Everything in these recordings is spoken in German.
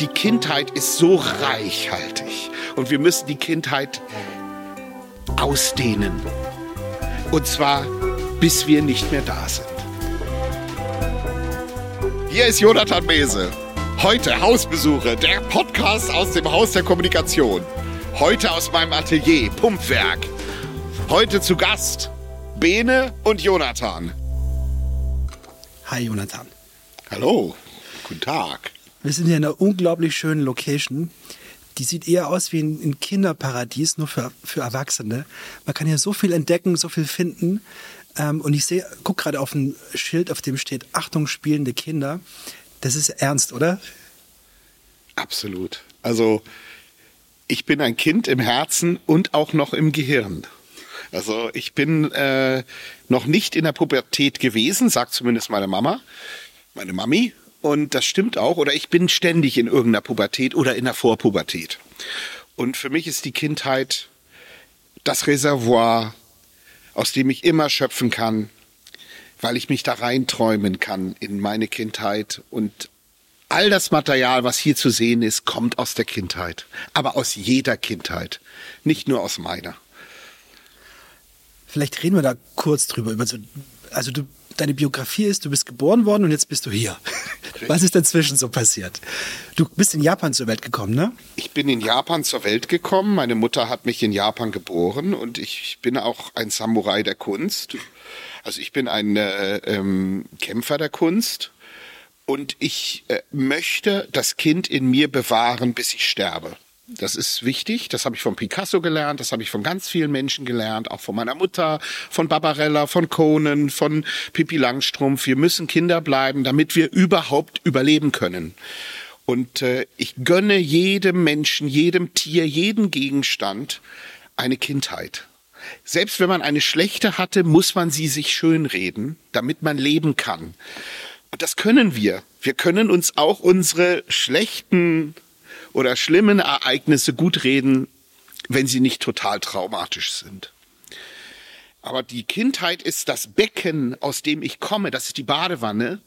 die Kindheit ist so reichhaltig und wir müssen die Kindheit ausdehnen. Und zwar, bis wir nicht mehr da sind. Hier ist Jonathan Mese. Heute Hausbesuche, der Podcast aus dem Haus der Kommunikation. Heute aus meinem Atelier, Pumpwerk. Heute zu Gast Bene und Jonathan. Hi Jonathan. Hallo, guten Tag. Wir sind hier in einer unglaublich schönen Location. Die sieht eher aus wie ein, Kinderparadies, nur für, für Erwachsene. Man kann hier so viel entdecken, so viel finden. Ähm, und ich sehe, guck gerade auf ein Schild, auf dem steht Achtung, spielende Kinder. Das ist ernst, oder? Absolut. Also ich bin ein Kind im Herzen und auch noch im Gehirn. Also ich bin äh, noch nicht in der Pubertät gewesen, sagt zumindest meine Mama, meine Mami. Und das stimmt auch. Oder ich bin ständig in irgendeiner Pubertät oder in der Vorpubertät. Und für mich ist die Kindheit das Reservoir, aus dem ich immer schöpfen kann, weil ich mich da reinträumen kann in meine Kindheit. Und all das Material, was hier zu sehen ist, kommt aus der Kindheit. Aber aus jeder Kindheit. Nicht nur aus meiner. Vielleicht reden wir da kurz drüber. Über so, also du, deine Biografie ist, du bist geboren worden und jetzt bist du hier. Was ist dazwischen so passiert? Du bist in Japan zur Welt gekommen, ne? Ich bin in Japan zur Welt gekommen. Meine Mutter hat mich in Japan geboren und ich bin auch ein Samurai der Kunst. Also ich bin ein äh, ähm, Kämpfer der Kunst und ich äh, möchte das Kind in mir bewahren, bis ich sterbe. Das ist wichtig. Das habe ich von Picasso gelernt. Das habe ich von ganz vielen Menschen gelernt. Auch von meiner Mutter, von Barbarella, von Conan, von Pippi Langstrumpf. Wir müssen Kinder bleiben, damit wir überhaupt überleben können. Und äh, ich gönne jedem Menschen, jedem Tier, jedem Gegenstand eine Kindheit. Selbst wenn man eine schlechte hatte, muss man sie sich schönreden, damit man leben kann. Und das können wir. Wir können uns auch unsere schlechten oder schlimmen Ereignisse gut reden, wenn sie nicht total traumatisch sind. Aber die Kindheit ist das Becken, aus dem ich komme. Das ist die Badewanne.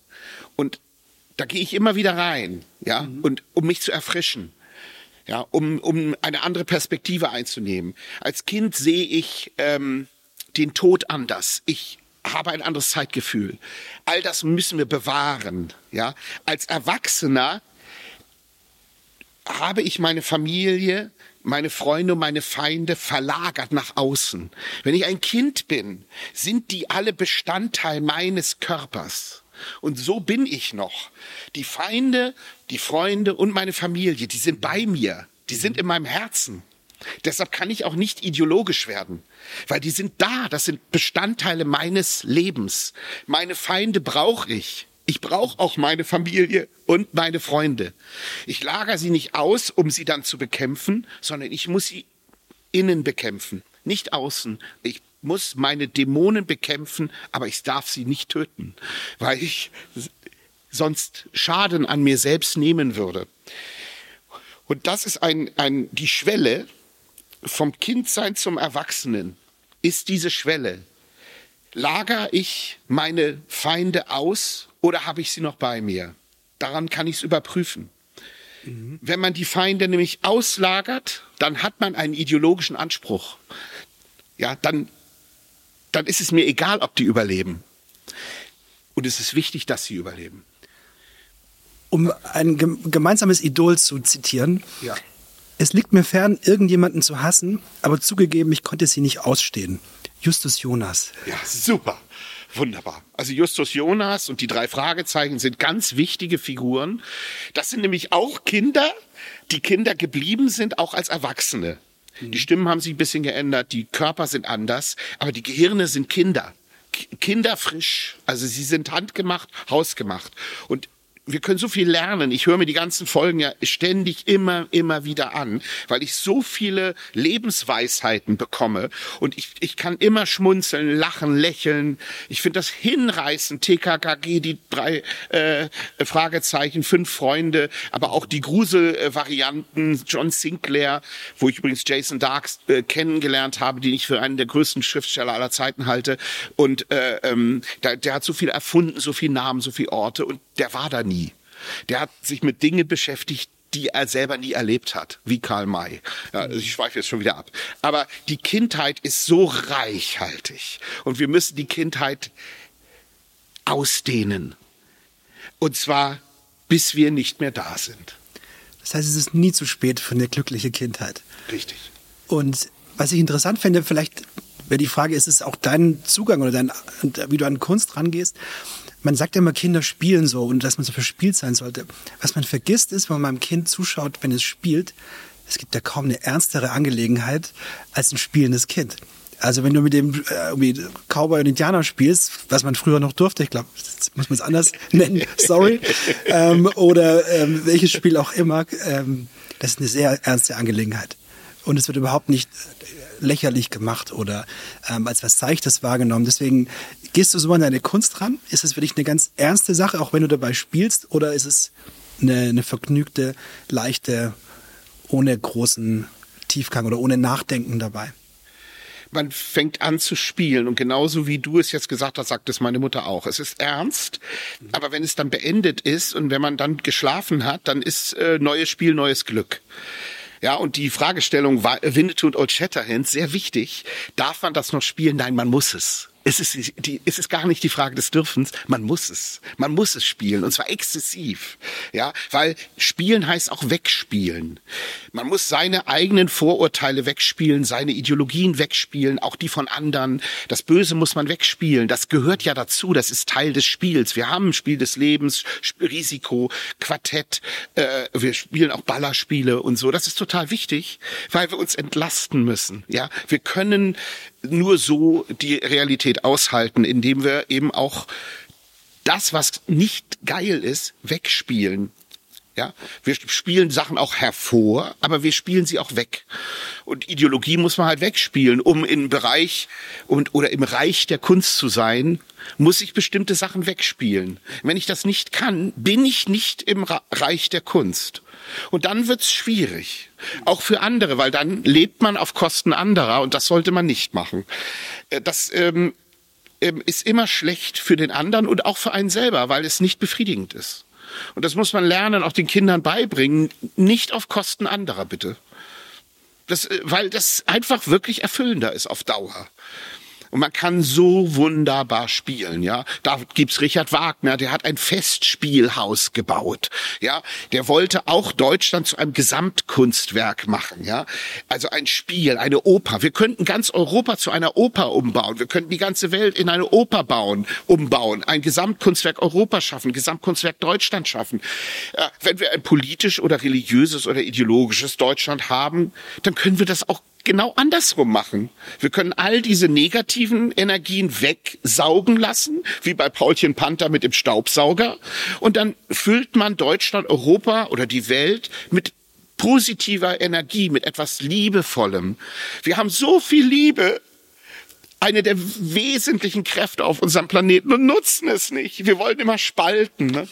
Und da gehe ich immer wieder rein, ja, mhm. und um mich zu erfrischen, ja, um, um eine andere Perspektive einzunehmen. Als Kind sehe ich ähm, den Tod anders. Ich habe ein anderes Zeitgefühl. All das müssen wir bewahren, ja. Als Erwachsener habe ich meine Familie, meine Freunde und meine Feinde verlagert nach außen. Wenn ich ein Kind bin, sind die alle Bestandteil meines Körpers. Und so bin ich noch. Die Feinde, die Freunde und meine Familie, die sind bei mir. Die sind in meinem Herzen. Deshalb kann ich auch nicht ideologisch werden, weil die sind da. Das sind Bestandteile meines Lebens. Meine Feinde brauche ich. Ich brauche auch meine Familie und meine Freunde. Ich lager sie nicht aus, um sie dann zu bekämpfen, sondern ich muss sie innen bekämpfen, nicht außen. Ich muss meine Dämonen bekämpfen, aber ich darf sie nicht töten, weil ich sonst Schaden an mir selbst nehmen würde. Und das ist ein, ein, die Schwelle vom Kindsein zum Erwachsenen ist diese Schwelle. Lager ich meine Feinde aus oder habe ich sie noch bei mir? Daran kann ich es überprüfen. Mhm. Wenn man die Feinde nämlich auslagert, dann hat man einen ideologischen Anspruch. Ja, dann, dann ist es mir egal, ob die überleben. Und es ist wichtig, dass sie überleben. Um ein gemeinsames Idol zu zitieren. Ja. Es liegt mir fern, irgendjemanden zu hassen, aber zugegeben, ich konnte sie nicht ausstehen. Justus Jonas. Ja, super. Wunderbar. Also Justus Jonas und die drei Fragezeichen sind ganz wichtige Figuren. Das sind nämlich auch Kinder, die Kinder geblieben sind, auch als Erwachsene. Die Stimmen haben sich ein bisschen geändert, die Körper sind anders, aber die Gehirne sind Kinder. Kinderfrisch. Also sie sind handgemacht, hausgemacht. Und wir können so viel lernen. Ich höre mir die ganzen Folgen ja ständig immer, immer wieder an, weil ich so viele Lebensweisheiten bekomme und ich, ich kann immer schmunzeln, lachen, lächeln. Ich finde das hinreißend, TKKG, die drei äh, Fragezeichen, fünf Freunde, aber auch die Grusel-Varianten, John Sinclair, wo ich übrigens Jason Darks äh, kennengelernt habe, den ich für einen der größten Schriftsteller aller Zeiten halte. Und äh, ähm, der, der hat so viel erfunden, so viel Namen, so viele Orte und der war da nie. Der hat sich mit Dingen beschäftigt, die er selber nie erlebt hat, wie Karl May. Ja, also ich schweife jetzt schon wieder ab. Aber die Kindheit ist so reichhaltig und wir müssen die Kindheit ausdehnen. Und zwar, bis wir nicht mehr da sind. Das heißt, es ist nie zu spät für eine glückliche Kindheit. Richtig. Und was ich interessant finde, vielleicht wäre die Frage, ist es auch dein Zugang oder dein, wie du an Kunst rangehst? Man sagt ja immer, Kinder spielen so und dass man so verspielt sein sollte. Was man vergisst ist, wenn man einem Kind zuschaut, wenn es spielt, es gibt ja kaum eine ernstere Angelegenheit als ein spielendes Kind. Also wenn du mit dem äh, irgendwie Cowboy und Indianer spielst, was man früher noch durfte, ich glaube, muss man es anders nennen, sorry, ähm, oder ähm, welches Spiel auch immer, ähm, das ist eine sehr ernste Angelegenheit. Und es wird überhaupt nicht lächerlich gemacht oder ähm, als was Seichtes wahrgenommen. Deswegen gehst du so an deine Kunst ran? Ist es für dich eine ganz ernste Sache, auch wenn du dabei spielst, oder ist es eine, eine vergnügte, leichte, ohne großen Tiefgang oder ohne Nachdenken dabei? man fängt an zu spielen. Und genauso wie du es jetzt gesagt hast, sagt es meine Mutter auch. Es ist ernst, aber wenn es dann beendet ist und wenn man dann geschlafen hat, dann ist äh, neues Spiel, neues Glück. Ja, und die Fragestellung war Winnetou und Old Shatterhand sehr wichtig. Darf man das noch spielen? Nein, man muss es. Es ist, die, es ist gar nicht die Frage des Dürfens. Man muss es. Man muss es spielen. Und zwar exzessiv. Ja, weil spielen heißt auch wegspielen. Man muss seine eigenen Vorurteile wegspielen, seine Ideologien wegspielen, auch die von anderen. Das Böse muss man wegspielen. Das gehört ja dazu. Das ist Teil des Spiels. Wir haben ein Spiel des Lebens, Risiko, Quartett. Äh, wir spielen auch Ballerspiele und so. Das ist total wichtig, weil wir uns entlasten müssen. Ja, wir können nur so die Realität aushalten, indem wir eben auch das, was nicht geil ist, wegspielen. Ja, wir spielen Sachen auch hervor, aber wir spielen sie auch weg. Und Ideologie muss man halt wegspielen, um im Bereich und oder im Reich der Kunst zu sein, muss ich bestimmte Sachen wegspielen. Wenn ich das nicht kann, bin ich nicht im Reich der Kunst. Und dann wird's schwierig. Auch für andere, weil dann lebt man auf Kosten anderer und das sollte man nicht machen. Äh, das ähm, ähm, ist immer schlecht für den anderen und auch für einen selber, weil es nicht befriedigend ist. Und das muss man lernen, auch den Kindern beibringen, nicht auf Kosten anderer, bitte. Das, äh, weil das einfach wirklich erfüllender ist auf Dauer. Und man kann so wunderbar spielen, ja. Da gibt's Richard Wagner, der hat ein Festspielhaus gebaut, ja. Der wollte auch Deutschland zu einem Gesamtkunstwerk machen, ja. Also ein Spiel, eine Oper. Wir könnten ganz Europa zu einer Oper umbauen. Wir könnten die ganze Welt in eine Oper bauen, umbauen, ein Gesamtkunstwerk Europa schaffen, Gesamtkunstwerk Deutschland schaffen. Ja, wenn wir ein politisch oder religiöses oder ideologisches Deutschland haben, dann können wir das auch genau andersrum machen. Wir können all diese negativen Energien wegsaugen lassen, wie bei Paulchen Panther mit dem Staubsauger. Und dann füllt man Deutschland, Europa oder die Welt mit positiver Energie, mit etwas Liebevollem. Wir haben so viel Liebe eine der wesentlichen Kräfte auf unserem Planeten und nutzen es nicht. Wir wollen immer spalten. Ne?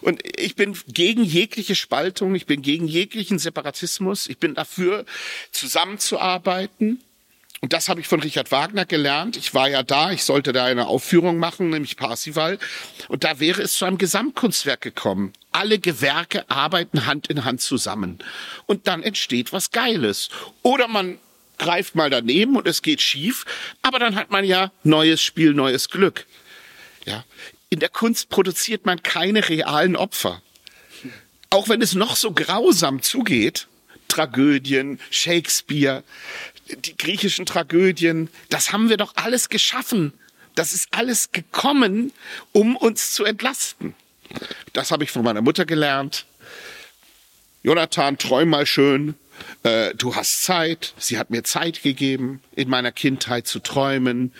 Und ich bin gegen jegliche Spaltung, ich bin gegen jeglichen Separatismus, ich bin dafür, zusammenzuarbeiten. Und das habe ich von Richard Wagner gelernt. Ich war ja da, ich sollte da eine Aufführung machen, nämlich Parsival. Und da wäre es zu einem Gesamtkunstwerk gekommen. Alle Gewerke arbeiten Hand in Hand zusammen. Und dann entsteht was Geiles. Oder man greift mal daneben und es geht schief, aber dann hat man ja neues Spiel, neues Glück. Ja. In der Kunst produziert man keine realen Opfer. Auch wenn es noch so grausam zugeht, Tragödien, Shakespeare, die griechischen Tragödien, das haben wir doch alles geschaffen. Das ist alles gekommen, um uns zu entlasten. Das habe ich von meiner Mutter gelernt. Jonathan, träum mal schön, äh, du hast Zeit. Sie hat mir Zeit gegeben, in meiner Kindheit zu träumen,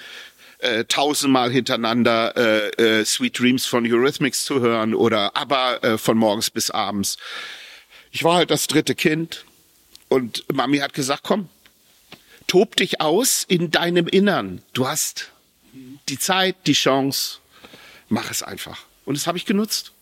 äh, tausendmal hintereinander äh, äh, Sweet Dreams von Eurythmics zu hören oder aber äh, von morgens bis abends. Ich war halt das dritte Kind und Mami hat gesagt, komm, tob dich aus in deinem Innern. Du hast die Zeit, die Chance, mach es einfach. Und das habe ich genutzt.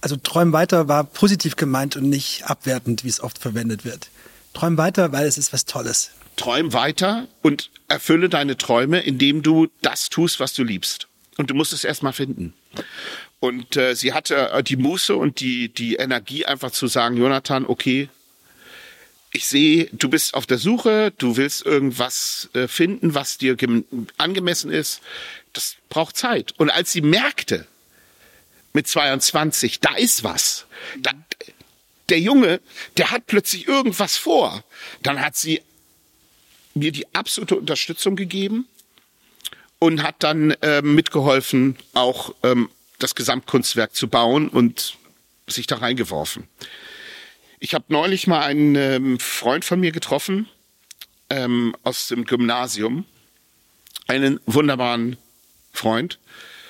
Also träum weiter war positiv gemeint und nicht abwertend, wie es oft verwendet wird. Träum weiter, weil es ist was Tolles. Träum weiter und erfülle deine Träume, indem du das tust, was du liebst. Und du musst es erst mal finden. Und äh, sie hatte äh, die Muße und die, die Energie einfach zu sagen, Jonathan, okay, ich sehe, du bist auf der Suche, du willst irgendwas äh, finden, was dir angemessen ist. Das braucht Zeit. Und als sie merkte, mit 22, da ist was, da, der Junge, der hat plötzlich irgendwas vor, dann hat sie mir die absolute Unterstützung gegeben und hat dann äh, mitgeholfen, auch ähm, das Gesamtkunstwerk zu bauen und sich da reingeworfen. Ich habe neulich mal einen ähm, Freund von mir getroffen ähm, aus dem Gymnasium, einen wunderbaren Freund.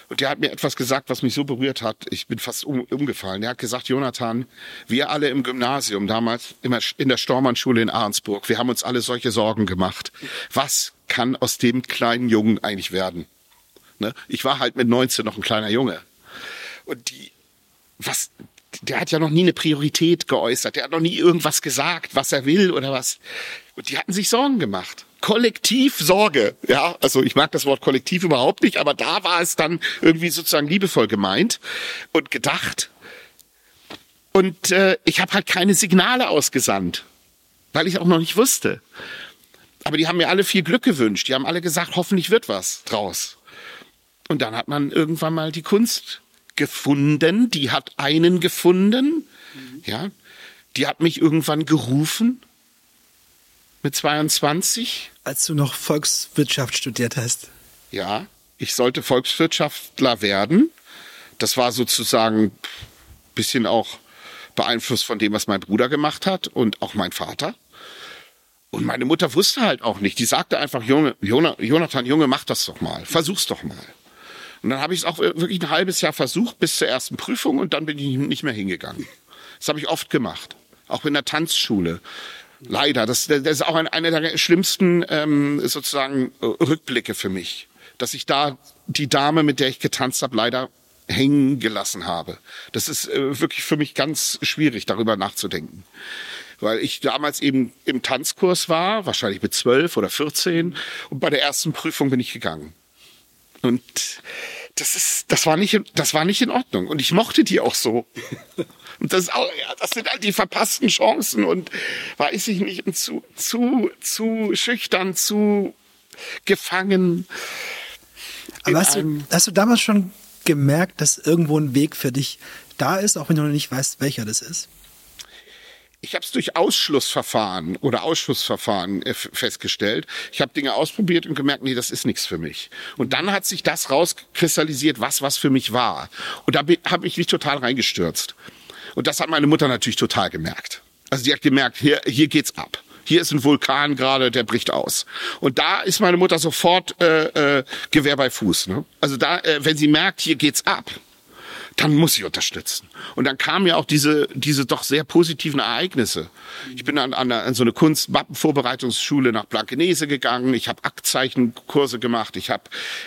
Und der hat mir etwas gesagt, was mich so berührt hat. Ich bin fast um, umgefallen. Er hat gesagt, Jonathan, wir alle im Gymnasium, damals immer in der Stormannschule in Ahrensburg, wir haben uns alle solche Sorgen gemacht. Was kann aus dem kleinen Jungen eigentlich werden? Ne? Ich war halt mit 19 noch ein kleiner Junge. Und die, was, der hat ja noch nie eine Priorität geäußert. Der hat noch nie irgendwas gesagt, was er will oder was. Und die hatten sich Sorgen gemacht. Kollektiv Sorge. Ja, also ich mag das Wort Kollektiv überhaupt nicht, aber da war es dann irgendwie sozusagen liebevoll gemeint und gedacht. Und äh, ich habe halt keine Signale ausgesandt, weil ich auch noch nicht wusste. Aber die haben mir alle viel Glück gewünscht. Die haben alle gesagt, hoffentlich wird was draus. Und dann hat man irgendwann mal die Kunst gefunden, die hat einen gefunden, mhm. ja, die hat mich irgendwann gerufen mit 22. Als du noch Volkswirtschaft studiert hast. Ja, ich sollte Volkswirtschaftler werden. Das war sozusagen ein bisschen auch beeinflusst von dem, was mein Bruder gemacht hat und auch mein Vater. Und meine Mutter wusste halt auch nicht. Die sagte einfach, Junge, Jonathan, Junge, mach das doch mal. Versuch's doch mal. Und dann habe ich es auch wirklich ein halbes Jahr versucht bis zur ersten Prüfung und dann bin ich nicht mehr hingegangen. Das habe ich oft gemacht, auch in der Tanzschule. Leider, das, das ist auch eine der schlimmsten ähm, sozusagen Rückblicke für mich, dass ich da die Dame, mit der ich getanzt habe, leider hängen gelassen habe. Das ist äh, wirklich für mich ganz schwierig, darüber nachzudenken. Weil ich damals eben im Tanzkurs war, wahrscheinlich mit zwölf oder vierzehn, und bei der ersten Prüfung bin ich gegangen. Und das ist, das war nicht, das war nicht in Ordnung. Und ich mochte die auch so. Und das, auch, ja, das sind halt die verpassten Chancen und weiß ich nicht, zu, zu, zu schüchtern, zu gefangen. Aber hast du, hast du damals schon gemerkt, dass irgendwo ein Weg für dich da ist, auch wenn du noch nicht weißt, welcher das ist? Ich habe es durch Ausschlussverfahren oder Ausschussverfahren äh, festgestellt. Ich habe Dinge ausprobiert und gemerkt, nee, das ist nichts für mich. Und dann hat sich das rauskristallisiert, was was für mich war. Und da habe ich mich total reingestürzt. Und das hat meine Mutter natürlich total gemerkt. Also die hat gemerkt, hier, hier geht's ab. Hier ist ein Vulkan gerade, der bricht aus. Und da ist meine Mutter sofort äh, äh, Gewehr bei Fuß. Ne? Also da, äh, wenn sie merkt, hier geht's ab, dann muss ich unterstützen. Und dann kamen ja auch diese, diese doch sehr positiven Ereignisse. Ich bin an, an, an so eine Kunst-Vorbereitungsschule nach Blankenese gegangen. Ich habe Aktzeichenkurse gemacht. Ich habe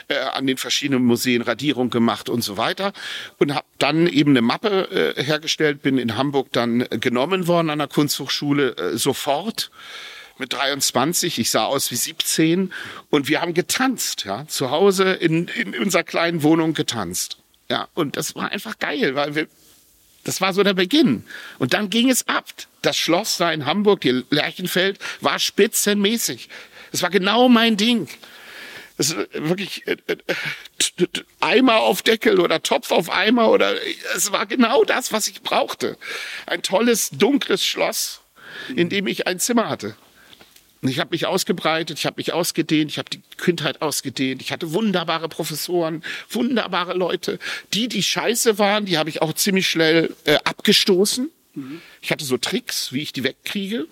äh, an den verschiedenen Museen Radierung gemacht und so weiter. Und habe dann eben eine Mappe äh, hergestellt. Bin in Hamburg dann genommen worden an der Kunsthochschule äh, sofort mit 23, ich sah aus wie 17 und wir haben getanzt, ja, zu Hause in, in unserer kleinen Wohnung getanzt. Ja, und das war einfach geil, weil wir, das war so der Beginn. Und dann ging es ab. Das Schloss da in Hamburg, die Lerchenfeld, war spitzenmäßig. Das war genau mein Ding. Das ist wirklich äh, äh, Eimer auf Deckel oder Topf auf Eimer oder es war genau das, was ich brauchte. Ein tolles, dunkles Schloss, in dem ich ein Zimmer hatte. Ich habe mich ausgebreitet, ich habe mich ausgedehnt, ich habe die Kindheit ausgedehnt. Ich hatte wunderbare Professoren, wunderbare Leute. Die, die scheiße waren, die habe ich auch ziemlich schnell äh, abgestoßen. Mhm. Ich hatte so Tricks, wie ich die wegkriege.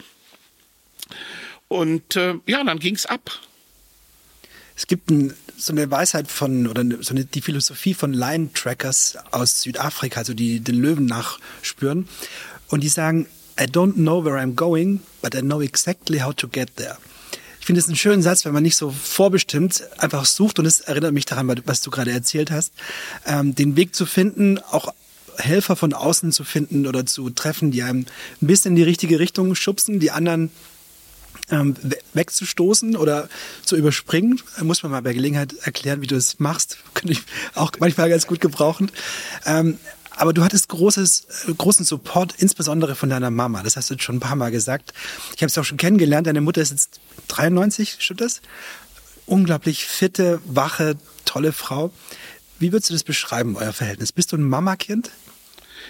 Und äh, ja, dann ging's ab. Es gibt ein, so eine Weisheit von, oder so eine, die Philosophie von Lion-Trackers aus Südafrika, also die den Löwen nachspüren. Und die sagen, I don't know where I'm going, but I know exactly how to get there. Ich finde es einen schönen Satz, wenn man nicht so vorbestimmt einfach sucht, und es erinnert mich daran, was du gerade erzählt hast, ähm, den Weg zu finden, auch Helfer von außen zu finden oder zu treffen, die einem ein bisschen in die richtige Richtung schubsen, die anderen ähm, wegzustoßen oder zu überspringen. Muss man mal bei Gelegenheit erklären, wie du es machst. Könnte ich auch manchmal ganz gut gebrauchen. Ähm, aber du hattest großes, äh, großen Support, insbesondere von deiner Mama. Das hast du schon ein paar Mal gesagt. Ich habe es auch schon kennengelernt. Deine Mutter ist jetzt 93, stimmt das? Unglaublich fitte, wache, tolle Frau. Wie würdest du das beschreiben, euer Verhältnis? Bist du ein Mamakind?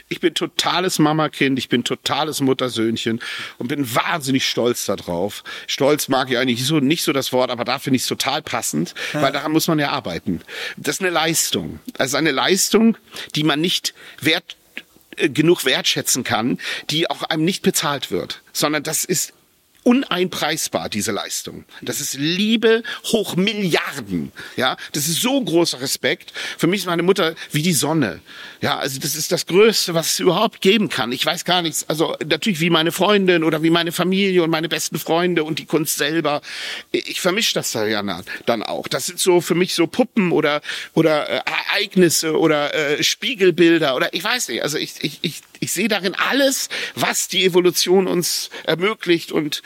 Ich bin totales Mamakind, ich bin totales Muttersöhnchen und bin wahnsinnig stolz darauf. Stolz mag ich eigentlich so, nicht so das Wort, aber da finde ich es total passend, ja. weil daran muss man ja arbeiten. Das ist eine Leistung. Das ist eine Leistung, die man nicht wert, äh, genug wertschätzen kann, die auch einem nicht bezahlt wird, sondern das ist uneinpreisbar, diese Leistung. Das ist Liebe hoch Milliarden. Ja, das ist so großer Respekt. Für mich ist meine Mutter wie die Sonne. Ja, also das ist das Größte, was es überhaupt geben kann. Ich weiß gar nichts. Also natürlich wie meine Freundin oder wie meine Familie und meine besten Freunde und die Kunst selber. Ich vermische das da ja dann auch. Das sind so für mich so Puppen oder oder äh, Ereignisse oder äh, Spiegelbilder oder ich weiß nicht. Also ich ich ich ich sehe darin alles, was die Evolution uns ermöglicht und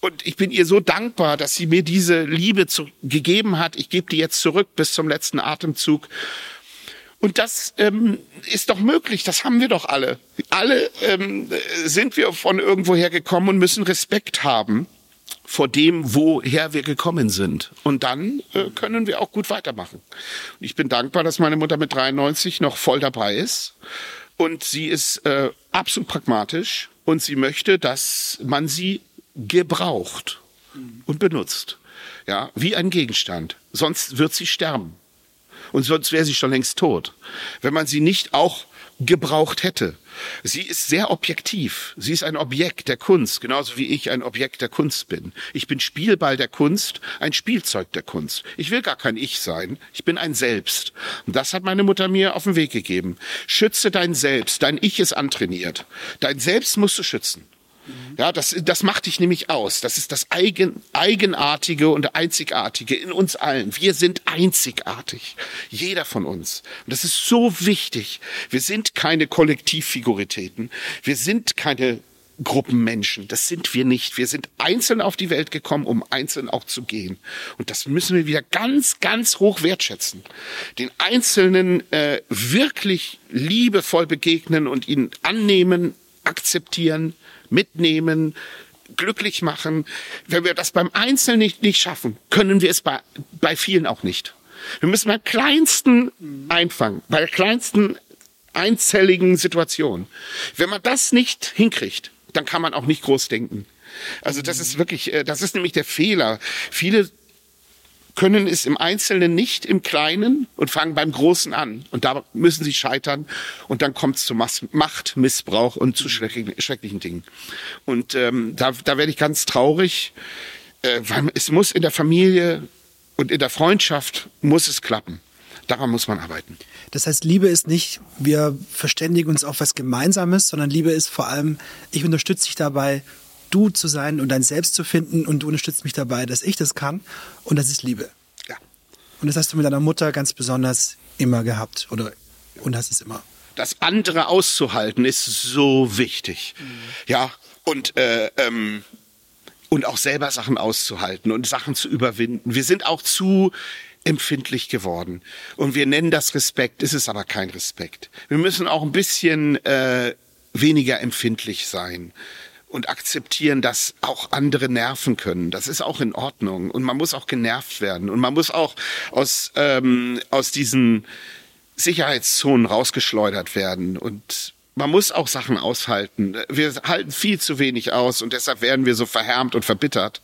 und ich bin ihr so dankbar, dass sie mir diese Liebe zu, gegeben hat. Ich gebe die jetzt zurück bis zum letzten Atemzug. Und das ähm, ist doch möglich, das haben wir doch alle. Alle ähm, sind wir von irgendwoher gekommen und müssen Respekt haben vor dem, woher wir gekommen sind. Und dann äh, können wir auch gut weitermachen. Und ich bin dankbar, dass meine Mutter mit 93 noch voll dabei ist und sie ist äh, absolut pragmatisch und sie möchte, dass man sie gebraucht und benutzt. Ja, wie ein Gegenstand. Sonst wird sie sterben. Und sonst wäre sie schon längst tot. Wenn man sie nicht auch gebraucht hätte. Sie ist sehr objektiv. Sie ist ein Objekt der Kunst, genauso wie ich ein Objekt der Kunst bin. Ich bin Spielball der Kunst, ein Spielzeug der Kunst. Ich will gar kein Ich sein. Ich bin ein Selbst. Und das hat meine Mutter mir auf den Weg gegeben. Schütze dein Selbst. Dein Ich ist antrainiert. Dein Selbst musst du schützen. Ja, das, das macht dich nämlich aus. Das ist das Eigen, Eigenartige und Einzigartige in uns allen. Wir sind einzigartig. Jeder von uns. Und das ist so wichtig. Wir sind keine Kollektivfiguritäten. Wir sind keine Gruppenmenschen. Das sind wir nicht. Wir sind einzeln auf die Welt gekommen, um einzeln auch zu gehen. Und das müssen wir wieder ganz, ganz hoch wertschätzen. Den Einzelnen äh, wirklich liebevoll begegnen und ihn annehmen, akzeptieren, mitnehmen, glücklich machen. Wenn wir das beim Einzelnen nicht, nicht schaffen, können wir es bei, bei vielen auch nicht. Wir müssen beim kleinsten einfangen, bei der kleinsten einzelligen Situation. Wenn man das nicht hinkriegt, dann kann man auch nicht groß denken. Also das ist wirklich, äh, das ist nämlich der Fehler. Viele können es im Einzelnen nicht im Kleinen und fangen beim Großen an. Und da müssen sie scheitern und dann kommt es zu Machtmissbrauch und zu schrecklichen, schrecklichen Dingen. Und ähm, da, da werde ich ganz traurig, äh, weil es muss in der Familie und in der Freundschaft muss es klappen. Daran muss man arbeiten. Das heißt, Liebe ist nicht, wir verständigen uns auf was Gemeinsames, sondern Liebe ist vor allem, ich unterstütze dich dabei, du zu sein und dein Selbst zu finden und du unterstützt mich dabei, dass ich das kann und das ist Liebe. Ja. Und das hast du mit deiner Mutter ganz besonders immer gehabt oder und hast es immer. Das andere auszuhalten ist so wichtig. Mhm. Ja, und äh, ähm, und auch selber Sachen auszuhalten und Sachen zu überwinden. Wir sind auch zu empfindlich geworden. Und wir nennen das Respekt, ist es aber kein Respekt. Wir müssen auch ein bisschen äh, weniger empfindlich sein und akzeptieren, dass auch andere nerven können. Das ist auch in Ordnung. Und man muss auch genervt werden. Und man muss auch aus, ähm, aus diesen Sicherheitszonen rausgeschleudert werden. Und man muss auch Sachen aushalten. Wir halten viel zu wenig aus und deshalb werden wir so verhärmt und verbittert.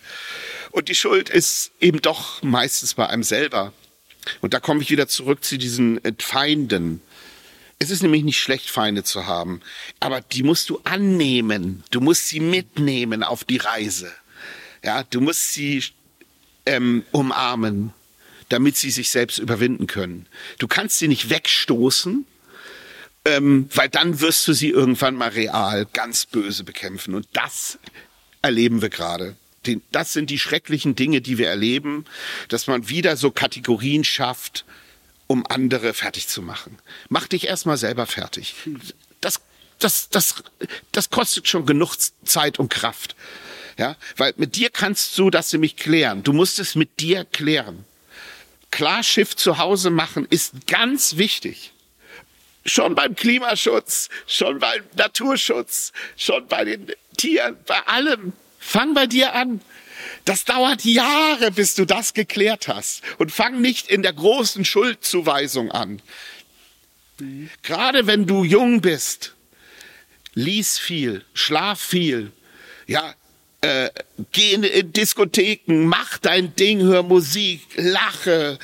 Und die Schuld ist eben doch meistens bei einem selber. Und da komme ich wieder zurück zu diesen Feinden. Es ist nämlich nicht schlecht, Feinde zu haben, aber die musst du annehmen. Du musst sie mitnehmen auf die Reise. Ja, du musst sie ähm, umarmen, damit sie sich selbst überwinden können. Du kannst sie nicht wegstoßen, ähm, weil dann wirst du sie irgendwann mal real ganz böse bekämpfen. Und das erleben wir gerade. Das sind die schrecklichen Dinge, die wir erleben, dass man wieder so Kategorien schafft, um andere fertig zu machen. Mach dich erstmal selber fertig. Das, das, das, das kostet schon genug Zeit und Kraft. Ja, weil mit dir kannst du das nämlich klären. Du musst es mit dir klären. Klarschiff zu Hause machen ist ganz wichtig. Schon beim Klimaschutz, schon beim Naturschutz, schon bei den Tieren, bei allem. Fang bei dir an. Das dauert Jahre, bis du das geklärt hast. Und fang nicht in der großen Schuldzuweisung an. Gerade wenn du jung bist, lies viel, schlaf viel, ja, äh, geh in Diskotheken, mach dein Ding, hör Musik, lache.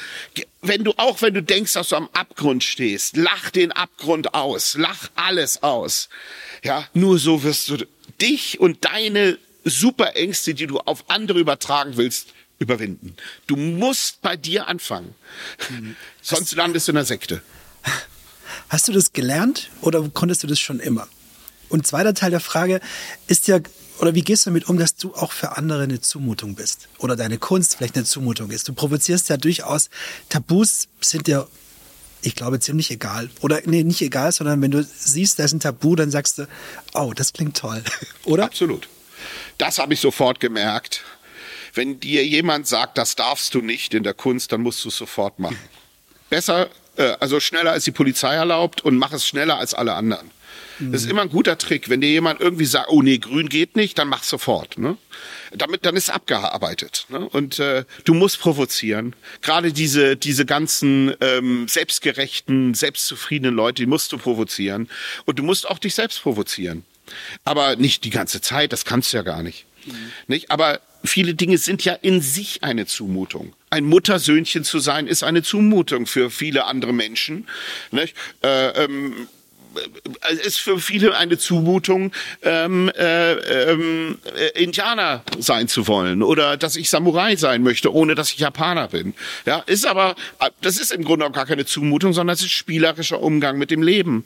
Wenn du auch wenn du denkst, dass du am Abgrund stehst, lach den Abgrund aus, lach alles aus. Ja, nur so wirst du dich und deine Superängste, die du auf andere übertragen willst, überwinden. Du musst bei dir anfangen. Mhm. Sonst landest du in der Sekte. Hast du das gelernt oder konntest du das schon immer? Und zweiter Teil der Frage ist ja, oder wie gehst du damit um, dass du auch für andere eine Zumutung bist? Oder deine Kunst vielleicht eine Zumutung ist? Du provozierst ja durchaus, Tabus sind ja, ich glaube, ziemlich egal. Oder nee, nicht egal, sondern wenn du siehst, da ist ein Tabu, dann sagst du, oh, das klingt toll. Oder? Absolut. Das habe ich sofort gemerkt. Wenn dir jemand sagt, das darfst du nicht in der Kunst, dann musst du es sofort machen. Besser, äh, also schneller als die Polizei erlaubt und mach es schneller als alle anderen. Das ist immer ein guter Trick. Wenn dir jemand irgendwie sagt, oh nee, grün geht nicht, dann mach sofort. Ne? Damit dann ist abgearbeitet. Ne? Und äh, du musst provozieren. Gerade diese diese ganzen ähm, selbstgerechten, selbstzufriedenen Leute, die musst du provozieren. Und du musst auch dich selbst provozieren. Aber nicht die ganze Zeit, das kannst du ja gar nicht. Mhm. Nicht? Aber viele Dinge sind ja in sich eine Zumutung. Ein Muttersöhnchen zu sein, ist eine Zumutung für viele andere Menschen. Nicht? Äh, ähm, ist für viele eine Zumutung, ähm, äh, ähm, äh, Indianer sein zu wollen oder dass ich Samurai sein möchte, ohne dass ich Japaner bin. Ja, ist aber, das ist im Grunde auch gar keine Zumutung, sondern es ist spielerischer Umgang mit dem Leben.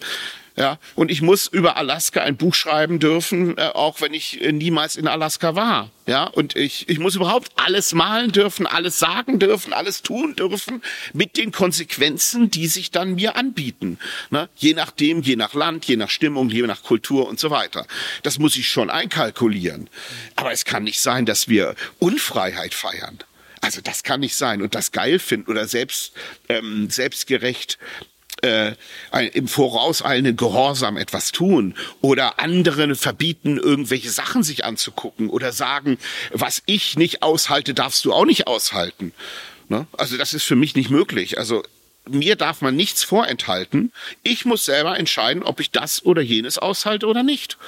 Ja, und ich muss über Alaska ein Buch schreiben dürfen, äh, auch wenn ich äh, niemals in Alaska war. Ja, und ich, ich muss überhaupt alles malen dürfen, alles sagen dürfen, alles tun dürfen, mit den Konsequenzen, die sich dann mir anbieten. Ne? Je nachdem, je nach Land, je nach Stimmung, je nach Kultur und so weiter. Das muss ich schon einkalkulieren. Aber es kann nicht sein, dass wir Unfreiheit feiern. Also das kann nicht sein und das geil finden oder selbst ähm, selbstgerecht äh, im vorauseilenden Gehorsam etwas tun oder anderen verbieten, irgendwelche Sachen sich anzugucken oder sagen, was ich nicht aushalte, darfst du auch nicht aushalten. Ne? Also das ist für mich nicht möglich. Also mir darf man nichts vorenthalten. Ich muss selber entscheiden, ob ich das oder jenes aushalte oder nicht.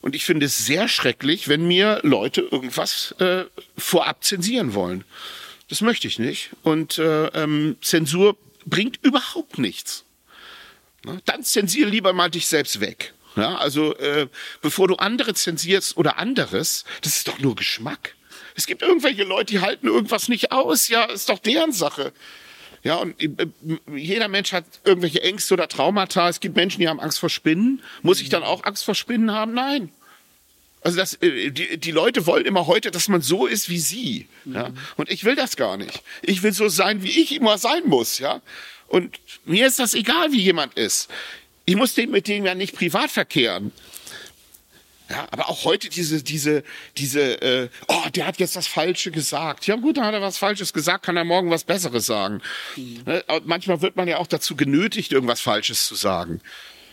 Und ich finde es sehr schrecklich, wenn mir Leute irgendwas äh, vorab zensieren wollen. Das möchte ich nicht. Und äh, ähm, Zensur bringt überhaupt nichts. Ne? Dann zensiere lieber mal dich selbst weg. Ja, also äh, bevor du andere zensierst oder anderes, das ist doch nur Geschmack. Es gibt irgendwelche Leute, die halten irgendwas nicht aus. Ja, ist doch deren Sache. Ja, und äh, jeder Mensch hat irgendwelche Ängste oder Traumata. Es gibt Menschen, die haben Angst vor Spinnen. Muss ich dann auch Angst vor Spinnen haben? Nein. Also das, äh, die, die Leute wollen immer heute, dass man so ist wie sie. Ja? Und ich will das gar nicht. Ich will so sein, wie ich immer sein muss. Ja. Und mir ist das egal, wie jemand ist. Ich muss den mit dem ja nicht privat verkehren. Ja, aber auch heute diese, diese, diese, äh, oh, der hat jetzt das Falsche gesagt. Ja gut, dann hat er was Falsches gesagt, kann er morgen was Besseres sagen. Mhm. Ne? Manchmal wird man ja auch dazu genötigt, irgendwas Falsches zu sagen.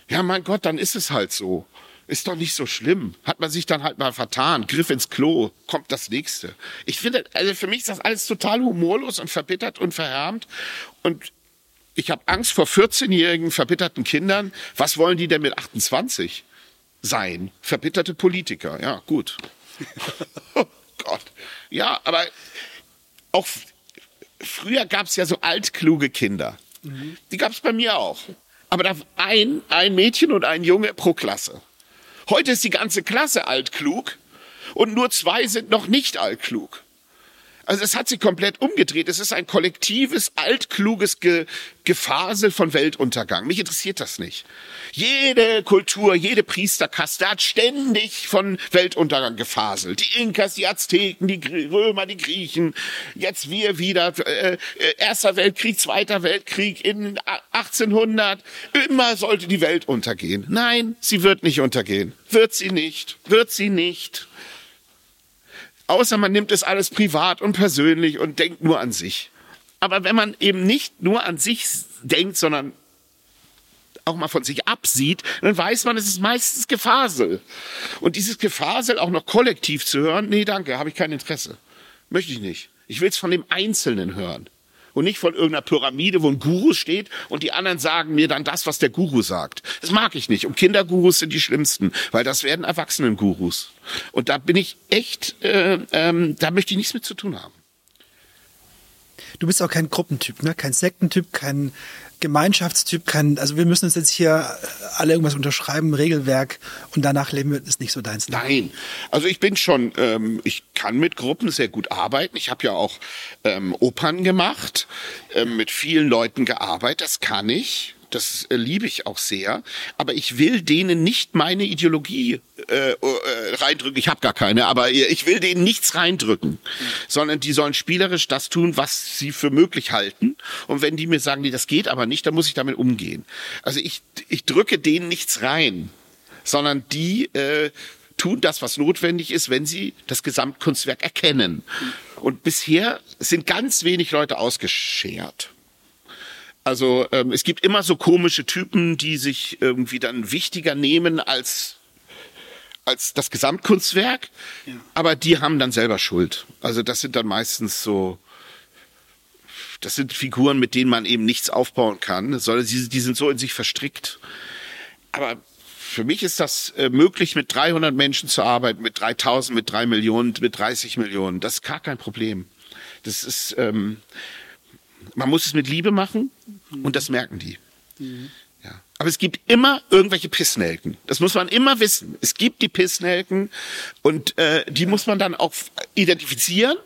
Ja, mein Gott, dann ist es halt so. Ist doch nicht so schlimm. Hat man sich dann halt mal vertan, Griff ins Klo, kommt das nächste. Ich finde, also für mich ist das alles total humorlos und verbittert und verhärmt. Und ich habe Angst vor 14-jährigen verbitterten Kindern. Was wollen die denn mit 28 sein? Verbitterte Politiker. Ja, gut. oh Gott. Ja, aber auch früher gab es ja so altkluge Kinder. Mhm. Die gab es bei mir auch. Aber da ein, ein Mädchen und ein Junge pro Klasse. Heute ist die ganze Klasse altklug und nur zwei sind noch nicht altklug. Also es hat sich komplett umgedreht. Es ist ein kollektives, altkluges Ge Gefasel von Weltuntergang. Mich interessiert das nicht. Jede Kultur, jede Priesterkaste hat ständig von Weltuntergang gefaselt. Die Inkas, die Azteken, die Römer, die Griechen, jetzt wir wieder. Äh, äh, Erster Weltkrieg, Zweiter Weltkrieg in 1800. Immer sollte die Welt untergehen. Nein, sie wird nicht untergehen. Wird sie nicht. Wird sie nicht. Außer man nimmt es alles privat und persönlich und denkt nur an sich. Aber wenn man eben nicht nur an sich denkt, sondern auch mal von sich absieht, dann weiß man, es ist meistens Gefasel. Und dieses Gefasel auch noch kollektiv zu hören, nee, danke, habe ich kein Interesse. Möchte ich nicht. Ich will es von dem Einzelnen hören. Und nicht von irgendeiner Pyramide, wo ein Guru steht und die anderen sagen mir dann das, was der Guru sagt. Das mag ich nicht. Und Kindergurus sind die schlimmsten, weil das werden Erwachsenen-Gurus. Und da bin ich echt, äh, ähm, da möchte ich nichts mit zu tun haben. Du bist auch kein Gruppentyp, ne? Kein Sektentyp, kein Gemeinschaftstyp, kein, also wir müssen uns jetzt hier alle irgendwas unterschreiben, Regelwerk und danach leben wir, ist nicht so deins. Ne? Nein, also ich bin schon, ähm, ich kann mit Gruppen sehr gut arbeiten. Ich habe ja auch ähm, Opern gemacht, ähm, mit vielen Leuten gearbeitet, das kann ich das äh, liebe ich auch sehr, aber ich will denen nicht meine Ideologie äh, äh, reindrücken. Ich habe gar keine, aber ich will denen nichts reindrücken, sondern die sollen spielerisch das tun, was sie für möglich halten. Und wenn die mir sagen, nee, das geht aber nicht, dann muss ich damit umgehen. Also ich, ich drücke denen nichts rein, sondern die äh, tun das, was notwendig ist, wenn sie das Gesamtkunstwerk erkennen. Und bisher sind ganz wenig Leute ausgeschert. Also ähm, es gibt immer so komische Typen, die sich irgendwie dann wichtiger nehmen als als das Gesamtkunstwerk, ja. aber die haben dann selber Schuld. Also das sind dann meistens so, das sind Figuren, mit denen man eben nichts aufbauen kann, sondern die, die sind so in sich verstrickt. Aber für mich ist das äh, möglich, mit 300 Menschen zu arbeiten, mit 3000, mit 3 Millionen, mit 30 Millionen. Das ist gar kein Problem. Das ist, ähm, man muss es mit Liebe machen und das merken die. Mhm. Ja. Aber es gibt immer irgendwelche Pissnelken. Das muss man immer wissen. Es gibt die Pissnelken und äh, die muss man dann auch identifizieren.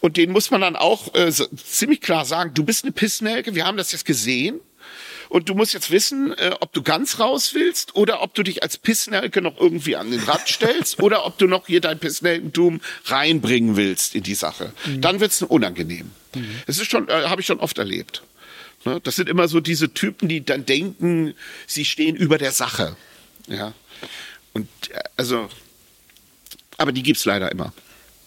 Und denen muss man dann auch äh, so, ziemlich klar sagen, du bist eine Pissnelke, wir haben das jetzt gesehen. Und du musst jetzt wissen, äh, ob du ganz raus willst oder ob du dich als Pissnelke noch irgendwie an den Rad stellst oder ob du noch hier dein Pissnelkentum reinbringen willst in die Sache. Mhm. Dann wird's unangenehm. Mhm. Das ist schon, äh, habe ich schon oft erlebt. Ne? Das sind immer so diese Typen, die dann denken, sie stehen über der Sache. Ja. Und äh, also, aber die gibt's leider immer.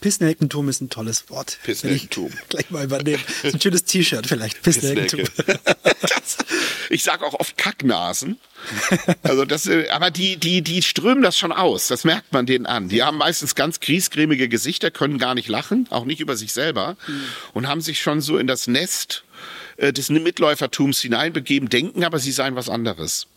Pissnelkentum ist ein tolles Wort. Pissnelkentum. Gleich mal übernehmen. Das ist ein schönes T-Shirt vielleicht. Pissnelkentum. ich sage auch oft Kacknasen. Also das, äh, aber die, die, die strömen das schon aus. Das merkt man denen an. Die haben meistens ganz griesgrämige Gesichter, können gar nicht lachen, auch nicht über sich selber mhm. und haben sich schon so in das Nest äh, des Mitläufertums hineinbegeben, denken aber, sie seien was anderes.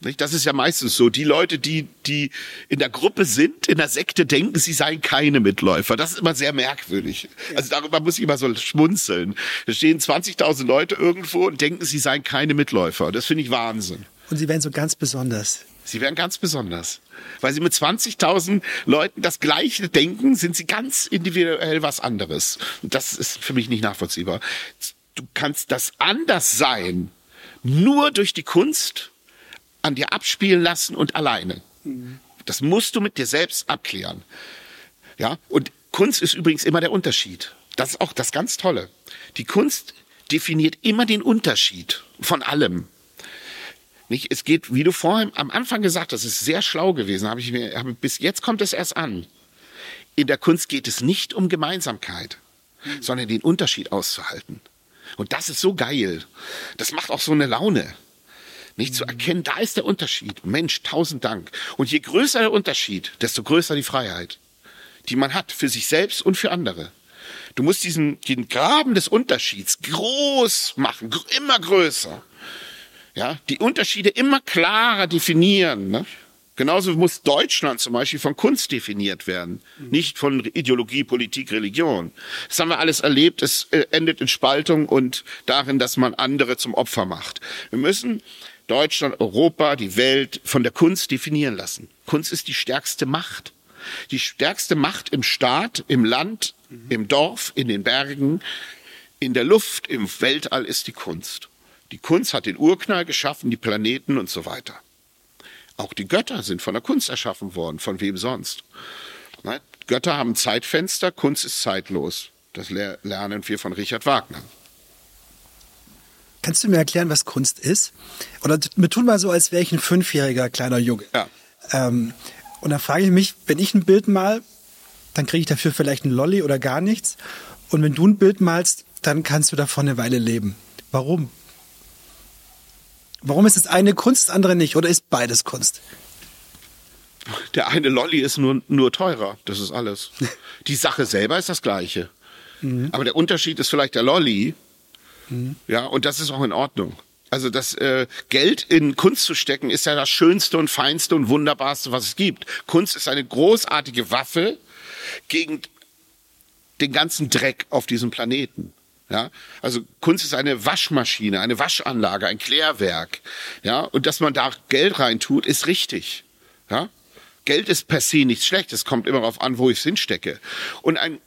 Das ist ja meistens so. Die Leute, die, die in der Gruppe sind, in der Sekte denken, sie seien keine Mitläufer. Das ist immer sehr merkwürdig. Also darüber muss ich immer so schmunzeln. Da stehen 20.000 Leute irgendwo und denken, sie seien keine Mitläufer. Das finde ich Wahnsinn. Und sie werden so ganz besonders. Sie werden ganz besonders. Weil sie mit 20.000 Leuten das Gleiche denken, sind sie ganz individuell was anderes. Und das ist für mich nicht nachvollziehbar. Du kannst das Anderssein nur durch die Kunst an dir abspielen lassen und alleine. Das musst du mit dir selbst abklären. Ja, und Kunst ist übrigens immer der Unterschied. Das ist auch das ganz Tolle. Die Kunst definiert immer den Unterschied von allem. Nicht, es geht, wie du vorhin am Anfang gesagt hast, ist sehr schlau gewesen, habe ich mir, habe, bis jetzt kommt es erst an. In der Kunst geht es nicht um Gemeinsamkeit, mhm. sondern den Unterschied auszuhalten. Und das ist so geil. Das macht auch so eine Laune. Nicht zu erkennen, da ist der Unterschied. Mensch, tausend Dank. Und je größer der Unterschied, desto größer die Freiheit, die man hat für sich selbst und für andere. Du musst diesen, den Graben des Unterschieds groß machen, immer größer. Ja, die Unterschiede immer klarer definieren. Ne? Genauso muss Deutschland zum Beispiel von Kunst definiert werden, nicht von Ideologie, Politik, Religion. Das haben wir alles erlebt. Es äh, endet in Spaltung und darin, dass man andere zum Opfer macht. Wir müssen Deutschland, Europa, die Welt von der Kunst definieren lassen. Kunst ist die stärkste Macht. Die stärkste Macht im Staat, im Land, im Dorf, in den Bergen, in der Luft, im Weltall ist die Kunst. Die Kunst hat den Urknall geschaffen, die Planeten und so weiter. Auch die Götter sind von der Kunst erschaffen worden. Von wem sonst? Götter haben Zeitfenster, Kunst ist zeitlos. Das lernen wir von Richard Wagner. Kannst du mir erklären, was Kunst ist? Oder wir tun mal so, als wäre ich ein fünfjähriger kleiner Junge. Ja. Ähm, und dann frage ich mich, wenn ich ein Bild mal, dann kriege ich dafür vielleicht einen Lolli oder gar nichts. Und wenn du ein Bild malst, dann kannst du davon eine Weile leben. Warum? Warum ist das eine Kunst, das andere nicht? Oder ist beides Kunst? Der eine Lolli ist nur, nur teurer. Das ist alles. Die Sache selber ist das gleiche. Mhm. Aber der Unterschied ist vielleicht der Lolli. Ja, und das ist auch in Ordnung. Also das äh, Geld in Kunst zu stecken, ist ja das Schönste und Feinste und Wunderbarste, was es gibt. Kunst ist eine großartige Waffe gegen den ganzen Dreck auf diesem Planeten. Ja, also Kunst ist eine Waschmaschine, eine Waschanlage, ein Klärwerk. Ja, und dass man da Geld reintut, ist richtig. Ja, Geld ist per se nichts Schlechtes, kommt immer darauf an, wo ich es hinstecke. Und ein,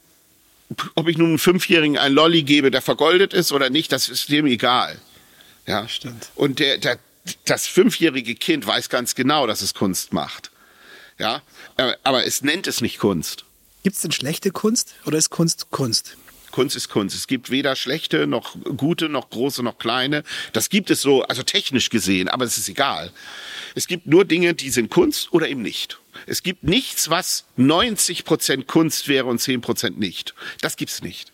ob ich nun einem Fünfjährigen ein Lolli gebe, der vergoldet ist oder nicht, das ist dem egal. Ja, stimmt. Und der, der, das fünfjährige Kind weiß ganz genau, dass es Kunst macht. Ja, aber es nennt es nicht Kunst. Gibt es denn schlechte Kunst oder ist Kunst Kunst? Kunst ist Kunst. Es gibt weder schlechte noch gute noch große noch kleine. Das gibt es so, also technisch gesehen, aber es ist egal. Es gibt nur Dinge, die sind Kunst oder eben nicht. Es gibt nichts, was 90 Prozent Kunst wäre und 10 Prozent nicht. Das gibt's nicht.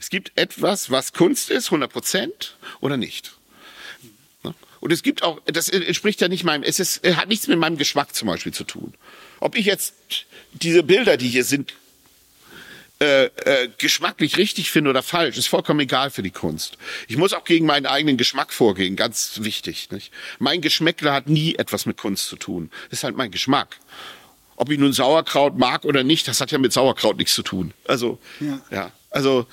Es gibt etwas, was Kunst ist, 100 Prozent oder nicht. Und es gibt auch, das entspricht ja nicht meinem, es ist, hat nichts mit meinem Geschmack zum Beispiel zu tun. Ob ich jetzt diese Bilder, die hier sind, äh, äh, geschmacklich richtig finde oder falsch, ist vollkommen egal für die Kunst. Ich muss auch gegen meinen eigenen Geschmack vorgehen, ganz wichtig. Nicht? Mein Geschmäckler hat nie etwas mit Kunst zu tun. Das ist halt mein Geschmack. Ob ich nun Sauerkraut mag oder nicht, das hat ja mit Sauerkraut nichts zu tun. Also, ja, ja also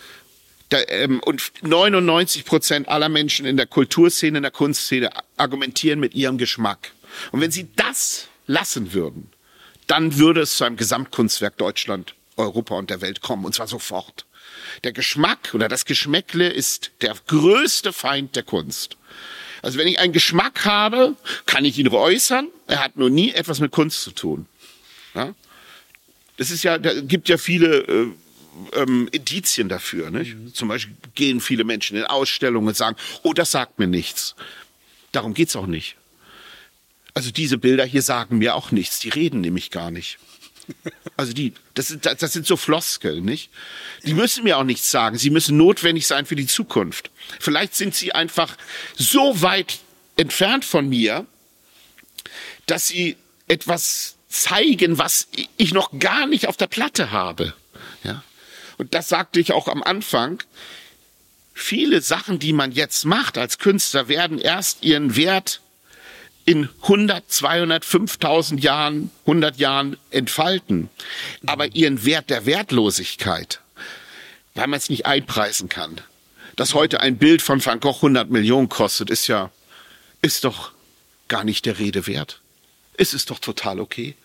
da, ähm, und 99 Prozent aller Menschen in der Kulturszene, in der Kunstszene argumentieren mit ihrem Geschmack. Und wenn sie das lassen würden, dann würde es zu einem Gesamtkunstwerk Deutschland Europa und der Welt kommen, und zwar sofort. Der Geschmack oder das Geschmäckle ist der größte Feind der Kunst. Also wenn ich einen Geschmack habe, kann ich ihn äußern. Er hat nur nie etwas mit Kunst zu tun. Ja? Das ist ja, da gibt ja viele äh, ähm, Indizien dafür. Nicht? Mhm. Zum Beispiel gehen viele Menschen in Ausstellungen und sagen, oh, das sagt mir nichts. Darum geht's auch nicht. Also diese Bilder hier sagen mir auch nichts. Die reden nämlich gar nicht. Also die, das, das sind so Floskeln, nicht? Die müssen mir auch nichts sagen. Sie müssen notwendig sein für die Zukunft. Vielleicht sind sie einfach so weit entfernt von mir, dass sie etwas zeigen, was ich noch gar nicht auf der Platte habe. Ja? Und das sagte ich auch am Anfang. Viele Sachen, die man jetzt macht als Künstler, werden erst ihren Wert in 100, 200, 5000 Jahren, 100 Jahren entfalten. Aber ihren Wert der Wertlosigkeit, weil man es nicht einpreisen kann. Dass heute ein Bild von Van Gogh 100 Millionen kostet, ist ja, ist doch gar nicht der Rede wert. Es ist doch total okay.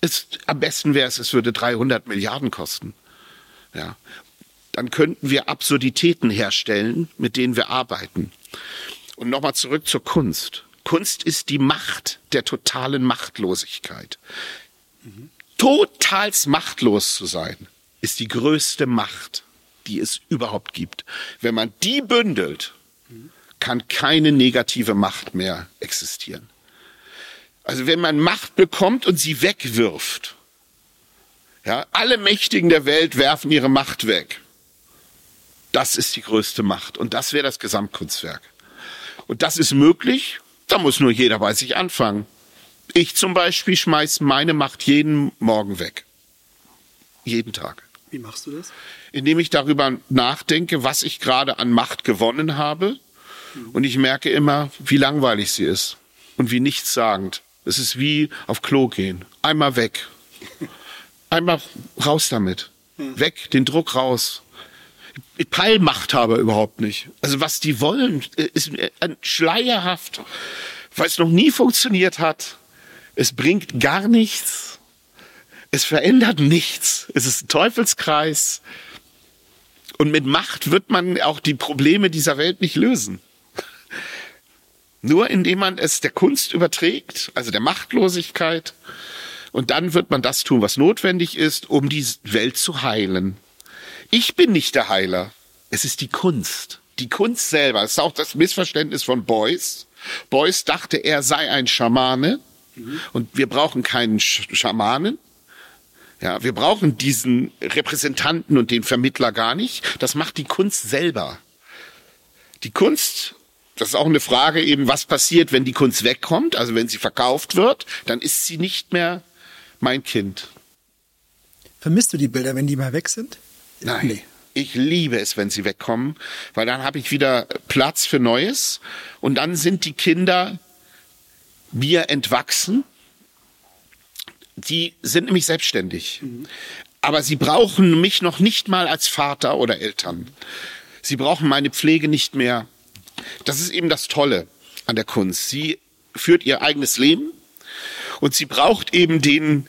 Es, am besten wäre es, es würde 300 Milliarden kosten. Ja. Dann könnten wir Absurditäten herstellen, mit denen wir arbeiten. Und nochmal zurück zur Kunst. Kunst ist die Macht der totalen Machtlosigkeit. Totals machtlos zu sein, ist die größte Macht, die es überhaupt gibt. Wenn man die bündelt, kann keine negative Macht mehr existieren. Also wenn man Macht bekommt und sie wegwirft, ja, alle Mächtigen der Welt werfen ihre Macht weg. Das ist die größte Macht und das wäre das Gesamtkunstwerk. Und das ist möglich, da muss nur jeder bei sich anfangen. Ich zum Beispiel schmeiß meine Macht jeden Morgen weg. Jeden Tag. Wie machst du das? Indem ich darüber nachdenke, was ich gerade an Macht gewonnen habe. Und ich merke immer, wie langweilig sie ist und wie nichtssagend. Es ist wie auf Klo gehen. Einmal weg. Einmal raus damit. Weg, den Druck raus. Peilmachthaber überhaupt nicht. Also was die wollen, ist schleierhaft, weil es noch nie funktioniert hat. Es bringt gar nichts. Es verändert nichts. Es ist ein Teufelskreis. Und mit Macht wird man auch die Probleme dieser Welt nicht lösen. Nur indem man es der Kunst überträgt, also der Machtlosigkeit. Und dann wird man das tun, was notwendig ist, um die Welt zu heilen. Ich bin nicht der Heiler. Es ist die Kunst. Die Kunst selber. Das ist auch das Missverständnis von Beuys. Beuys dachte, er sei ein Schamane. Mhm. Und wir brauchen keinen Sch Schamanen. Ja, wir brauchen diesen Repräsentanten und den Vermittler gar nicht. Das macht die Kunst selber. Die Kunst, das ist auch eine Frage eben, was passiert, wenn die Kunst wegkommt, also wenn sie verkauft wird, dann ist sie nicht mehr mein Kind. Vermisst du die Bilder, wenn die mal weg sind? Nein. Nee. Ich liebe es, wenn sie wegkommen, weil dann habe ich wieder Platz für Neues und dann sind die Kinder mir entwachsen. Die sind nämlich selbstständig. Mhm. Aber sie brauchen mich noch nicht mal als Vater oder Eltern. Sie brauchen meine Pflege nicht mehr. Das ist eben das Tolle an der Kunst. Sie führt ihr eigenes Leben und sie braucht eben den,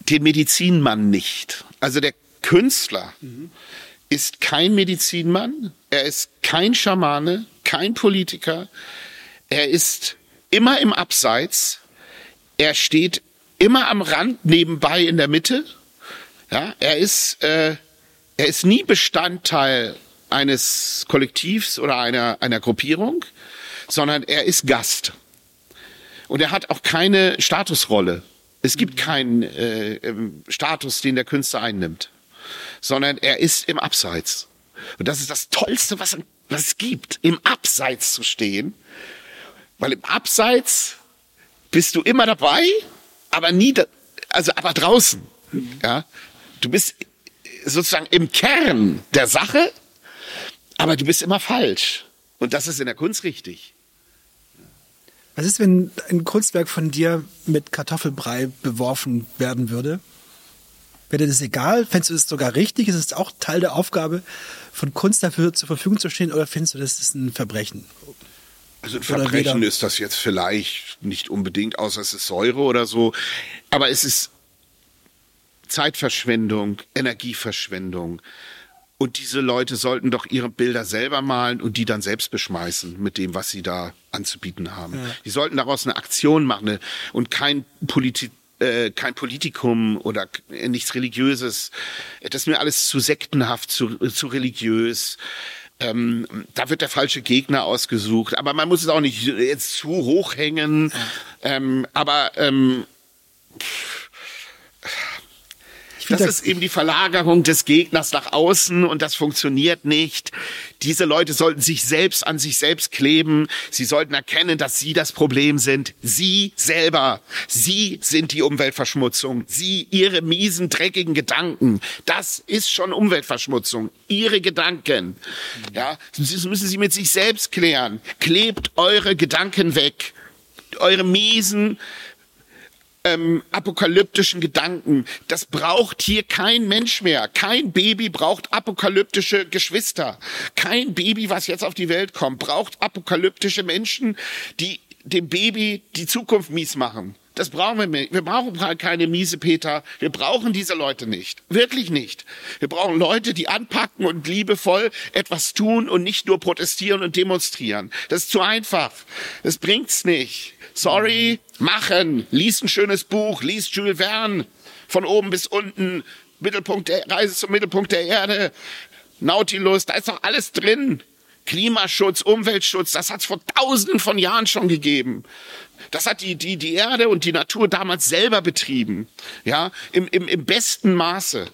den Medizinmann nicht. Also der Künstler mhm ist kein Medizinmann, er ist kein Schamane, kein Politiker, er ist immer im Abseits, er steht immer am Rand nebenbei in der Mitte, ja, er ist, äh, er ist nie Bestandteil eines Kollektivs oder einer, einer Gruppierung, sondern er ist Gast. Und er hat auch keine Statusrolle. Es gibt keinen äh, ähm, Status, den der Künstler einnimmt sondern er ist im Abseits. Und das ist das Tollste, was, was es gibt, im Abseits zu stehen. Weil im Abseits bist du immer dabei, aber nie, da, also aber draußen. Ja, du bist sozusagen im Kern der Sache, aber du bist immer falsch. Und das ist in der Kunst richtig. Was ist, wenn ein Kunstwerk von dir mit Kartoffelbrei beworfen werden würde? Wäre dir das egal? Fändest du das sogar richtig? Ist es auch Teil der Aufgabe von Kunst dafür zur Verfügung zu stehen oder findest du, das ist ein Verbrechen? Also ein Verbrechen ist das jetzt vielleicht nicht unbedingt, außer es ist Säure oder so. Aber es ist Zeitverschwendung, Energieverschwendung. Und diese Leute sollten doch ihre Bilder selber malen und die dann selbst beschmeißen mit dem, was sie da anzubieten haben. Ja. Die sollten daraus eine Aktion machen und kein Politik äh, kein Politikum oder nichts Religiöses. Das ist mir alles zu sektenhaft, zu, zu religiös. Ähm, da wird der falsche Gegner ausgesucht. Aber man muss es auch nicht jetzt zu hoch hängen. Ähm, aber ähm, das ist eben die Verlagerung des Gegners nach außen und das funktioniert nicht. Diese Leute sollten sich selbst an sich selbst kleben. Sie sollten erkennen, dass sie das Problem sind. Sie selber. Sie sind die Umweltverschmutzung. Sie, ihre miesen, dreckigen Gedanken. Das ist schon Umweltverschmutzung. Ihre Gedanken. Ja, das müssen Sie mit sich selbst klären. Klebt eure Gedanken weg. Eure miesen, ähm, apokalyptischen Gedanken. Das braucht hier kein Mensch mehr. Kein Baby braucht apokalyptische Geschwister. Kein Baby, was jetzt auf die Welt kommt, braucht apokalyptische Menschen, die dem Baby die Zukunft mies machen. Das brauchen wir nicht. Wir brauchen keine miese Peter. Wir brauchen diese Leute nicht. Wirklich nicht. Wir brauchen Leute, die anpacken und liebevoll etwas tun und nicht nur protestieren und demonstrieren. Das ist zu einfach. Das bringt's nicht. Sorry, machen. Lies ein schönes Buch. Lies Jules Verne. Von oben bis unten. Mittelpunkt der Reise zum Mittelpunkt der Erde. Nautilus. Da ist doch alles drin. Klimaschutz, Umweltschutz, das hat es vor tausenden von Jahren schon gegeben. Das hat die, die, die Erde und die Natur damals selber betrieben. Ja, im, im, im besten Maße.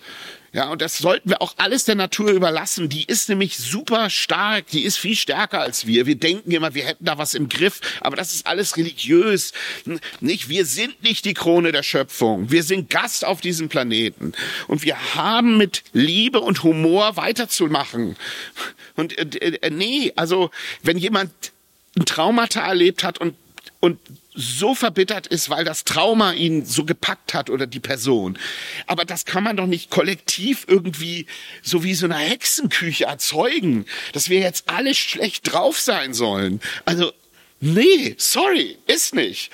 Ja, und das sollten wir auch alles der Natur überlassen. Die ist nämlich super stark, die ist viel stärker als wir. Wir denken immer, wir hätten da was im Griff, aber das ist alles religiös. Nicht, wir sind nicht die Krone der Schöpfung. Wir sind Gast auf diesem Planeten. Und wir haben mit Liebe und Humor weiterzumachen. Und äh, äh nee, also wenn jemand ein Traumata erlebt hat und und so verbittert ist, weil das Trauma ihn so gepackt hat oder die Person. Aber das kann man doch nicht kollektiv irgendwie so wie so eine Hexenküche erzeugen, dass wir jetzt alle schlecht drauf sein sollen. Also, nee, sorry, ist nicht.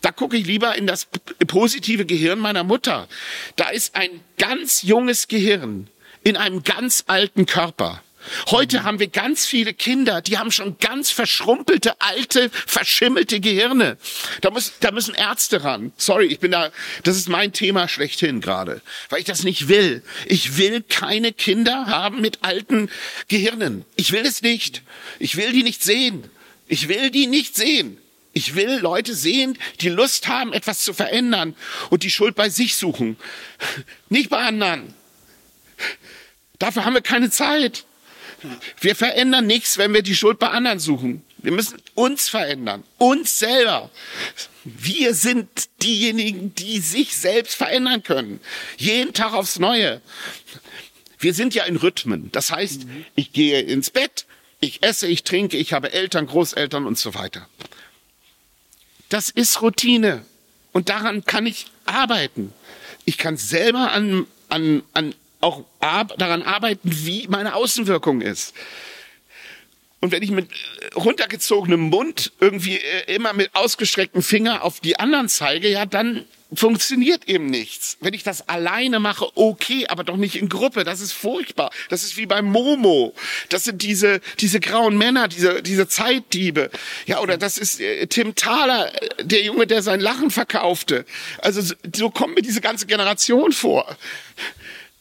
Da gucke ich lieber in das positive Gehirn meiner Mutter. Da ist ein ganz junges Gehirn in einem ganz alten Körper. Heute haben wir ganz viele Kinder, die haben schon ganz verschrumpelte, alte, verschimmelte Gehirne. Da, muss, da müssen Ärzte ran. Sorry, ich bin da, das ist mein Thema schlechthin gerade, weil ich das nicht will. Ich will keine Kinder haben mit alten Gehirnen. Ich will es nicht. Ich will die nicht sehen. Ich will die nicht sehen. Ich will Leute sehen, die Lust haben, etwas zu verändern und die Schuld bei sich suchen, nicht bei anderen. Dafür haben wir keine Zeit. Wir verändern nichts, wenn wir die Schuld bei anderen suchen. Wir müssen uns verändern, uns selber. Wir sind diejenigen, die sich selbst verändern können. Jeden Tag aufs Neue. Wir sind ja in Rhythmen. Das heißt, ich gehe ins Bett, ich esse, ich trinke, ich habe Eltern, Großeltern und so weiter. Das ist Routine. Und daran kann ich arbeiten. Ich kann selber an, an, an auch ab, daran arbeiten, wie meine Außenwirkung ist. Und wenn ich mit äh, runtergezogenem Mund irgendwie äh, immer mit ausgestrecktem Finger auf die anderen zeige, ja, dann funktioniert eben nichts. Wenn ich das alleine mache, okay, aber doch nicht in Gruppe. Das ist furchtbar. Das ist wie beim Momo. Das sind diese, diese grauen Männer, diese, diese Zeitdiebe. Ja, oder das ist äh, Tim Thaler, der Junge, der sein Lachen verkaufte. Also so kommt mir diese ganze Generation vor.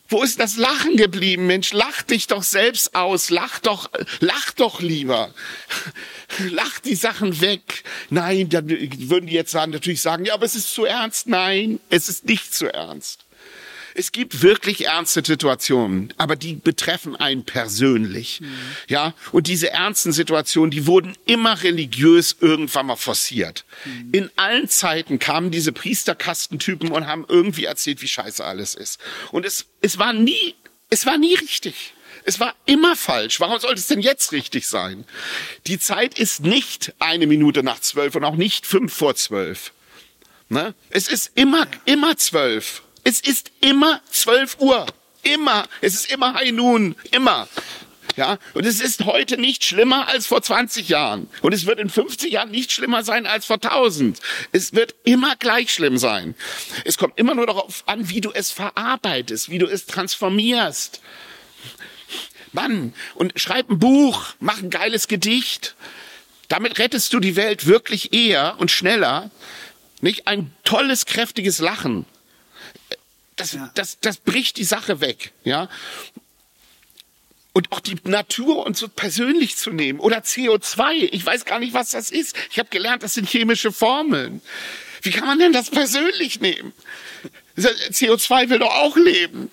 Wo ist das Lachen geblieben, Mensch? Lach dich doch selbst aus. Lach doch, lach doch lieber. Lach die Sachen weg. Nein, dann würden die jetzt natürlich sagen, ja, aber es ist zu ernst. Nein, es ist nicht zu ernst. Es gibt wirklich ernste Situationen, aber die betreffen einen persönlich. Mhm. Ja, und diese ernsten Situationen, die wurden immer religiös irgendwann mal forciert. Mhm. In allen Zeiten kamen diese Priesterkastentypen und haben irgendwie erzählt, wie scheiße alles ist. Und es, es war nie, es war nie richtig. Es war immer falsch. Warum sollte es denn jetzt richtig sein? Die Zeit ist nicht eine Minute nach zwölf und auch nicht fünf vor zwölf. Ne? Es ist immer, immer zwölf. Es ist immer 12 Uhr. Immer. Es ist immer High Noon. Immer. Ja, und es ist heute nicht schlimmer als vor 20 Jahren. Und es wird in 50 Jahren nicht schlimmer sein als vor 1000. Es wird immer gleich schlimm sein. Es kommt immer nur darauf an, wie du es verarbeitest, wie du es transformierst. Mann, und schreib ein Buch, mach ein geiles Gedicht. Damit rettest du die Welt wirklich eher und schneller. Nicht ein tolles, kräftiges Lachen das, ja. das, das bricht die Sache weg, ja. Und auch die Natur und so persönlich zu nehmen. Oder CO2. Ich weiß gar nicht, was das ist. Ich habe gelernt, das sind chemische Formeln. Wie kann man denn das persönlich nehmen? CO2 will doch auch leben.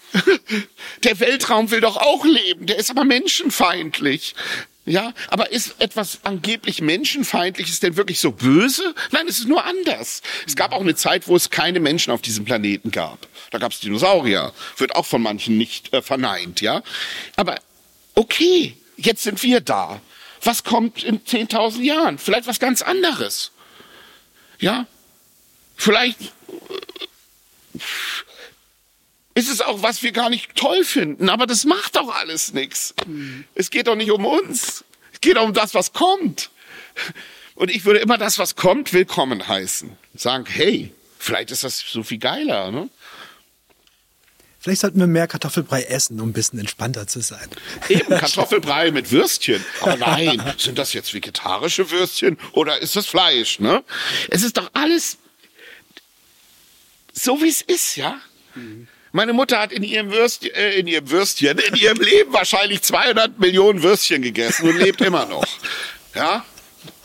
Der Weltraum will doch auch leben. Der ist aber menschenfeindlich. Ja, aber ist etwas angeblich menschenfeindliches denn wirklich so böse? Nein, es ist nur anders. Es gab auch eine Zeit, wo es keine Menschen auf diesem Planeten gab. Da gab es Dinosaurier. Wird auch von manchen nicht äh, verneint, ja. Aber okay, jetzt sind wir da. Was kommt in 10.000 Jahren? Vielleicht was ganz anderes. Ja? Vielleicht äh, ist es auch, was wir gar nicht toll finden. Aber das macht doch alles nichts. Mhm. Es geht doch nicht um uns. Es geht um das, was kommt. Und ich würde immer das, was kommt, willkommen heißen. Sagen, hey, vielleicht ist das so viel geiler. Ne? Vielleicht sollten wir mehr Kartoffelbrei essen, um ein bisschen entspannter zu sein. Eben, Kartoffelbrei mit Würstchen. Aber nein, sind das jetzt vegetarische Würstchen oder ist das Fleisch? Ne? Es ist doch alles so, wie es ist, ja? Mhm. Meine Mutter hat in ihrem Würstchen, äh, in ihrem Würstchen, in ihrem Leben wahrscheinlich 200 Millionen Würstchen gegessen und lebt immer noch. Ja?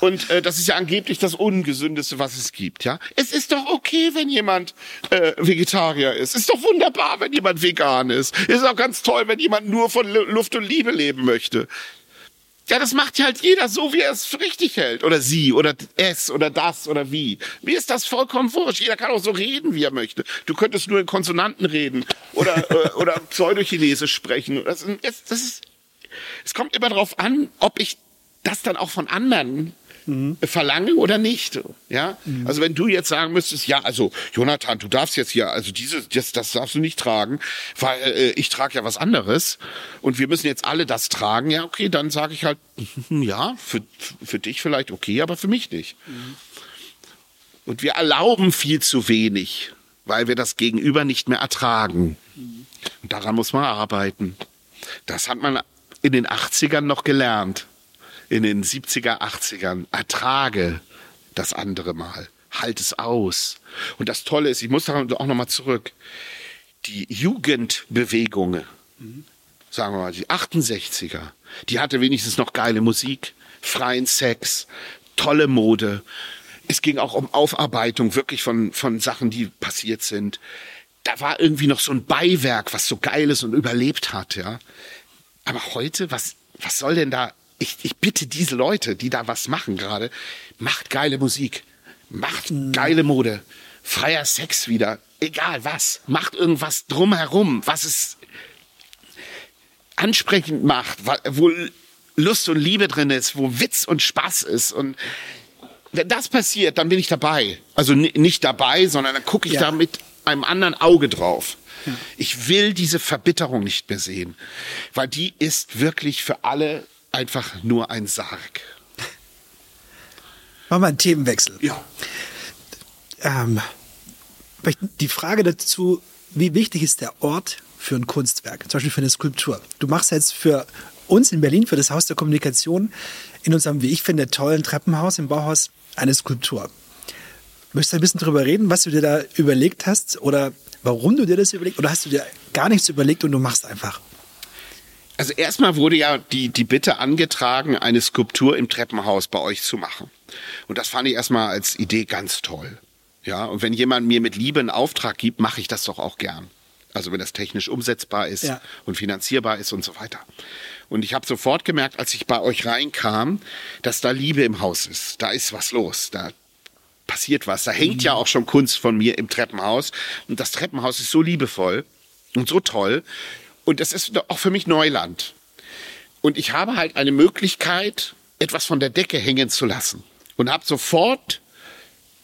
Und äh, das ist ja angeblich das Ungesündeste, was es gibt, ja. Es ist doch okay, wenn jemand äh, Vegetarier ist. Es ist doch wunderbar, wenn jemand vegan ist. Es ist auch ganz toll, wenn jemand nur von Luft und Liebe leben möchte. Ja, das macht ja halt jeder so, wie er es für richtig hält. Oder sie, oder es, oder das, oder wie. Mir ist das vollkommen wurscht. Jeder kann auch so reden, wie er möchte. Du könntest nur in Konsonanten reden. Oder, äh, oder Pseudochinesisch sprechen. Das, das, das ist, es kommt immer darauf an, ob ich das dann auch von anderen mhm. verlange oder nicht. Ja, mhm. also wenn du jetzt sagen müsstest, ja, also Jonathan, du darfst jetzt hier, also diese, das, das darfst du nicht tragen, weil äh, ich trage ja was anderes und wir müssen jetzt alle das tragen. Ja, okay, dann sage ich halt, ja, für für dich vielleicht okay, aber für mich nicht. Mhm. Und wir erlauben viel zu wenig, weil wir das Gegenüber nicht mehr ertragen. Und daran muss man arbeiten. Das hat man in den 80ern noch gelernt in den 70er, 80ern, ertrage das andere Mal. Halt es aus. Und das Tolle ist, ich muss da auch nochmal zurück, die Jugendbewegung, sagen wir mal, die 68er, die hatte wenigstens noch geile Musik, freien Sex, tolle Mode. es ging auch um Aufarbeitung wirklich von, von Sachen, die passiert sind. Da war irgendwie noch so ein Beiwerk, was so geil ist und überlebt hat, ja. Aber heute, was, was soll denn da? Ich, ich bitte diese Leute, die da was machen gerade, macht geile Musik, macht geile Mode, freier Sex wieder, egal was, macht irgendwas drumherum, was es ansprechend macht, wo Lust und Liebe drin ist, wo Witz und Spaß ist und wenn das passiert, dann bin ich dabei. Also nicht dabei, sondern dann gucke ich ja. da mit einem anderen Auge drauf. Ja. Ich will diese Verbitterung nicht mehr sehen, weil die ist wirklich für alle einfach nur ein Sarg. Machen wir einen Themenwechsel. Ja. Ähm, die Frage dazu, wie wichtig ist der Ort für ein Kunstwerk, zum Beispiel für eine Skulptur? Du machst jetzt für uns in Berlin, für das Haus der Kommunikation, in unserem, wie ich finde, tollen Treppenhaus im Bauhaus eine Skulptur. Möchtest du ein bisschen darüber reden, was du dir da überlegt hast oder warum du dir das überlegt oder hast du dir gar nichts überlegt und du machst einfach? Also erstmal wurde ja die, die Bitte angetragen, eine Skulptur im Treppenhaus bei euch zu machen. Und das fand ich erstmal als Idee ganz toll. Ja, und wenn jemand mir mit Liebe einen Auftrag gibt, mache ich das doch auch gern. Also wenn das technisch umsetzbar ist ja. und finanzierbar ist und so weiter. Und ich habe sofort gemerkt, als ich bei euch reinkam, dass da Liebe im Haus ist. Da ist was los. Da passiert was. Da hängt ja auch schon Kunst von mir im Treppenhaus. Und das Treppenhaus ist so liebevoll und so toll. Und das ist auch für mich Neuland. Und ich habe halt eine Möglichkeit, etwas von der Decke hängen zu lassen. Und habe sofort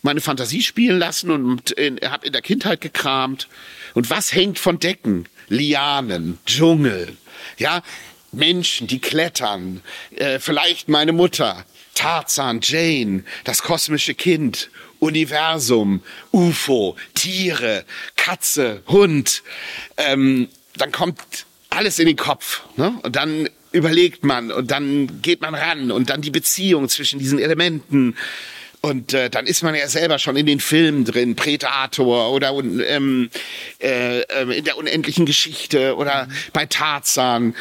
meine Fantasie spielen lassen und habe in der Kindheit gekramt. Und was hängt von Decken? Lianen, Dschungel. Ja, Menschen, die klettern, äh, vielleicht meine Mutter, Tarzan, Jane, das kosmische Kind, Universum, UFO, Tiere, Katze, Hund. Ähm, dann kommt alles in den Kopf. Ne? Und dann überlegt man und dann geht man ran und dann die Beziehung zwischen diesen Elementen. Und äh, dann ist man ja selber schon in den Filmen drin, Predator oder ähm, äh, ähm, in der unendlichen Geschichte oder bei Tarzan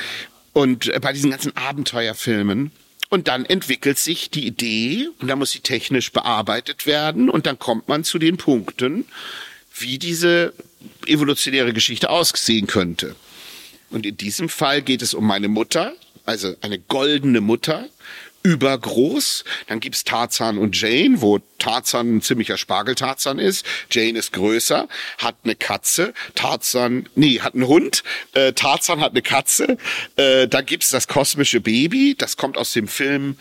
und äh, bei diesen ganzen Abenteuerfilmen. Und dann entwickelt sich die Idee und dann muss sie technisch bearbeitet werden und dann kommt man zu den Punkten, wie diese evolutionäre Geschichte ausgesehen könnte. Und in diesem Fall geht es um meine Mutter, also eine goldene Mutter, übergroß. Dann gibt's Tarzan und Jane, wo Tarzan ein ziemlicher Spargeltarzan ist. Jane ist größer, hat eine Katze. Tarzan, nee, hat einen Hund. Äh, Tarzan hat eine Katze. Äh, da gibt's das kosmische Baby. Das kommt aus dem Film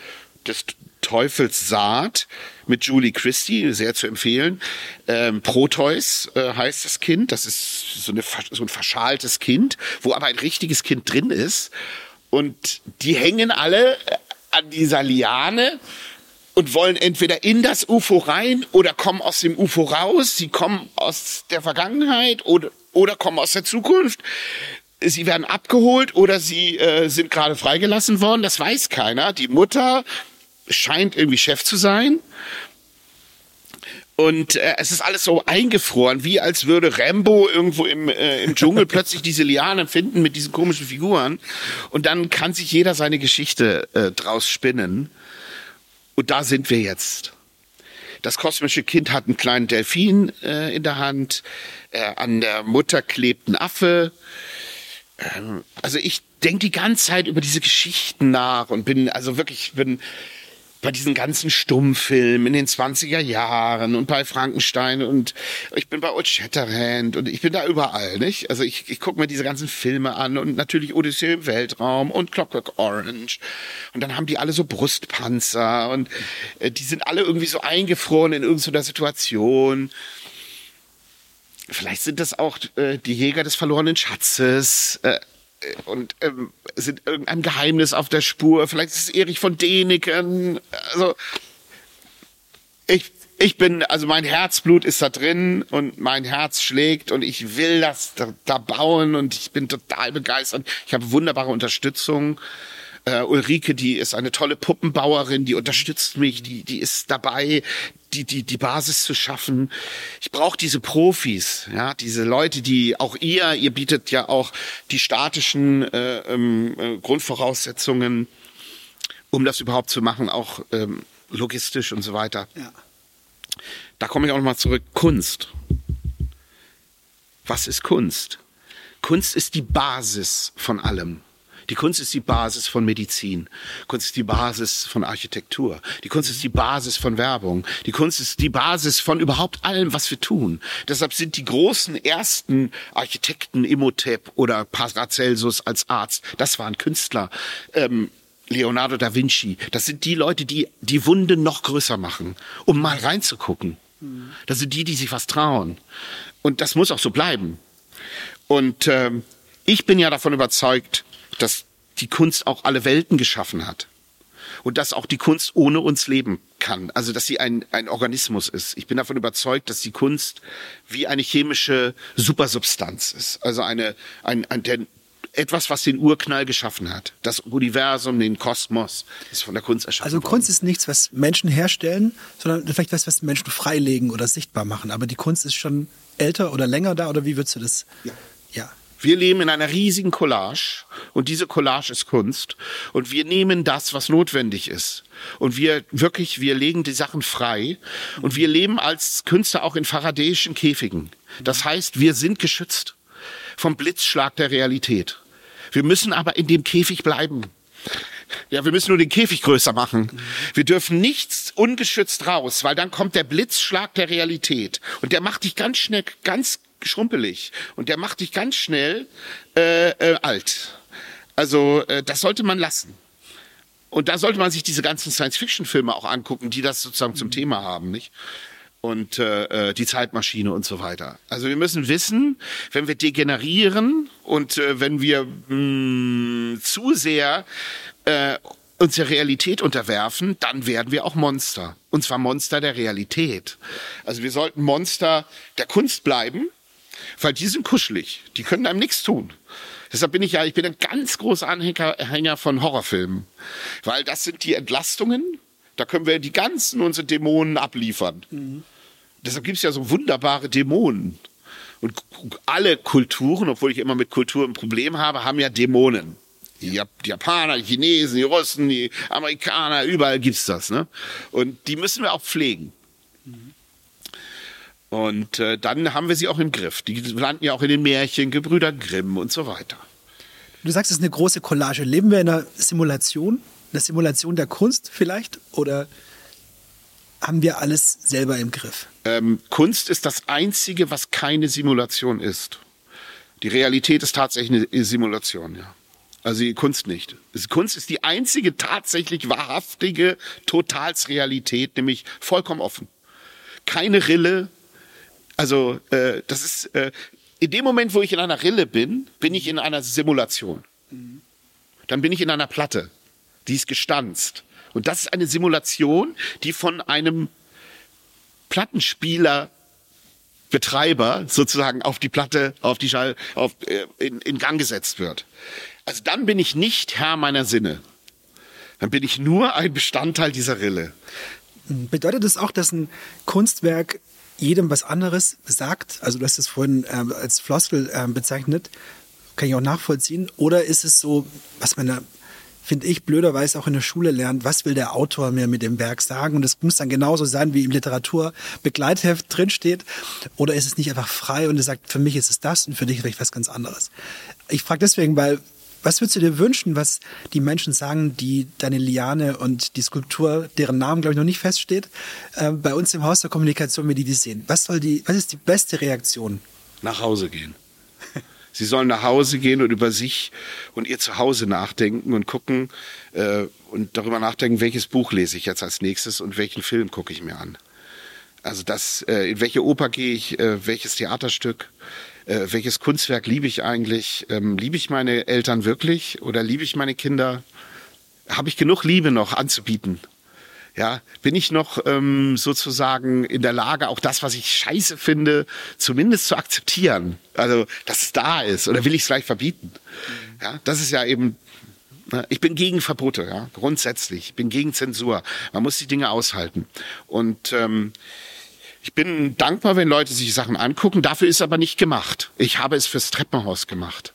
des Teufels Saat mit Julie Christie, sehr zu empfehlen. Ähm, Proteus äh, heißt das Kind. Das ist so, eine, so ein verschaltes Kind, wo aber ein richtiges Kind drin ist. Und die hängen alle an dieser Liane und wollen entweder in das UFO rein oder kommen aus dem UFO raus. Sie kommen aus der Vergangenheit oder, oder kommen aus der Zukunft. Sie werden abgeholt oder sie äh, sind gerade freigelassen worden. Das weiß keiner. Die Mutter scheint irgendwie Chef zu sein. Und äh, es ist alles so eingefroren, wie als würde Rambo irgendwo im, äh, im Dschungel plötzlich diese Liane finden mit diesen komischen Figuren. Und dann kann sich jeder seine Geschichte äh, draus spinnen. Und da sind wir jetzt. Das kosmische Kind hat einen kleinen Delfin äh, in der Hand. Äh, an der Mutter klebt ein Affe. Ähm, also ich denke die ganze Zeit über diese Geschichten nach und bin also wirklich bin bei diesen ganzen Stummfilmen in den 20er Jahren und bei Frankenstein und ich bin bei Old Shatterhand und ich bin da überall, nicht? Also ich, ich gucke mir diese ganzen Filme an und natürlich Odyssee im Weltraum und Clockwork Orange und dann haben die alle so Brustpanzer und äh, die sind alle irgendwie so eingefroren in irgendeiner Situation. Vielleicht sind das auch äh, die Jäger des verlorenen Schatzes. Äh, und ähm, sind irgendein Geheimnis auf der Spur. Vielleicht ist es Erich von Däniken. Also ich, ich bin, also mein Herzblut ist da drin und mein Herz schlägt und ich will das da, da bauen und ich bin total begeistert. Ich habe wunderbare Unterstützung. Uh, Ulrike, die ist eine tolle Puppenbauerin, die unterstützt mich, die, die ist dabei, die, die, die Basis zu schaffen. Ich brauche diese Profis, ja, diese Leute, die auch ihr, ihr bietet ja auch die statischen äh, ähm, äh, Grundvoraussetzungen, um das überhaupt zu machen, auch ähm, logistisch und so weiter. Ja. Da komme ich auch nochmal zurück. Kunst. Was ist Kunst? Kunst ist die Basis von allem. Die Kunst ist die Basis von Medizin. Kunst ist die Basis von Architektur. Die Kunst ist die Basis von Werbung. Die Kunst ist die Basis von überhaupt allem, was wir tun. Deshalb sind die großen ersten Architekten, Imhotep oder Paracelsus als Arzt, das waren Künstler. Ähm, Leonardo da Vinci, das sind die Leute, die die Wunde noch größer machen, um mal reinzugucken. Das sind die, die sich was trauen. Und das muss auch so bleiben. Und ähm, ich bin ja davon überzeugt, dass die Kunst auch alle Welten geschaffen hat. Und dass auch die Kunst ohne uns leben kann. Also, dass sie ein, ein Organismus ist. Ich bin davon überzeugt, dass die Kunst wie eine chemische Supersubstanz ist. Also eine, ein, ein, der, etwas, was den Urknall geschaffen hat. Das Universum, den Kosmos, ist von der Kunst erschaffen Also Kunst ist nichts, was Menschen herstellen, sondern vielleicht was, was Menschen freilegen oder sichtbar machen. Aber die Kunst ist schon älter oder länger da, oder wie würdest du das? Ja. ja. Wir leben in einer riesigen Collage und diese Collage ist Kunst und wir nehmen das, was notwendig ist und wir wirklich, wir legen die Sachen frei und wir leben als Künstler auch in faradäischen Käfigen. Das heißt, wir sind geschützt vom Blitzschlag der Realität. Wir müssen aber in dem Käfig bleiben. Ja, wir müssen nur den Käfig größer machen. Wir dürfen nichts ungeschützt raus, weil dann kommt der Blitzschlag der Realität und der macht dich ganz schnell, ganz schrumpelig und der macht dich ganz schnell äh, äh, alt. Also äh, das sollte man lassen. Und da sollte man sich diese ganzen Science-Fiction-Filme auch angucken, die das sozusagen zum Thema haben, nicht? Und äh, die Zeitmaschine und so weiter. Also wir müssen wissen, wenn wir degenerieren und äh, wenn wir mh, zu sehr äh, uns der Realität unterwerfen, dann werden wir auch Monster. Und zwar Monster der Realität. Also wir sollten Monster der Kunst bleiben, weil die sind kuschelig. Die können einem nichts tun. Deshalb bin ich ja, ich bin ein ganz großer Anhänger von Horrorfilmen. Weil das sind die Entlastungen. Da können wir die ganzen unsere Dämonen abliefern. Mhm. Deshalb gibt es ja so wunderbare Dämonen. Und alle Kulturen, obwohl ich immer mit Kultur ein Problem habe, haben ja Dämonen. Die Japaner, die Chinesen, die Russen, die Amerikaner, überall gibt's das. Ne? Und die müssen wir auch pflegen. Und äh, dann haben wir sie auch im Griff. Die landen ja auch in den Märchen, Gebrüder Grimm und so weiter. Du sagst, es ist eine große Collage. Leben wir in einer Simulation? Eine Simulation der Kunst vielleicht? Oder haben wir alles selber im Griff? Ähm, Kunst ist das Einzige, was keine Simulation ist. Die Realität ist tatsächlich eine Simulation, ja. Also die Kunst nicht. Kunst ist die einzige tatsächlich wahrhaftige Totalsrealität, nämlich vollkommen offen. Keine Rille. Also äh, das ist äh, in dem Moment, wo ich in einer Rille bin, bin ich in einer Simulation. Dann bin ich in einer Platte, die ist gestanzt. Und das ist eine Simulation, die von einem Plattenspieler Betreiber sozusagen auf die Platte, auf die Schall, auf, äh, in, in Gang gesetzt wird. Also dann bin ich nicht Herr meiner Sinne. Dann bin ich nur ein Bestandteil dieser Rille. Bedeutet das auch, dass ein Kunstwerk jedem was anderes sagt? Also du hast es vorhin ähm, als Floskel ähm, bezeichnet, kann ich auch nachvollziehen. Oder ist es so, was man da, finde ich, blöderweise auch in der Schule lernt, was will der Autor mir mit dem Werk sagen? Und das muss dann genauso sein, wie im Literaturbegleitheft drinsteht. Oder ist es nicht einfach frei und es sagt, für mich ist es das und für dich vielleicht was ganz anderes? Ich frage deswegen, weil was würdest du dir wünschen, was die Menschen sagen, die deine Liane und die Skulptur, deren Namen, glaube ich, noch nicht feststeht, äh, bei uns im Haus der Kommunikation, wie die die sehen? Was, soll die, was ist die beste Reaktion? Nach Hause gehen. Sie sollen nach Hause gehen und über sich und ihr Zuhause nachdenken und gucken äh, und darüber nachdenken, welches Buch lese ich jetzt als nächstes und welchen Film gucke ich mir an. Also das, äh, in welche Oper gehe ich, äh, welches Theaterstück, äh, welches Kunstwerk liebe ich eigentlich? Ähm, liebe ich meine Eltern wirklich oder liebe ich meine Kinder? Habe ich genug Liebe noch anzubieten? Ja, bin ich noch ähm, sozusagen in der Lage, auch das, was ich scheiße finde, zumindest zu akzeptieren? Also, dass es da ist oder will ich es gleich verbieten? Ja, das ist ja eben ne, ich bin gegen Verbote, ja, grundsätzlich. Ich bin gegen Zensur. Man muss die Dinge aushalten. Und ähm, ich bin dankbar, wenn Leute sich Sachen angucken. Dafür ist aber nicht gemacht. Ich habe es fürs Treppenhaus gemacht.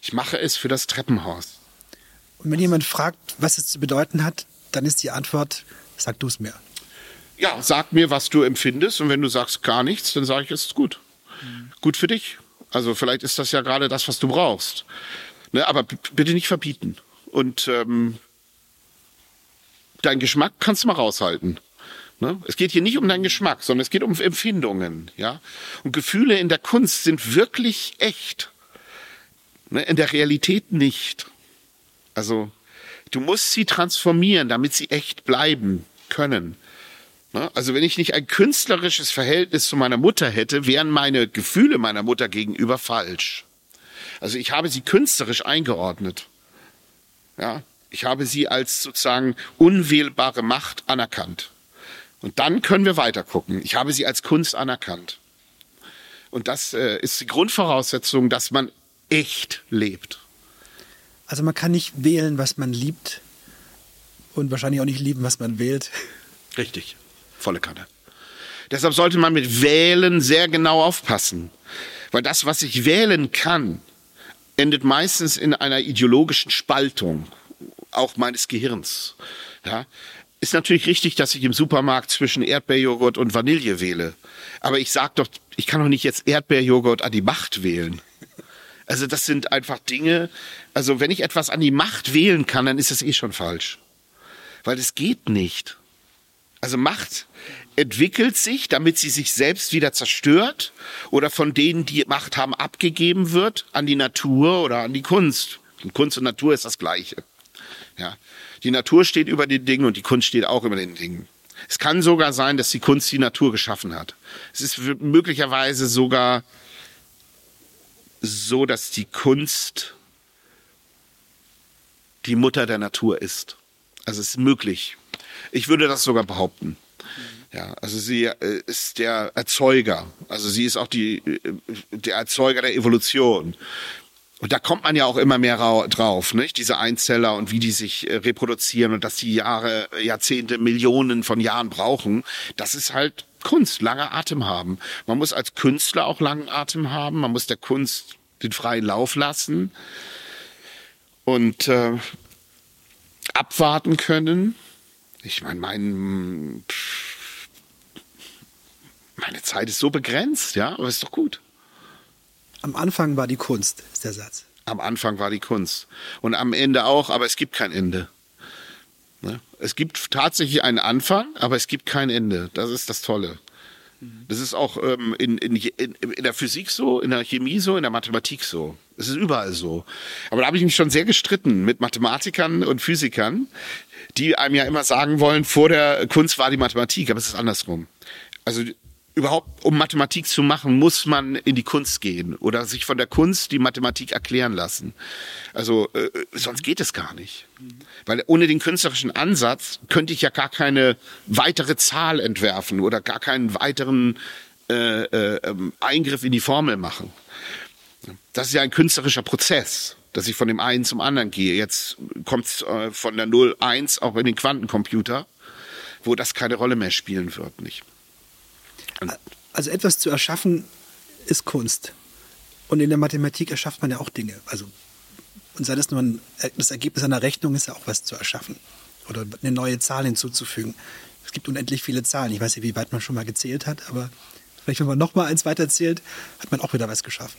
Ich mache es für das Treppenhaus. Und wenn jemand fragt, was es zu bedeuten hat, dann ist die Antwort, sag du es mir. ja, sag mir, was du empfindest. Und wenn du sagst gar nichts, dann sage ich, es ist gut. Mhm. Gut für dich. Also vielleicht ist das ja gerade das, was du brauchst. Ne, aber bitte nicht verbieten. Und ähm, deinen Geschmack kannst du mal raushalten. Ne? Es geht hier nicht um deinen Geschmack, sondern es geht um Empfindungen. Ja? Und Gefühle in der Kunst sind wirklich echt. Ne? In der Realität nicht. Also du musst sie transformieren, damit sie echt bleiben können. Ne? Also wenn ich nicht ein künstlerisches Verhältnis zu meiner Mutter hätte, wären meine Gefühle meiner Mutter gegenüber falsch. Also ich habe sie künstlerisch eingeordnet. Ja, ich habe sie als sozusagen unwählbare Macht anerkannt. Und dann können wir weiter gucken. Ich habe sie als Kunst anerkannt. Und das äh, ist die Grundvoraussetzung, dass man echt lebt. Also man kann nicht wählen, was man liebt und wahrscheinlich auch nicht lieben, was man wählt. Richtig, volle Kanne. Deshalb sollte man mit Wählen sehr genau aufpassen. Weil das, was ich wählen kann, endet meistens in einer ideologischen Spaltung, auch meines Gehirns. Ja? Ist natürlich richtig, dass ich im Supermarkt zwischen Erdbeerjoghurt und Vanille wähle. Aber ich sag doch, ich kann doch nicht jetzt Erdbeerjoghurt an die Macht wählen. Also das sind einfach Dinge, also wenn ich etwas an die Macht wählen kann, dann ist es eh schon falsch. Weil es geht nicht. Also Macht entwickelt sich, damit sie sich selbst wieder zerstört oder von denen, die Macht haben, abgegeben wird an die Natur oder an die Kunst. Und Kunst und Natur ist das Gleiche. Ja. Die Natur steht über den Dingen und die Kunst steht auch über den Dingen. Es kann sogar sein, dass die Kunst die Natur geschaffen hat. Es ist möglicherweise sogar so, dass die Kunst die Mutter der Natur ist. Also es ist möglich. Ich würde das sogar behaupten. Ja, also sie äh, ist der Erzeuger. Also sie ist auch die, äh, der Erzeuger der Evolution. Und da kommt man ja auch immer mehr drauf, nicht? Diese Einzeller und wie die sich äh, reproduzieren und dass die Jahre, Jahrzehnte, Millionen von Jahren brauchen. Das ist halt Kunst, langer Atem haben. Man muss als Künstler auch langen Atem haben. Man muss der Kunst den freien Lauf lassen und äh, abwarten können. Ich meine, mein, meine Zeit ist so begrenzt, ja, aber ist doch gut. Am Anfang war die Kunst, ist der Satz. Am Anfang war die Kunst. Und am Ende auch, aber es gibt kein Ende. Ne? Es gibt tatsächlich einen Anfang, aber es gibt kein Ende. Das ist das Tolle. Das ist auch ähm, in, in, in, in der Physik so, in der Chemie so, in der Mathematik so. Es ist überall so. Aber da habe ich mich schon sehr gestritten mit Mathematikern und Physikern, die einem ja immer sagen wollen, vor der Kunst war die Mathematik, aber es ist andersrum. Also überhaupt, um Mathematik zu machen, muss man in die Kunst gehen oder sich von der Kunst die Mathematik erklären lassen. Also äh, sonst geht es gar nicht. Weil ohne den künstlerischen Ansatz könnte ich ja gar keine weitere Zahl entwerfen oder gar keinen weiteren äh, äh, ähm, Eingriff in die Formel machen. Das ist ja ein künstlerischer Prozess, dass ich von dem einen zum anderen gehe. Jetzt kommt es äh, von der 0, 1 auch in den Quantencomputer, wo das keine Rolle mehr spielen wird, nicht? Also etwas zu erschaffen ist Kunst. Und in der Mathematik erschafft man ja auch Dinge. Also, und sei das nur ein, das Ergebnis einer Rechnung ist ja auch was zu erschaffen. Oder eine neue Zahl hinzuzufügen. Es gibt unendlich viele Zahlen. Ich weiß nicht, wie weit man schon mal gezählt hat, aber vielleicht, wenn man noch mal eins weiterzählt, hat man auch wieder was geschaffen.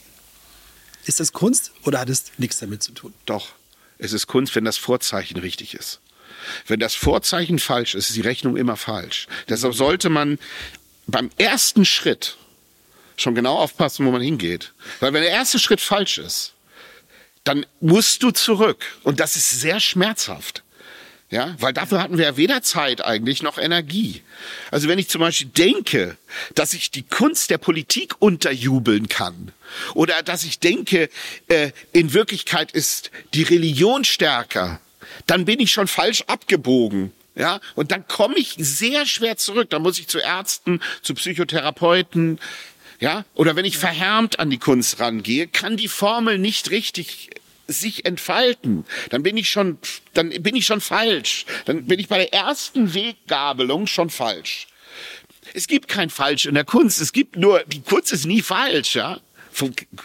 Ist das Kunst oder hat es nichts damit zu tun? Doch. Es ist Kunst, wenn das Vorzeichen richtig ist. Wenn das Vorzeichen falsch ist, ist die Rechnung immer falsch. Deshalb sollte man beim ersten Schritt schon genau aufpassen, wo man hingeht. Weil wenn der erste Schritt falsch ist, dann musst du zurück. Und das ist sehr schmerzhaft. Ja, weil dafür hatten wir ja weder Zeit eigentlich noch Energie. Also wenn ich zum Beispiel denke, dass ich die Kunst der Politik unterjubeln kann oder dass ich denke, äh, in Wirklichkeit ist die Religion stärker, dann bin ich schon falsch abgebogen. Ja, und dann komme ich sehr schwer zurück. Dann muss ich zu Ärzten, zu Psychotherapeuten, ja, oder wenn ich verhärmt an die Kunst rangehe, kann die Formel nicht richtig sich entfalten. Dann bin ich schon, dann bin ich schon falsch. Dann bin ich bei der ersten Weggabelung schon falsch. Es gibt kein Falsch in der Kunst. Es gibt nur, die Kunst ist nie falsch, ja.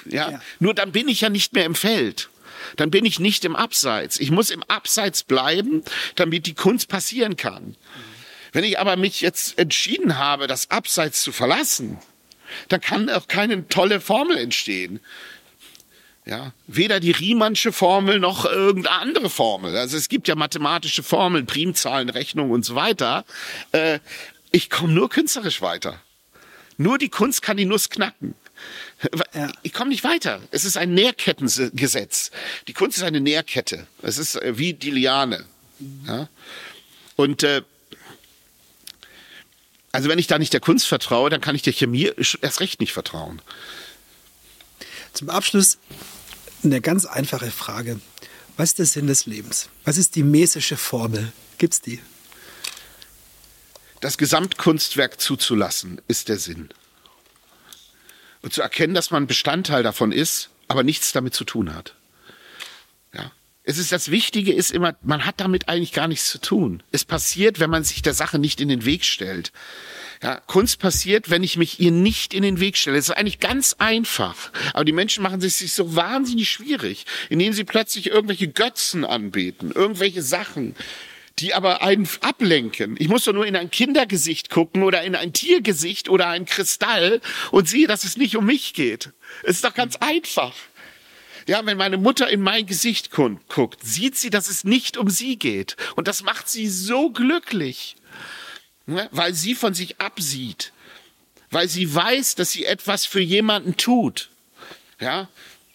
ja. ja. Nur dann bin ich ja nicht mehr im Feld dann bin ich nicht im Abseits. Ich muss im Abseits bleiben, damit die Kunst passieren kann. Wenn ich aber mich jetzt entschieden habe, das Abseits zu verlassen, dann kann auch keine tolle Formel entstehen. Ja, weder die Riemannsche Formel noch irgendeine andere Formel. Also es gibt ja mathematische Formeln, Primzahlen, Rechnungen und so weiter. Äh, ich komme nur künstlerisch weiter. Nur die Kunst kann die Nuss knacken. Ja. Ich komme nicht weiter. Es ist ein Nährkettengesetz. Die Kunst ist eine Nährkette. Es ist äh, wie die Liane. Ja? Und äh, also wenn ich da nicht der Kunst vertraue, dann kann ich der Chemie erst recht nicht vertrauen. Zum Abschluss eine ganz einfache Frage. Was ist der Sinn des Lebens? Was ist die mesische Formel? Gibt's die? Das Gesamtkunstwerk zuzulassen, ist der Sinn. Und zu erkennen, dass man Bestandteil davon ist, aber nichts damit zu tun hat. Ja. Es ist das Wichtige ist immer, man hat damit eigentlich gar nichts zu tun. Es passiert, wenn man sich der Sache nicht in den Weg stellt. Ja, Kunst passiert, wenn ich mich ihr nicht in den Weg stelle. Es ist eigentlich ganz einfach. Aber die Menschen machen es sich so wahnsinnig schwierig, indem sie plötzlich irgendwelche Götzen anbeten, irgendwelche Sachen, die aber einen ablenken. Ich muss doch nur in ein Kindergesicht gucken oder in ein Tiergesicht oder ein Kristall und sehe, dass es nicht um mich geht. Es ist doch ganz einfach. Ja, wenn meine Mutter in mein Gesicht guckt, sieht sie, dass es nicht um sie geht. Und das macht sie so glücklich ne? weil sie von sich absieht, weil sie weiß, dass sie etwas für jemanden tut. Ja,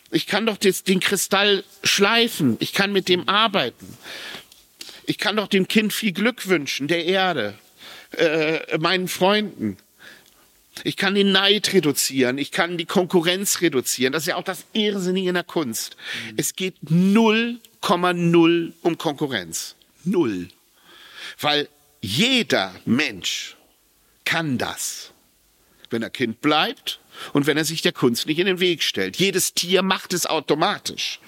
ich kann doch den Kristall schleifen, ich kann mit dem arbeiten. Ich kann doch dem Kind viel Glück wünschen, der Erde, äh, meinen Freunden. Ich kann den Neid reduzieren, ich kann die Konkurrenz reduzieren. Das ist ja auch das Irrsinnige in der Kunst. Mhm. Es geht 0,0 um Konkurrenz. Null. Weil jeder Mensch kann das, wenn er Kind bleibt und wenn er sich der Kunst nicht in den Weg stellt. Jedes Tier macht es automatisch.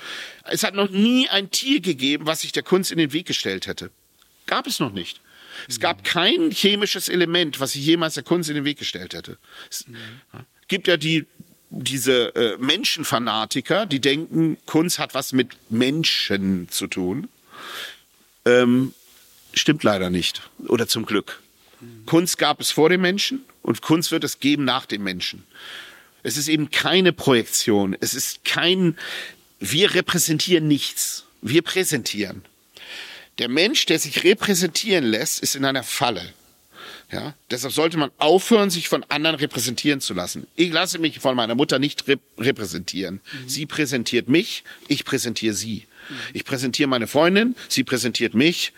Es hat noch nie ein Tier gegeben, was sich der Kunst in den Weg gestellt hätte. Gab es noch nicht. Es gab kein chemisches Element, was sich jemals der Kunst in den Weg gestellt hätte. Es gibt ja die diese äh, Menschenfanatiker, die denken, Kunst hat was mit Menschen zu tun. Ähm, Stimmt leider nicht. Oder zum Glück. Kunst gab es vor dem Menschen und Kunst wird es geben nach dem Menschen. Es ist eben keine Projektion. Es ist kein, wir repräsentieren nichts. Wir präsentieren. Der Mensch, der sich repräsentieren lässt, ist in einer Falle. Ja, deshalb sollte man aufhören, sich von anderen repräsentieren zu lassen. Ich lasse mich von meiner Mutter nicht rep repräsentieren. Mhm. Sie präsentiert mich, ich präsentiere sie. Mhm. Ich präsentiere meine Freundin, sie präsentiert mich.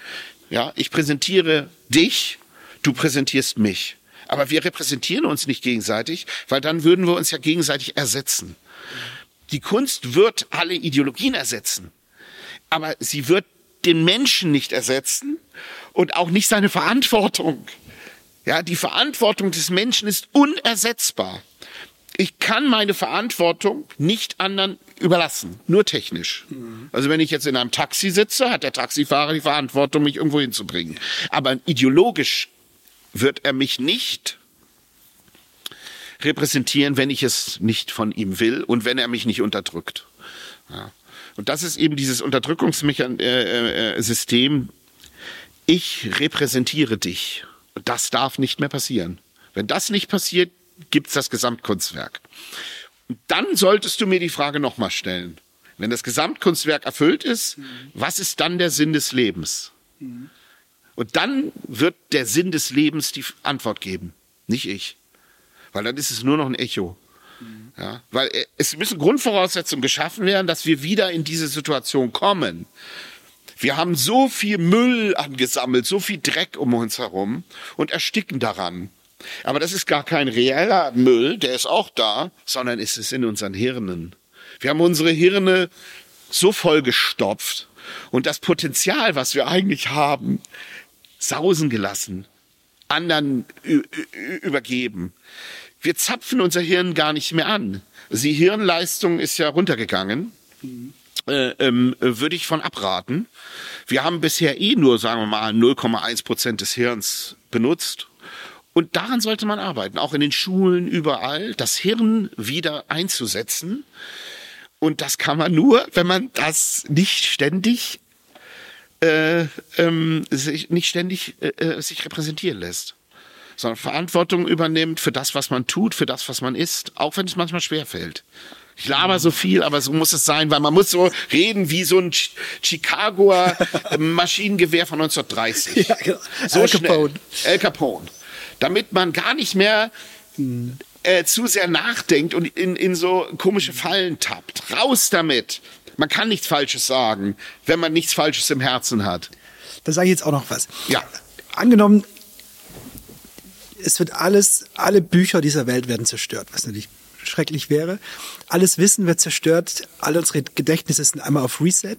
Ja, ich präsentiere dich, du präsentierst mich. Aber wir repräsentieren uns nicht gegenseitig, weil dann würden wir uns ja gegenseitig ersetzen. Die Kunst wird alle Ideologien ersetzen, aber sie wird den Menschen nicht ersetzen und auch nicht seine Verantwortung. Ja, die Verantwortung des Menschen ist unersetzbar ich kann meine Verantwortung nicht anderen überlassen, nur technisch. Mhm. Also wenn ich jetzt in einem Taxi sitze, hat der Taxifahrer die Verantwortung, mich irgendwo hinzubringen. Aber ideologisch wird er mich nicht repräsentieren, wenn ich es nicht von ihm will und wenn er mich nicht unterdrückt. Ja. Und das ist eben dieses Unterdrückungssystem. Äh, äh, ich repräsentiere dich. Das darf nicht mehr passieren. Wenn das nicht passiert, gibt's das Gesamtkunstwerk. Und dann solltest du mir die Frage nochmal stellen. Wenn das Gesamtkunstwerk erfüllt ist, mhm. was ist dann der Sinn des Lebens? Mhm. Und dann wird der Sinn des Lebens die Antwort geben, nicht ich. Weil dann ist es nur noch ein Echo. Ja, weil äh, es müssen Grundvoraussetzungen geschaffen werden, dass wir wieder in diese Situation kommen. Wir haben so viel Müll angesammelt, so viel Dreck um uns herum und ersticken daran. Aber das ist gar kein reeller Müll, der ist auch da, sondern es ist in unseren Hirnen. Wir haben unsere Hirne so vollgestopft und das Potenzial, was wir eigentlich haben, sausen gelassen, anderen übergeben. Wir zapfen unser Hirn gar nicht mehr an. Die Hirnleistung ist ja runtergegangen. Äh, ähm, würde ich von abraten. Wir haben bisher eh nur, sagen wir mal, 0,1 Prozent des Hirns benutzt und daran sollte man arbeiten, auch in den Schulen, überall, das Hirn wieder einzusetzen. Und das kann man nur, wenn man das nicht ständig äh, ähm, sich nicht ständig äh, äh, sich repräsentieren lässt, sondern Verantwortung übernimmt für das, was man tut, für das, was man ist, auch wenn es manchmal schwer fällt. Ich laber so viel, aber so muss es sein, weil man muss so reden wie so ein Chicagoer Maschinengewehr von 1930. Ja, genau. So Al Capone. Schnell. El Capone. Damit man gar nicht mehr äh, zu sehr nachdenkt und in, in so komische Fallen tappt. Raus damit. Man kann nichts Falsches sagen, wenn man nichts Falsches im Herzen hat. Da sage ich jetzt auch noch was. Ja. Angenommen, es wird alles, alle Bücher dieser Welt werden zerstört, was natürlich schrecklich wäre. Alles Wissen wird zerstört, alle unsere Gedächtnisse sind einmal auf Reset.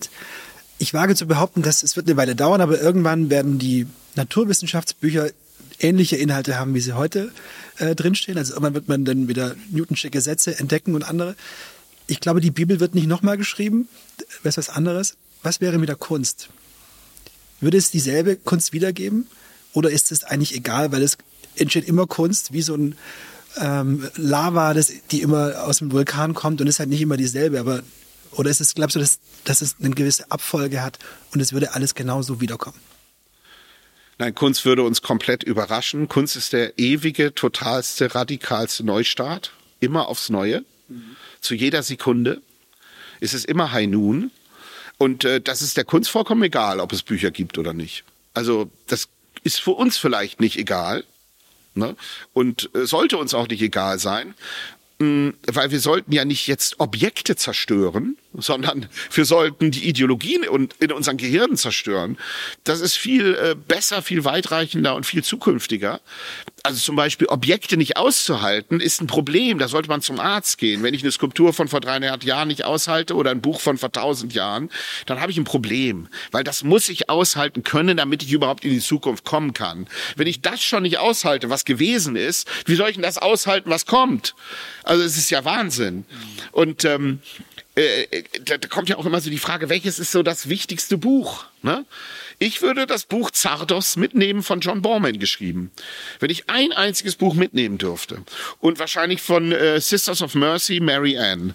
Ich wage zu behaupten, dass es wird eine Weile dauern, aber irgendwann werden die Naturwissenschaftsbücher ähnliche Inhalte haben, wie sie heute äh, drinstehen. Also irgendwann wird man dann wieder Newtonsche Gesetze entdecken und andere. Ich glaube, die Bibel wird nicht nochmal geschrieben. Wäre es was anderes? Was wäre mit der Kunst? Würde es dieselbe Kunst wiedergeben? Oder ist es eigentlich egal, weil es entsteht immer Kunst, wie so ein ähm, Lava, das, die immer aus dem Vulkan kommt und ist halt nicht immer dieselbe, aber oder ist es, glaubst du, dass, dass es eine gewisse Abfolge hat und es würde alles genauso wiederkommen? Nein, Kunst würde uns komplett überraschen. Kunst ist der ewige, totalste, radikalste Neustart. Immer aufs Neue. Mhm. Zu jeder Sekunde ist es immer High Noon. Und äh, das ist der Kunst vollkommen egal, ob es Bücher gibt oder nicht. Also das ist für uns vielleicht nicht egal. Ne? Und äh, sollte uns auch nicht egal sein, mh, mm, weil wir sollten ja nicht jetzt Objekte zerstören, sondern wir sollten die Ideologien in unseren Gehirnen zerstören. Das ist viel äh, besser, viel weitreichender und viel zukünftiger. Also zum Beispiel Objekte nicht auszuhalten, ist ein Problem. Da sollte man zum Arzt gehen. Wenn ich eine Skulptur von vor 300 Jahren nicht aushalte oder ein Buch von vor 1000 Jahren, dann habe ich ein Problem. Weil das muss ich aushalten können, damit ich überhaupt in die Zukunft kommen kann. Wenn ich das schon nicht aushalte, was gewesen ist, wie soll ich denn das aushalten, was kommt? Also es ist ja Wahnsinn. Und ähm, äh, äh, da, kommt ja auch immer so die Frage, welches ist so das wichtigste Buch? Ne? Ich würde das Buch Zardos mitnehmen von John Borman geschrieben. Wenn ich ein einziges Buch mitnehmen dürfte. Und wahrscheinlich von äh, Sisters of Mercy, Mary Ann.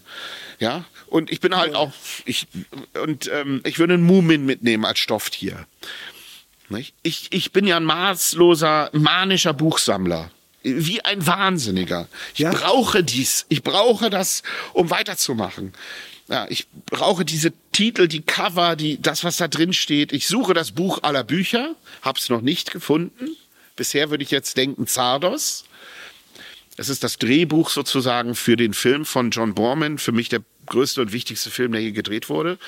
Ja, und ich bin halt auch, ich, und ähm, ich würde einen Mumin mitnehmen als Stofftier. Ich, ich bin ja ein maßloser, manischer Buchsammler wie ein Wahnsinniger. Ich ja. brauche dies. Ich brauche das, um weiterzumachen. Ja, ich brauche diese Titel, die Cover, die, das, was da drin steht. Ich suche das Buch aller Bücher, hab's noch nicht gefunden. Bisher würde ich jetzt denken Zardos. Es ist das Drehbuch sozusagen für den Film von John Borman, für mich der größte und wichtigste Film, der hier gedreht wurde.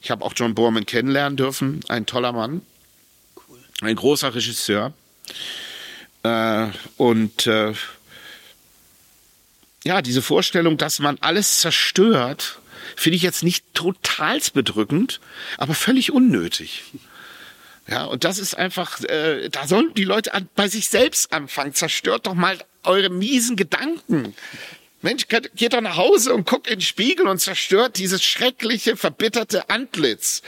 Ich habe auch John Borman kennenlernen dürfen, ein toller Mann, ein großer Regisseur. Äh, und äh, ja, diese Vorstellung, dass man alles zerstört, finde ich jetzt nicht total bedrückend, aber völlig unnötig. Ja, und das ist einfach, äh, da sollen die Leute an, bei sich selbst anfangen. Zerstört doch mal eure miesen Gedanken. Mensch, geht doch nach Hause und guckt in den Spiegel und zerstört dieses schreckliche, verbitterte Antlitz.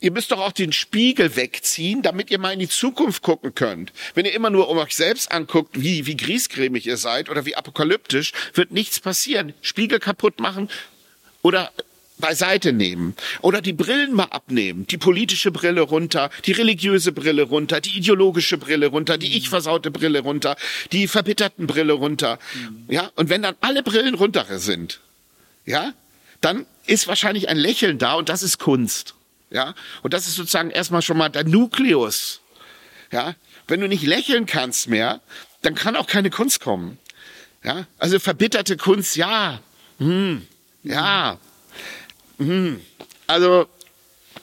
Ihr müsst doch auch den Spiegel wegziehen, damit ihr mal in die Zukunft gucken könnt. Wenn ihr immer nur um euch selbst anguckt, wie, wie griesgrämig ihr seid oder wie apokalyptisch, wird nichts passieren. Spiegel kaputt machen oder beiseite nehmen oder die Brillen mal abnehmen, die politische Brille runter, die religiöse Brille runter, die ideologische Brille runter, die ich versaute Brille runter, die verbitterten Brille runter. Ja, und wenn dann alle Brillen runter sind, ja, dann ist wahrscheinlich ein Lächeln da und das ist Kunst. Ja, und das ist sozusagen erstmal schon mal der Nukleus. Ja, wenn du nicht lächeln kannst mehr, dann kann auch keine Kunst kommen. Ja, also verbitterte Kunst, ja, hm, ja, hm. Also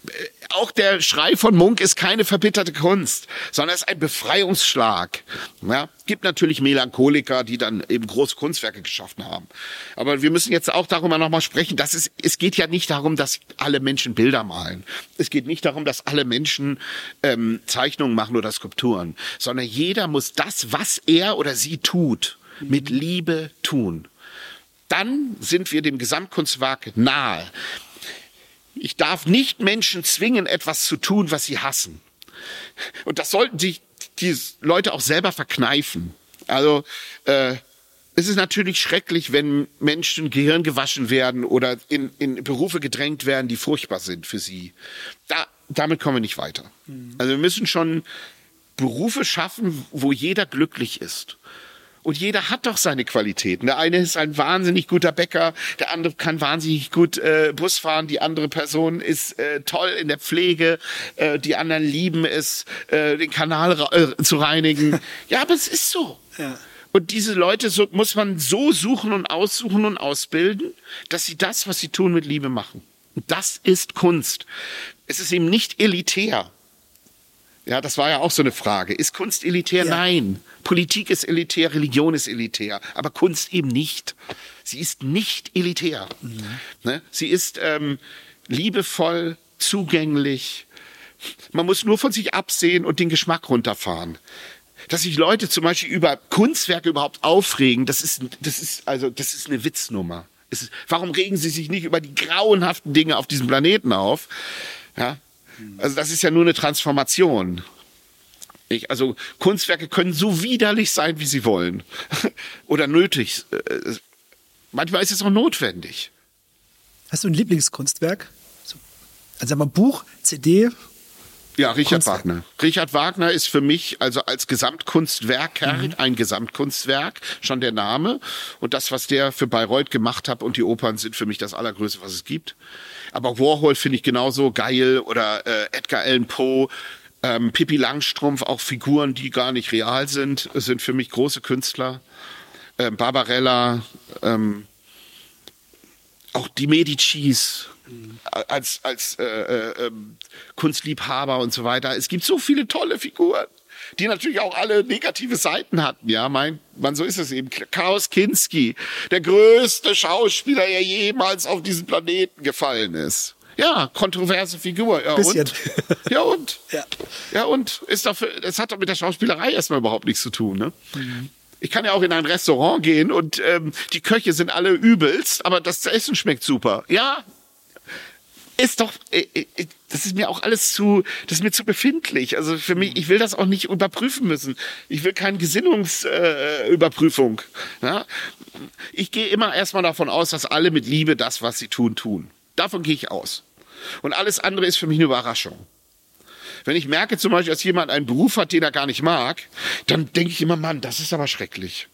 äh, auch der Schrei von Munk ist keine verbitterte Kunst, sondern ist ein Befreiungsschlag. Ja, gibt natürlich Melancholiker, die dann eben große Kunstwerke geschaffen haben. Aber wir müssen jetzt auch darüber nochmal sprechen, dass es, es geht ja nicht darum, dass alle Menschen Bilder malen. Es geht nicht darum, dass alle Menschen ähm, Zeichnungen machen oder Skulpturen, sondern jeder muss das, was er oder sie tut, mit Liebe tun dann sind wir dem Gesamtkunstwerk nahe. Ich darf nicht Menschen zwingen, etwas zu tun, was sie hassen. Und das sollten sich die Leute auch selber verkneifen. Also äh, es ist natürlich schrecklich, wenn Menschen Gehirn gewaschen werden oder in, in Berufe gedrängt werden, die furchtbar sind für sie. Da damit kommen wir nicht weiter. Also wir müssen schon Berufe schaffen, wo jeder glücklich ist. Und jeder hat doch seine Qualitäten. Der eine ist ein wahnsinnig guter Bäcker, der andere kann wahnsinnig gut äh, Bus fahren, die andere Person ist äh, toll in der Pflege, äh, die anderen lieben es, äh, den Kanal äh, zu reinigen. ja, aber es ist so. Ja. Und diese Leute so, muss man so suchen und aussuchen und ausbilden, dass sie das, was sie tun, mit Liebe machen. Und das ist Kunst. Es ist eben nicht elitär. Ja, das war ja auch so eine Frage. Ist Kunst elitär? Ja. Nein. Politik ist elitär, Religion ist elitär, aber Kunst eben nicht. Sie ist nicht elitär. Ne? Sie ist ähm, liebevoll, zugänglich. Man muss nur von sich absehen und den Geschmack runterfahren. Dass sich Leute zum Beispiel über Kunstwerke überhaupt aufregen, das ist, das ist, also, das ist eine Witznummer. Ist, warum regen sie sich nicht über die grauenhaften Dinge auf diesem Planeten auf? Ja? Also, das ist ja nur eine Transformation. Ich, also Kunstwerke können so widerlich sein, wie sie wollen. Oder nötig. Äh, Manchmal ist es auch notwendig. Hast du ein Lieblingskunstwerk? So, also sag mal Buch, CD. Ja, Richard Kunstwerk. Wagner. Richard Wagner ist für mich also als Gesamtkunstwerker ein Gesamtkunstwerk, schon der Name. Und das, was der für Bayreuth gemacht hat und die Opern sind für mich das Allergrößte, was es gibt. Aber Warhol finde ich genauso geil oder äh, Edgar Allan Poe. Ähm, Pippi Langstrumpf, auch Figuren, die gar nicht real sind, sind für mich große Künstler. Ähm, Barbarella, ähm, auch die Medicis als, als äh, äh, ähm, Kunstliebhaber und so weiter. Es gibt so viele tolle Figuren, die natürlich auch alle negative Seiten hatten. Ja, mein, man, so ist es eben. Klaus Kinski, der größte Schauspieler, der jemals auf diesen Planeten gefallen ist. Ja, kontroverse Figur. Ja, Bisschen. und? Ja, und? Ja. Ja, und? Ist dafür, das hat doch mit der Schauspielerei erstmal überhaupt nichts zu tun, ne? Ich kann ja auch in ein Restaurant gehen und ähm, die Köche sind alle übelst, aber das Essen schmeckt super. Ja, ist doch, äh, äh, das ist mir auch alles zu, das ist mir zu befindlich. Also für mich, ich will das auch nicht überprüfen müssen. Ich will keine Gesinnungsüberprüfung. Äh, Überprüfung, ja? Ich gehe immer erstmal davon aus, dass alle mit Liebe das, was sie tun, tun. Davon gehe ich aus. Und alles andere ist für mich eine Überraschung. Wenn ich merke zum Beispiel, dass jemand einen Beruf hat, den er gar nicht mag, dann denke ich immer, Mann, das ist aber schrecklich.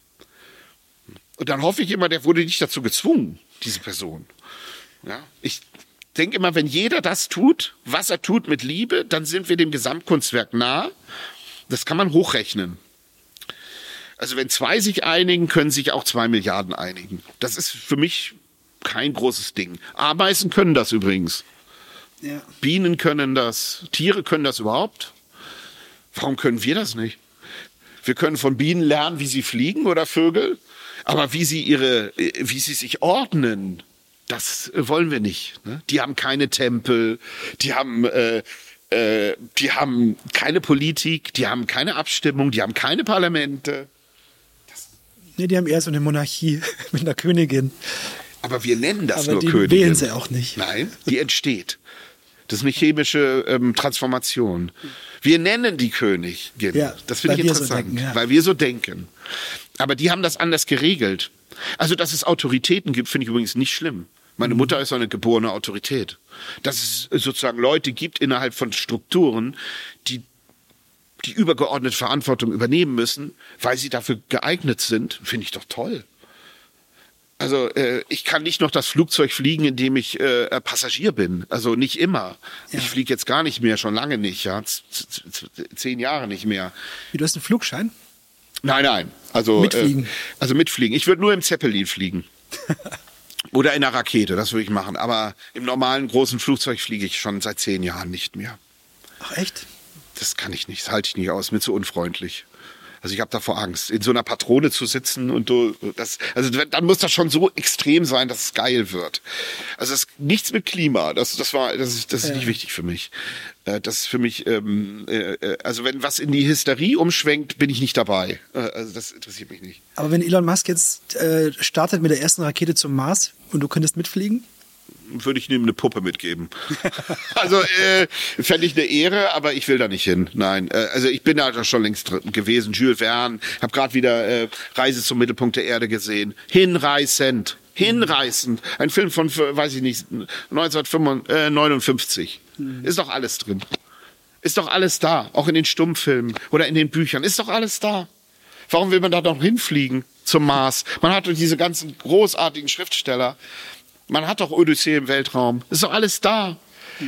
Und dann hoffe ich immer, der wurde nicht dazu gezwungen, diese Person. Ja? Ich denke immer, wenn jeder das tut, was er tut mit Liebe, dann sind wir dem Gesamtkunstwerk nah. Das kann man hochrechnen. Also wenn zwei sich einigen, können sich auch zwei Milliarden einigen. Das ist für mich kein großes Ding. Ameisen können das übrigens. Ja. Bienen können das, Tiere können das überhaupt. Warum können wir das nicht? Wir können von Bienen lernen, wie sie fliegen oder Vögel, aber wie sie ihre, wie sie sich ordnen, das wollen wir nicht. Ne? Die haben keine Tempel, die haben, äh, äh, die haben keine Politik, die haben keine Abstimmung, die haben keine Parlamente. Nee, die haben eher so eine Monarchie mit einer Königin. Aber wir nennen das Aber nur die Königin. wählen sie auch nicht. Nein, die entsteht. Das ist eine chemische ähm, Transformation. Wir nennen die Königin. Ja, das finde ich wir so interessant, denken, ja. weil wir so denken. Aber die haben das anders geregelt. Also, dass es Autoritäten gibt, finde ich übrigens nicht schlimm. Meine Mutter ist eine geborene Autorität. Dass es sozusagen Leute gibt innerhalb von Strukturen, die die übergeordnete Verantwortung übernehmen müssen, weil sie dafür geeignet sind, finde ich doch toll. Also äh, ich kann nicht noch das Flugzeug fliegen, indem ich äh, Passagier bin. Also nicht immer. Ja. Ich fliege jetzt gar nicht mehr, schon lange nicht, ja, z- zehn Jahre nicht mehr. Wie, du hast einen Flugschein? Nein, nein. Also Mitfliegen. Äh, also mitfliegen. Ich würde nur im Zeppelin fliegen. Oder in einer Rakete, das würde ich machen. Aber im normalen großen Flugzeug fliege ich schon seit zehn Jahren nicht mehr. Ach echt? Das kann ich nicht, das halte ich nicht aus, mir zu unfreundlich. Also ich habe davor Angst, in so einer Patrone zu sitzen und du, das, also dann muss das schon so extrem sein, dass es geil wird. Also das, nichts mit Klima, das, das war, das ist, das ist nicht wichtig für mich. Äh, Das ist für mich, ähm, äh, äh, also wenn was in die Hysterie umschwenkt, bin ich nicht dabei. Äh, Also das interessiert mich nicht. Aber wenn Elon Musk jetzt äh, startet mit der ersten Rakete zum Mars und du könntest mitfliegen? Würde ich ihm eine Puppe mitgeben. also äh, fände ich eine Ehre, aber ich will da nicht hin. Nein, äh, also ich bin da schon längst drin gewesen. Jules Verne, habe gerade wieder äh, Reise zum Mittelpunkt der Erde gesehen. Hinreißend, Hinreißend. Ein Film von, weiß ich nicht, 1959. Mhm. Ist doch alles drin. Ist doch alles da. Auch in den Stummfilmen oder in den Büchern. Ist doch alles da. Warum will man da noch hinfliegen zum Mars? Man hat doch diese ganzen großartigen Schriftsteller. Man hat doch Odyssee im Weltraum. Ist doch alles da.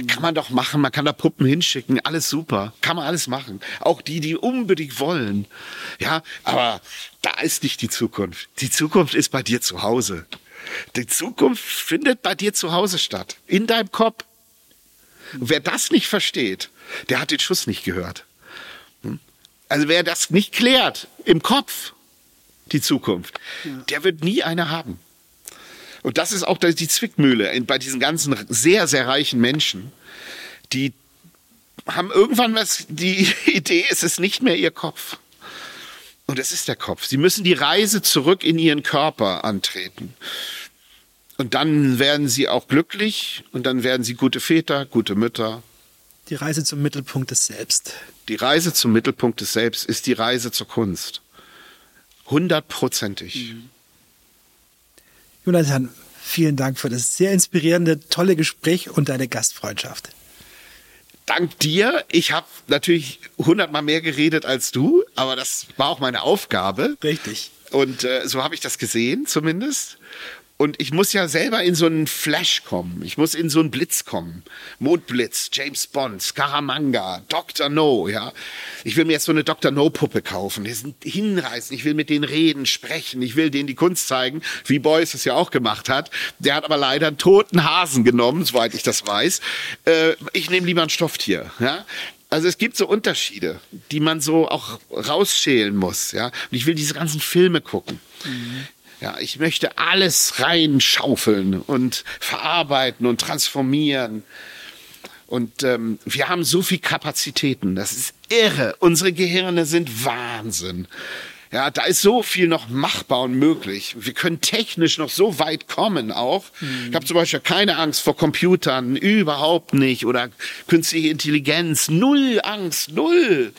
Kann man doch machen, man kann da Puppen hinschicken, alles super. Kann man alles machen. Auch die, die unbedingt wollen. Ja, aber da ist nicht die Zukunft. Die Zukunft ist bei dir zu Hause. Die Zukunft findet bei dir zu Hause statt. In deinem Kopf. Und wer das nicht versteht, der hat den Schuss nicht gehört. Hm? Also wer das nicht klärt im Kopf, die Zukunft, der wird nie eine haben. Und das ist auch die Zwickmühle bei diesen ganzen sehr, sehr reichen Menschen, die haben irgendwann was, die Idee, es ist nicht mehr ihr Kopf. Und es ist der Kopf. Sie müssen die Reise zurück in ihren Körper antreten. Und dann werden sie auch glücklich und dann werden sie gute Väter, gute Mütter. Die Reise zum Mittelpunkt des Selbst. Die Reise zum Mittelpunkt des Selbst ist die Reise zur Kunst. Hundertprozentig. Mhm. Jonathan, vielen Dank für das sehr inspirierende, tolle Gespräch und deine Gastfreundschaft. Dank dir. Ich habe natürlich hundertmal mehr geredet als du, aber das war auch meine Aufgabe. Richtig. Und äh, so habe ich das gesehen, zumindest. Und ich muss ja selber in so einen Flash kommen. Ich muss in so einen Blitz kommen. Mondblitz, James Bond, Scaramanga, Dr. No, ja. Ich will mir jetzt so eine Dr. No-Puppe kaufen. Die sind hinreißen. Ich will mit denen reden, sprechen. Ich will denen die Kunst zeigen, wie Beuys es ja auch gemacht hat. Der hat aber leider einen toten Hasen genommen, soweit ich das weiß. Äh, ich nehme lieber ein Stofftier, ja. Also es gibt so Unterschiede, die man so auch rausschälen muss, ja. Und ich will diese ganzen Filme gucken. Mhm. Ja, ich möchte alles reinschaufeln und verarbeiten und transformieren. Und ähm, wir haben so viel Kapazitäten, das ist irre. Unsere Gehirne sind Wahnsinn. Ja, da ist so viel noch machbar und möglich. Wir können technisch noch so weit kommen auch. Mhm. Ich habe zum Beispiel keine Angst vor Computern, überhaupt nicht. Oder künstliche Intelligenz, null Angst, null.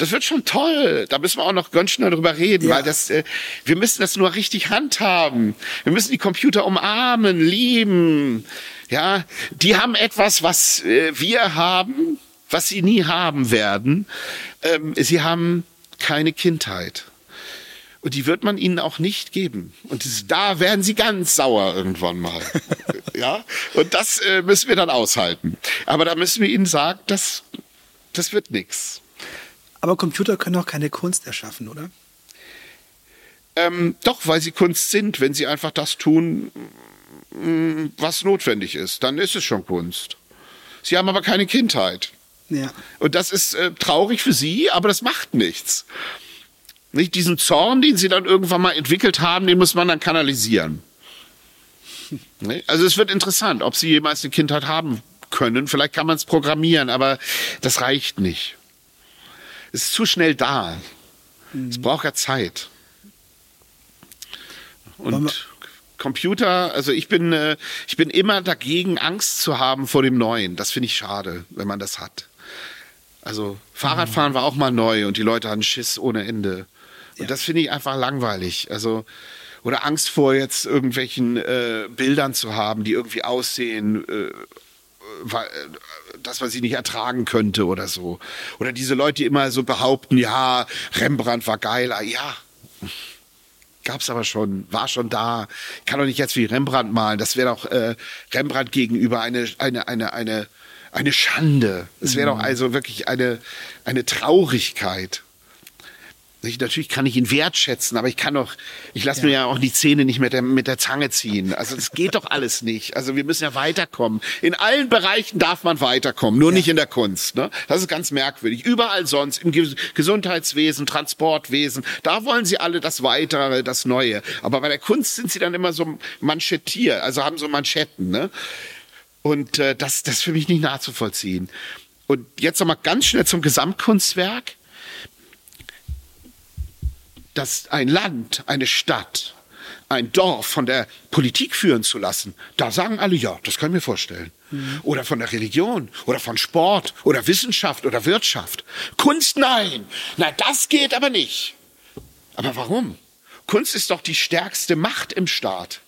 Das wird schon toll. Da müssen wir auch noch ganz schnell drüber reden, ja. weil das, äh, wir müssen das nur richtig handhaben. Wir müssen die Computer umarmen, lieben. Ja, die haben etwas, was äh, wir haben, was sie nie haben werden. Ähm, sie haben keine Kindheit. Und die wird man ihnen auch nicht geben. Und das, da werden sie ganz sauer irgendwann mal. ja, und das äh, müssen wir dann aushalten. Aber da müssen wir ihnen sagen, das, das wird nichts. Aber Computer können auch keine Kunst erschaffen, oder? Ähm, doch, weil sie Kunst sind. Wenn sie einfach das tun, mm, was notwendig ist, dann ist es schon Kunst. Sie haben aber keine Kindheit. Ja. Und das ist äh, traurig für sie, aber das macht nichts. Nicht diesen Zorn, den sie dann irgendwann mal entwickelt haben, den muss man dann kanalisieren. Also es wird interessant, ob sie jemals eine Kindheit haben können. Vielleicht kann man es programmieren, aber das reicht nicht. Es ist zu schnell da. Mhm. Es braucht ja Zeit. Und Computer, also ich bin, äh, ich bin immer dagegen, Angst zu haben vor dem Neuen. Das finde ich schade, wenn man das hat. Also Fahrradfahren mhm. war auch mal neu und die Leute hatten Schiss ohne Ende. Und ja. das finde ich einfach langweilig. Also oder Angst vor jetzt irgendwelchen äh, Bildern zu haben, die irgendwie aussehen, äh, dass man sie nicht ertragen könnte oder so. Oder diese Leute, die immer so behaupten, ja, Rembrandt war geiler. Ja, gab's aber schon, war schon da. Ich kann doch nicht jetzt wie Rembrandt malen. Das wäre doch äh, Rembrandt gegenüber eine, eine, eine, eine, eine Schande. Es wäre mhm. doch also wirklich eine, eine Traurigkeit. Natürlich kann ich ihn wertschätzen, aber ich kann doch, ich lasse ja. mir ja auch die Zähne nicht mit der, mit der Zange ziehen. Also das geht doch alles nicht. Also wir müssen ja weiterkommen. In allen Bereichen darf man weiterkommen, nur ja. nicht in der Kunst. Ne? Das ist ganz merkwürdig. Überall sonst, im Gesundheitswesen, Transportwesen, da wollen sie alle das Weitere, das Neue. Aber bei der Kunst sind sie dann immer so manschettiert, also haben so Manschetten. Ne? Und äh, das, das ist für mich nicht nachzuvollziehen. Und jetzt nochmal ganz schnell zum Gesamtkunstwerk dass ein Land, eine Stadt, ein Dorf von der Politik führen zu lassen, da sagen alle, ja, das kann ich mir vorstellen. Mhm. Oder von der Religion oder von Sport oder Wissenschaft oder Wirtschaft. Kunst, nein. Nein, das geht aber nicht. Aber warum? Kunst ist doch die stärkste Macht im Staat.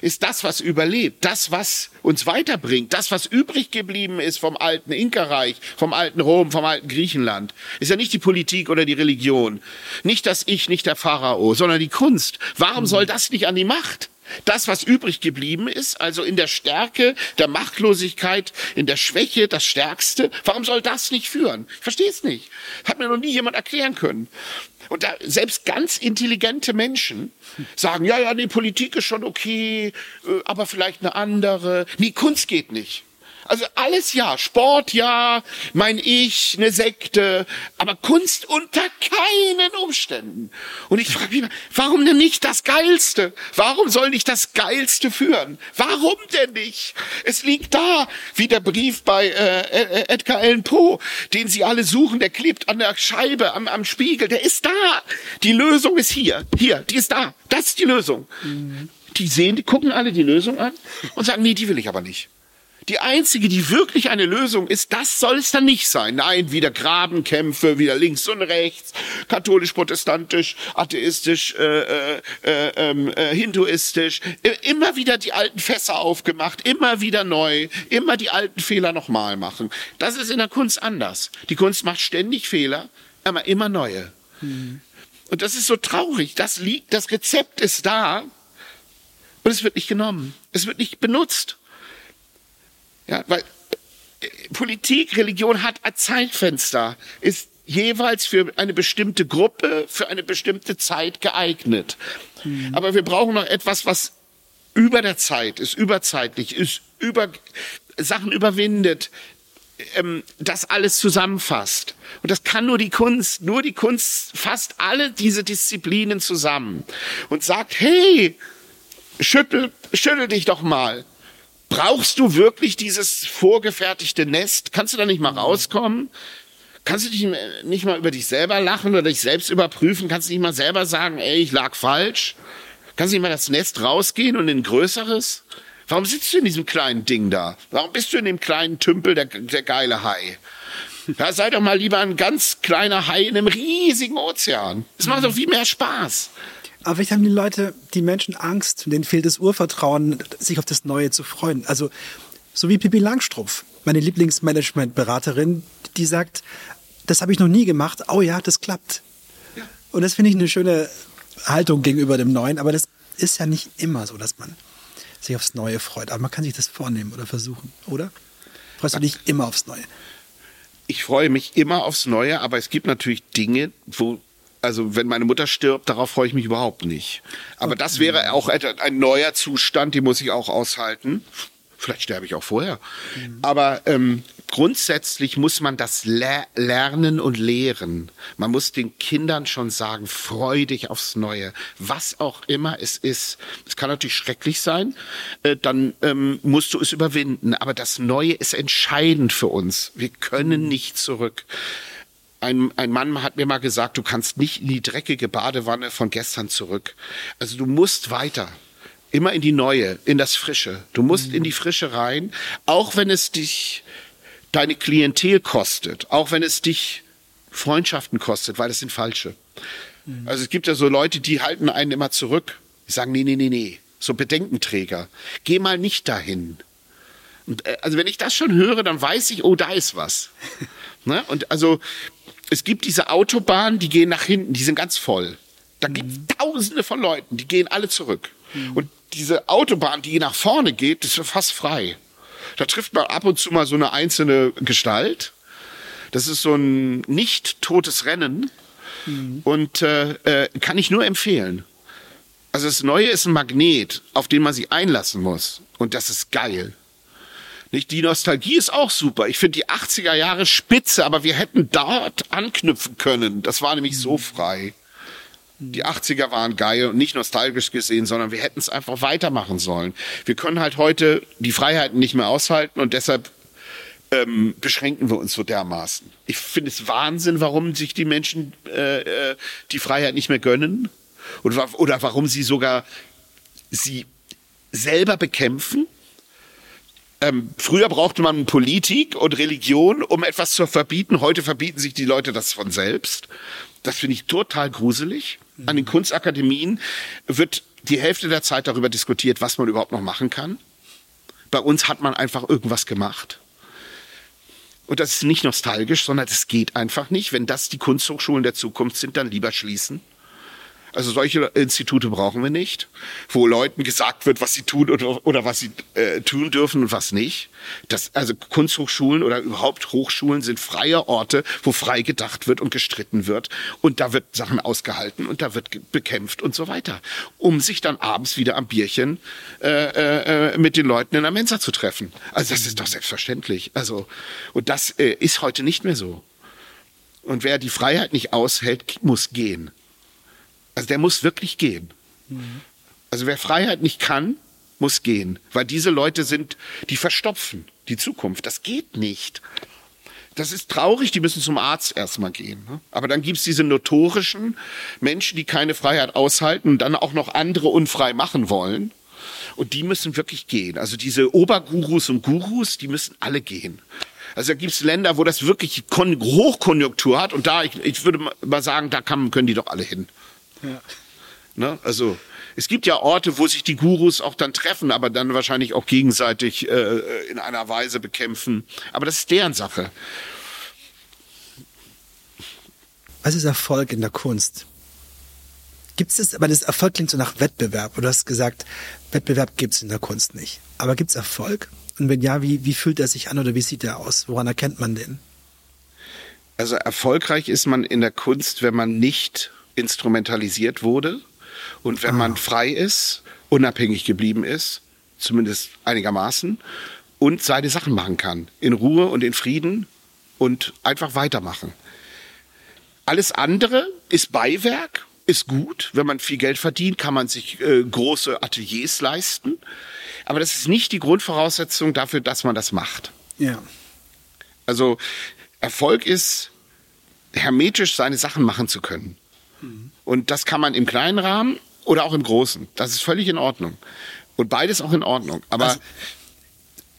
Ist das, was überlebt, das, was uns weiterbringt, das, was übrig geblieben ist vom alten Inka-Reich, vom alten Rom, vom alten Griechenland. Ist ja nicht die Politik oder die Religion, nicht das Ich, nicht der Pharao, sondern die Kunst. Warum soll das nicht an die Macht? Das, was übrig geblieben ist, also in der Stärke, der Machtlosigkeit, in der Schwäche, das Stärkste, warum soll das nicht führen? Ich verstehe es nicht. Hat mir noch nie jemand erklären können. Und da, selbst ganz intelligente Menschen sagen, ja, ja, die Politik ist schon okay, äh, aber vielleicht eine andere. Nee, Kunst geht nicht. Also alles ja, Sport ja, mein Ich, eine Sekte, aber Kunst unter keinen Umständen. Und ich frage mich, warum denn nicht das Geilste? Warum soll nicht das Geilste führen? Warum denn nicht? Es liegt da, wie der Brief bei äh, Edgar Allan Poe, den Sie alle suchen, der klebt an der Scheibe, am, am Spiegel, der ist da. Die Lösung ist hier, hier, die ist da. Das ist die Lösung. Mhm. Die sehen, die gucken alle die Lösung an und sagen, nee, die will ich aber nicht. Die einzige, die wirklich eine Lösung ist, das soll es dann nicht sein. Nein, wieder Grabenkämpfe, wieder links und rechts, katholisch, protestantisch, atheistisch, äh, äh, äh, ähm, äh, hinduistisch. Immer wieder die alten Fässer aufgemacht, immer wieder neu, immer die alten Fehler nochmal machen. Das ist in der Kunst anders. Die Kunst macht ständig Fehler, aber immer neue. Mhm. Und das ist so traurig. Das liegt, das Rezept ist da und es wird nicht genommen. Es wird nicht benutzt. Ja, weil äh, Politik, Religion hat ein Zeitfenster, ist jeweils für eine bestimmte Gruppe, für eine bestimmte Zeit geeignet. Mhm. Aber wir brauchen noch etwas, was über der Zeit ist, überzeitlich ist, über Sachen überwindet, ähm, das alles zusammenfasst. Und das kann nur die Kunst. Nur die Kunst fasst alle diese Disziplinen zusammen und sagt, hey, schüttel, schüttel dich doch mal. Brauchst du wirklich dieses vorgefertigte Nest? Kannst du da nicht mal rauskommen? Kannst du dich nicht mal über dich selber lachen oder dich selbst überprüfen? Kannst du nicht mal selber sagen, ey, ich lag falsch? Kannst du nicht mal das Nest rausgehen und in ein größeres? Warum sitzt du in diesem kleinen Ding da? Warum bist du in dem kleinen Tümpel der, der geile Hai? Ja, sei doch mal lieber ein ganz kleiner Hai in einem riesigen Ozean. Es macht doch viel mehr Spaß. Aber vielleicht haben die Leute, die Menschen Angst, denen fehlt das Urvertrauen, sich auf das Neue zu freuen. Also, so wie Pippi Langstrumpf, meine Lieblingsmanagement-Beraterin, die sagt, das habe ich noch nie gemacht. Oh ja, das klappt. Ja. Und das finde ich eine schöne Haltung gegenüber dem Neuen. Aber das ist ja nicht immer so, dass man sich aufs Neue freut. Aber man kann sich das vornehmen oder versuchen, oder? Freust du dich immer aufs Neue? Ich freue mich immer aufs Neue, aber es gibt natürlich Dinge, wo also wenn meine Mutter stirbt, darauf freue ich mich überhaupt nicht. Aber das wäre auch ein neuer Zustand, den muss ich auch aushalten. Vielleicht sterbe ich auch vorher. Mhm. Aber ähm, grundsätzlich muss man das le lernen und lehren. Man muss den Kindern schon sagen, freu dich aufs Neue. Was auch immer es ist. Es kann natürlich schrecklich sein, äh, dann ähm, musst du es überwinden. Aber das Neue ist entscheidend für uns. Wir können nicht zurück ein, ein Mann hat mir mal gesagt, du kannst nicht in die dreckige Badewanne von gestern zurück. Also du musst weiter. Immer in die neue, in das Frische. Du musst mhm. in die Frische rein, auch wenn es dich deine Klientel kostet, auch wenn es dich Freundschaften kostet, weil das sind falsche. Mhm. Also es gibt ja so Leute, die halten einen immer zurück. Die sagen, nee, nee, nee, nee. So Bedenkenträger. Geh mal nicht dahin. Und, äh, also wenn ich das schon höre, dann weiß ich, oh, da ist was. ne? Und also es gibt diese Autobahnen, die gehen nach hinten, die sind ganz voll. Da gibt es tausende von Leuten, die gehen alle zurück. Mhm. Und diese Autobahn, die nach vorne geht, ist fast frei. Da trifft man ab und zu mal so eine einzelne Gestalt. Das ist so ein nicht totes Rennen. Mhm. Und äh, äh, kann ich nur empfehlen. Also das Neue ist ein Magnet, auf den man sich einlassen muss. Und das ist geil. Nicht? Die Nostalgie ist auch super. Ich finde die 80er Jahre spitze, aber wir hätten dort anknüpfen können. Das war nämlich so frei. Die 80er waren geil und nicht nostalgisch gesehen, sondern wir hätten es einfach weitermachen sollen. Wir können halt heute die Freiheiten nicht mehr aushalten und deshalb ähm, beschränken wir uns so dermaßen. Ich finde es Wahnsinn, warum sich die Menschen äh, äh, die Freiheit nicht mehr gönnen oder, oder warum sie sogar sie selber bekämpfen ähm, früher brauchte man Politik und Religion, um etwas zu verbieten. Heute verbieten sich die Leute das von selbst. Das finde ich total gruselig. An den Kunstakademien wird die Hälfte der Zeit darüber diskutiert, was man überhaupt noch machen kann. Bei uns hat man einfach irgendwas gemacht. Und das ist nicht nostalgisch, sondern es geht einfach nicht. Wenn das die Kunsthochschulen der Zukunft sind, dann lieber schließen. Also solche Institute brauchen wir nicht, wo Leuten gesagt wird, was sie tun oder, oder was sie äh, tun dürfen und was nicht. Das, also Kunsthochschulen oder überhaupt Hochschulen sind freie Orte, wo frei gedacht wird und gestritten wird. Und da wird Sachen ausgehalten und da wird bekämpft und so weiter. Um sich dann abends wieder am Bierchen äh, äh, mit den Leuten in der Mensa zu treffen. Also das ist doch selbstverständlich. Also, und das äh, ist heute nicht mehr so. Und wer die Freiheit nicht aushält, muss gehen. Also der muss wirklich gehen. Mhm. Also wer Freiheit nicht kann, muss gehen. Weil diese Leute sind, die verstopfen die Zukunft. Das geht nicht. Das ist traurig, die müssen zum Arzt erstmal gehen. Ne? Aber dann gibt's diese notorischen Menschen, die keine Freiheit aushalten und dann auch noch andere unfrei machen wollen. Und die müssen wirklich gehen. Also diese Obergurus und Gurus, die müssen alle gehen. Also da gibt's Länder, wo das wirklich Hochkonjunktur hat. Und da, ich, ich würde mal sagen, da kann, können die doch alle hin. Ja. Ne? Also es gibt ja Orte, wo sich die Gurus auch dann treffen, aber dann wahrscheinlich auch gegenseitig äh, in einer Weise bekämpfen. Aber das ist deren Sache. Was ist Erfolg in der Kunst? Gibt es, aber das Erfolg klingt so nach Wettbewerb. Du hast gesagt, Wettbewerb gibt es in der Kunst nicht. Aber gibt es Erfolg? Und wenn ja, wie, wie fühlt er sich an oder wie sieht er aus? Woran erkennt man den? Also erfolgreich ist man in der Kunst, wenn man nicht instrumentalisiert wurde. Und wenn man ah. frei ist, unabhängig geblieben ist, zumindest einigermaßen, und seine Sachen machen kann. In Ruhe und in Frieden und einfach weitermachen. Alles andere ist Beiwerk, ist gut. Wenn man viel Geld verdient, kann man sich äh, große Ateliers leisten. Aber das ist nicht die Grundvoraussetzung dafür, dass man das macht. Ja. Also Erfolg ist, hermetisch seine Sachen machen zu können. Und das kann man im kleinen Rahmen oder auch im großen. Das ist völlig in Ordnung. Und beides auch in Ordnung. Aber also,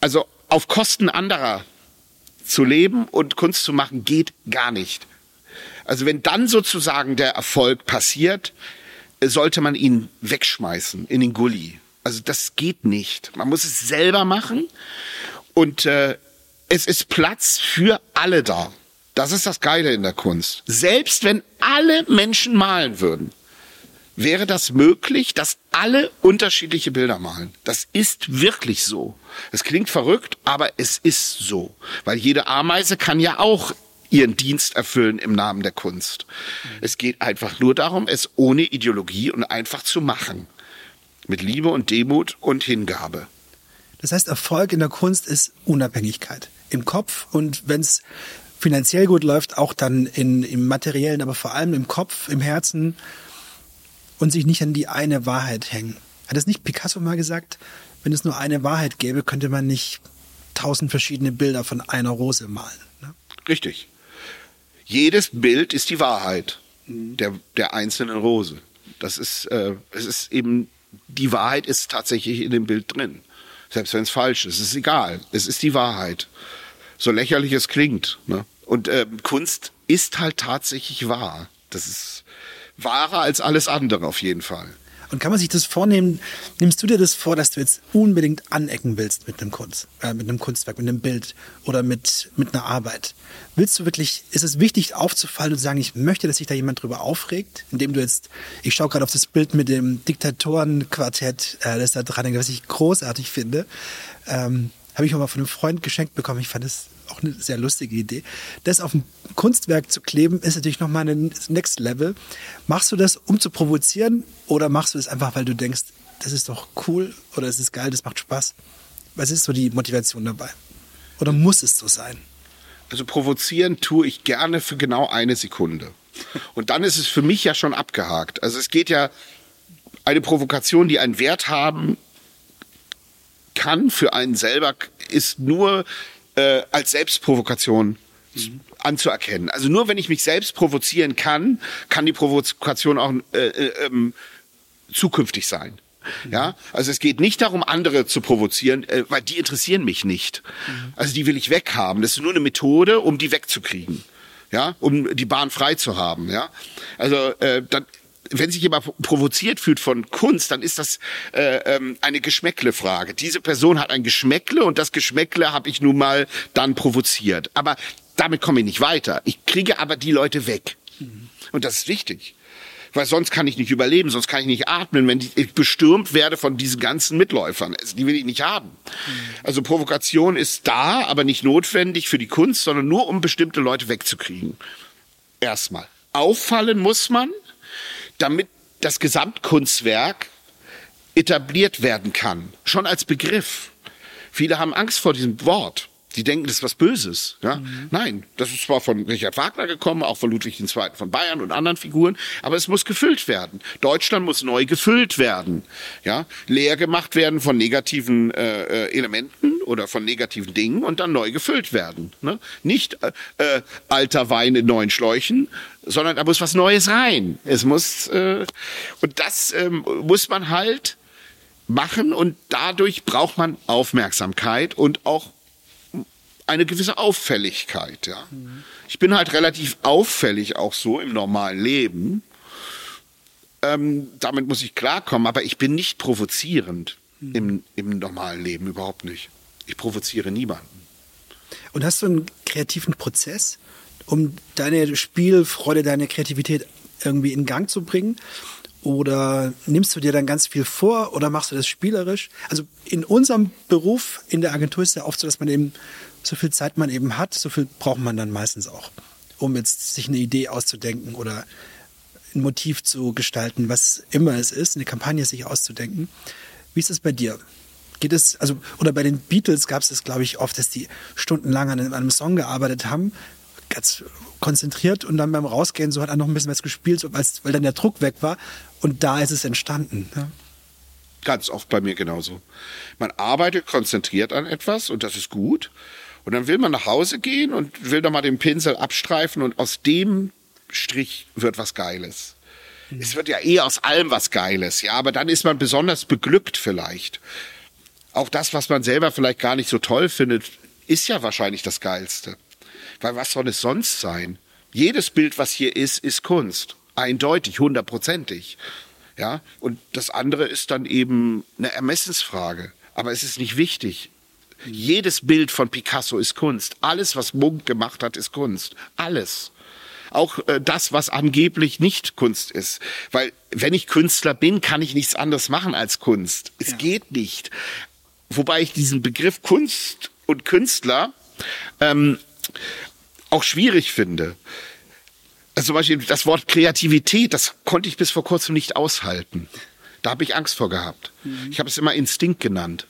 also auf Kosten anderer zu leben und Kunst zu machen, geht gar nicht. Also wenn dann sozusagen der Erfolg passiert, sollte man ihn wegschmeißen in den Gully. Also das geht nicht. Man muss es selber machen und äh, es ist Platz für alle da. Das ist das Geile in der Kunst. Selbst wenn alle Menschen malen würden, wäre das möglich, dass alle unterschiedliche Bilder malen. Das ist wirklich so. Es klingt verrückt, aber es ist so. Weil jede Ameise kann ja auch ihren Dienst erfüllen im Namen der Kunst. Es geht einfach nur darum, es ohne Ideologie und einfach zu machen. Mit Liebe und Demut und Hingabe. Das heißt, Erfolg in der Kunst ist Unabhängigkeit im Kopf und wenn es finanziell gut läuft, auch dann in, im materiellen, aber vor allem im Kopf, im Herzen und sich nicht an die eine Wahrheit hängen. Hat es nicht Picasso mal gesagt, wenn es nur eine Wahrheit gäbe, könnte man nicht tausend verschiedene Bilder von einer Rose malen. Ne? Richtig. Jedes Bild ist die Wahrheit der, der einzelnen Rose. Das ist, äh, es ist eben, die Wahrheit ist tatsächlich in dem Bild drin. Selbst wenn es falsch ist, es ist egal. Es ist die Wahrheit. So lächerlich es klingt. Ne? Und äh, Kunst ist halt tatsächlich wahr. Das ist wahrer als alles andere auf jeden Fall. Und kann man sich das vornehmen? Nimmst du dir das vor, dass du jetzt unbedingt anecken willst mit einem Kunst, äh, mit einem Kunstwerk, mit einem Bild oder mit, mit einer Arbeit? Willst du wirklich, ist es wichtig aufzufallen und zu sagen, ich möchte, dass sich da jemand drüber aufregt, indem du jetzt, ich schaue gerade auf das Bild mit dem Diktatorenquartett, äh, das da dran hängt, was ich großartig finde. Ähm, habe ich mal von einem Freund geschenkt bekommen. Ich fand es auch eine sehr lustige Idee. Das auf ein Kunstwerk zu kleben, ist natürlich nochmal ein Next Level. Machst du das, um zu provozieren oder machst du das einfach, weil du denkst, das ist doch cool oder es ist geil, das macht Spaß? Was ist so die Motivation dabei? Oder muss es so sein? Also provozieren tue ich gerne für genau eine Sekunde. Und dann ist es für mich ja schon abgehakt. Also es geht ja eine Provokation, die einen Wert haben kann für einen selber, ist nur äh, als Selbstprovokation mhm. anzuerkennen. Also nur wenn ich mich selbst provozieren kann, kann die Provokation auch äh, äh, ähm, zukünftig sein. Ja, also es geht nicht darum, andere zu provozieren, äh, weil die interessieren mich nicht. Also die will ich weghaben. Das ist nur eine Methode, um die wegzukriegen. ja, um die Bahn frei zu haben, ja. Also äh, dann wenn sich jemand provoziert fühlt von Kunst, dann ist das äh, ähm, eine Geschmäckle-Frage. Diese Person hat ein Geschmäckle und das Geschmäckle habe ich nun mal dann provoziert. Aber damit komme ich nicht weiter. Ich kriege aber die Leute weg. Und das ist wichtig. Weil sonst kann ich nicht überleben, sonst kann ich nicht atmen, wenn ich bestürmt werde von diesen ganzen Mitläufern. Die will ich nicht haben. Also Provokation ist da, aber nicht notwendig für die Kunst, sondern nur um bestimmte Leute wegzukriegen. Erstmal. Auffallen muss man, damit das Gesamtkunstwerk etabliert werden kann. Schon als Begriff. Viele haben Angst vor diesem Wort. Die denken, das ist was Böses. Ja? Mhm. Nein, das ist zwar von Richard Wagner gekommen, auch von Ludwig II. von Bayern und anderen Figuren, aber es muss gefüllt werden. Deutschland muss neu gefüllt werden. Ja? Leer gemacht werden von negativen äh, äh Elementen oder von negativen Dingen und dann neu gefüllt werden. Ne? Nicht äh, äh, alter Wein in neuen Schläuchen, sondern da muss was Neues rein. Es muss äh, und das ähm, muss man halt machen und dadurch braucht man Aufmerksamkeit und auch eine gewisse Auffälligkeit, ja. Ich bin halt relativ auffällig auch so im normalen Leben. Ähm, damit muss ich klarkommen, aber ich bin nicht provozierend mhm. im, im normalen Leben, überhaupt nicht. Ich provoziere niemanden. Und hast du einen kreativen Prozess, um deine Spielfreude, deine Kreativität irgendwie in Gang zu bringen? Oder nimmst du dir dann ganz viel vor oder machst du das spielerisch? Also in unserem Beruf in der Agentur ist ja oft so, dass man eben so viel Zeit man eben hat, so viel braucht man dann meistens auch, um jetzt sich eine Idee auszudenken oder ein Motiv zu gestalten, was immer es ist, eine Kampagne sich auszudenken. Wie ist es bei dir? Geht es, also, oder bei den Beatles gab es das, glaube ich, oft, dass die stundenlang an einem Song gearbeitet haben, ganz konzentriert und dann beim Rausgehen so hat er noch ein bisschen was gespielt, so, weil dann der Druck weg war und da ist es entstanden. Ja. Ganz oft bei mir genauso. Man arbeitet konzentriert an etwas und das ist gut. Und dann will man nach Hause gehen und will da mal den Pinsel abstreifen und aus dem Strich wird was Geiles. Mhm. Es wird ja eh aus allem was Geiles, ja, aber dann ist man besonders beglückt vielleicht. Auch das, was man selber vielleicht gar nicht so toll findet, ist ja wahrscheinlich das Geilste. Weil was soll es sonst sein? Jedes Bild, was hier ist, ist Kunst. Eindeutig, hundertprozentig. Ja, und das andere ist dann eben eine Ermessensfrage. Aber es ist nicht wichtig. Jedes Bild von Picasso ist Kunst. Alles, was Munk gemacht hat, ist Kunst. Alles. Auch äh, das, was angeblich nicht Kunst ist. Weil wenn ich Künstler bin, kann ich nichts anderes machen als Kunst. Es ja. geht nicht. Wobei ich diesen Begriff Kunst und Künstler ähm, auch schwierig finde. Also zum Beispiel das Wort Kreativität, das konnte ich bis vor kurzem nicht aushalten. Da habe ich Angst vor gehabt. Mhm. Ich habe es immer Instinkt genannt.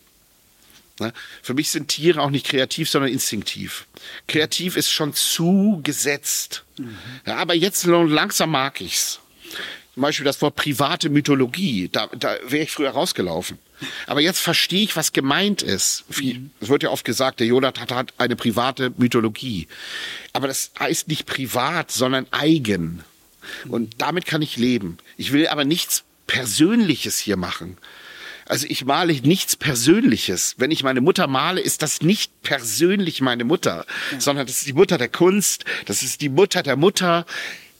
Ne? Für mich sind Tiere auch nicht kreativ, sondern instinktiv. Kreativ ist schon zu gesetzt. Mhm. Ja, aber jetzt langsam mag ich's. Zum Beispiel das Wort private Mythologie, da, da wäre ich früher rausgelaufen. Aber jetzt verstehe ich, was gemeint ist. Mhm. Es wird ja oft gesagt, der Jonathan hat eine private Mythologie. Aber das heißt nicht privat, sondern eigen. Und damit kann ich leben. Ich will aber nichts Persönliches hier machen. Also ich male nichts Persönliches. Wenn ich meine Mutter male, ist das nicht persönlich meine Mutter, ja. sondern das ist die Mutter der Kunst, das ist die Mutter der Mutter.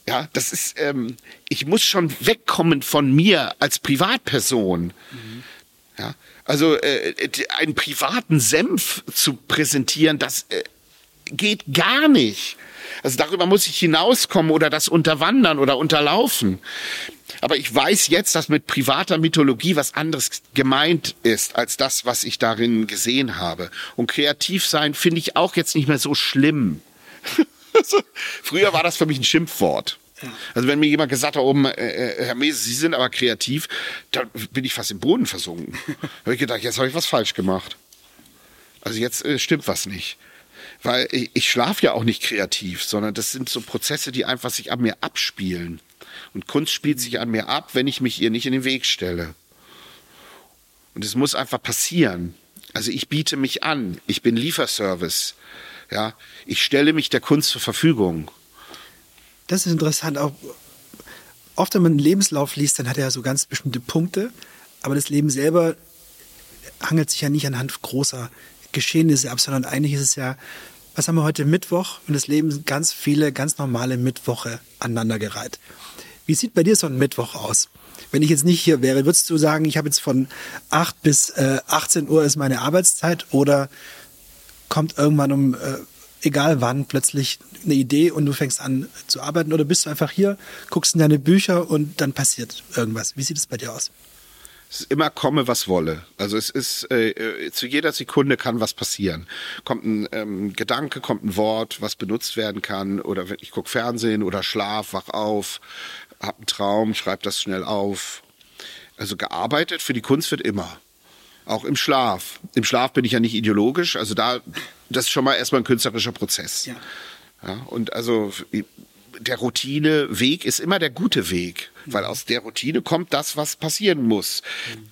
Ja, das ist, ähm, ich muss schon wegkommen von mir als Privatperson. Mhm. Ja, also äh, einen privaten Senf zu präsentieren, das äh, geht gar nicht. Also darüber muss ich hinauskommen oder das unterwandern oder unterlaufen. Aber ich weiß jetzt, dass mit privater Mythologie was anderes gemeint ist, als das, was ich darin gesehen habe. Und kreativ sein finde ich auch jetzt nicht mehr so schlimm. Früher war das für mich ein Schimpfwort. Also wenn mir jemand gesagt hat, oben, äh, äh, Herr Mese, Sie sind aber kreativ, dann bin ich fast im Boden versunken. da habe ich gedacht, jetzt habe ich was falsch gemacht. Also jetzt äh, stimmt was nicht. Weil ich, ich schlafe ja auch nicht kreativ, sondern das sind so Prozesse, die einfach sich an mir abspielen. Und Kunst spielt sich an mir ab, wenn ich mich ihr nicht in den Weg stelle. Und es muss einfach passieren. Also ich biete mich an. Ich bin Lieferservice. Ja, ich stelle mich der Kunst zur Verfügung. Das ist interessant. Auch oft, wenn man einen Lebenslauf liest, dann hat er so ganz bestimmte Punkte. Aber das Leben selber hangelt sich ja nicht anhand großer Geschehnisse ab, sondern eigentlich ist es ja Was haben wir heute Mittwoch? Und es leben ganz viele ganz normale Mittwoche aneinandergereiht. Wie sieht bei dir so ein Mittwoch aus? Wenn ich jetzt nicht hier wäre, würdest du sagen, ich habe jetzt von 8 bis äh, 18 Uhr ist meine Arbeitszeit oder kommt irgendwann um äh, egal wann plötzlich eine Idee und du fängst an zu arbeiten oder bist du einfach hier, guckst in deine Bücher und dann passiert irgendwas. Wie sieht es bei dir aus? Es ist immer komme, was wolle. Also es ist äh, äh, zu jeder Sekunde kann was passieren. Kommt ein ähm, Gedanke, kommt ein Wort, was benutzt werden kann, oder ich gucke Fernsehen oder schlaf, wach auf, hab einen Traum, schreib das schnell auf. Also gearbeitet für die Kunst wird immer. Auch im Schlaf. Im Schlaf bin ich ja nicht ideologisch, also da, das ist schon mal erstmal ein künstlerischer Prozess. Ja. ja und also der Routineweg ist immer der gute Weg, weil aus der Routine kommt das, was passieren muss.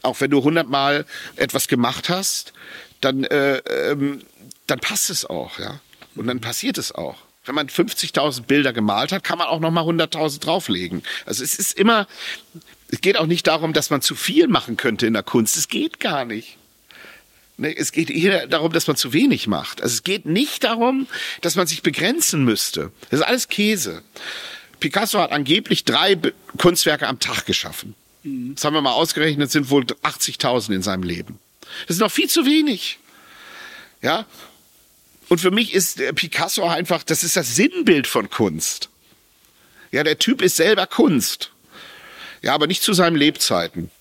Auch wenn du hundertmal etwas gemacht hast, dann, äh, ähm, dann passt es auch, ja. Und dann passiert es auch. Wenn man 50.000 Bilder gemalt hat, kann man auch noch mal 100.000 drauflegen. Also es ist immer, es geht auch nicht darum, dass man zu viel machen könnte in der Kunst. Es geht gar nicht. Es geht eher darum, dass man zu wenig macht. Also es geht nicht darum, dass man sich begrenzen müsste. Das ist alles Käse. Picasso hat angeblich drei Kunstwerke am Tag geschaffen. Mhm. Das haben wir mal ausgerechnet, sind wohl 80.000 in seinem Leben. Das ist noch viel zu wenig. Ja? Und für mich ist Picasso einfach, das ist das Sinnbild von Kunst. Ja, der Typ ist selber Kunst. Ja, aber nicht zu seinen Lebzeiten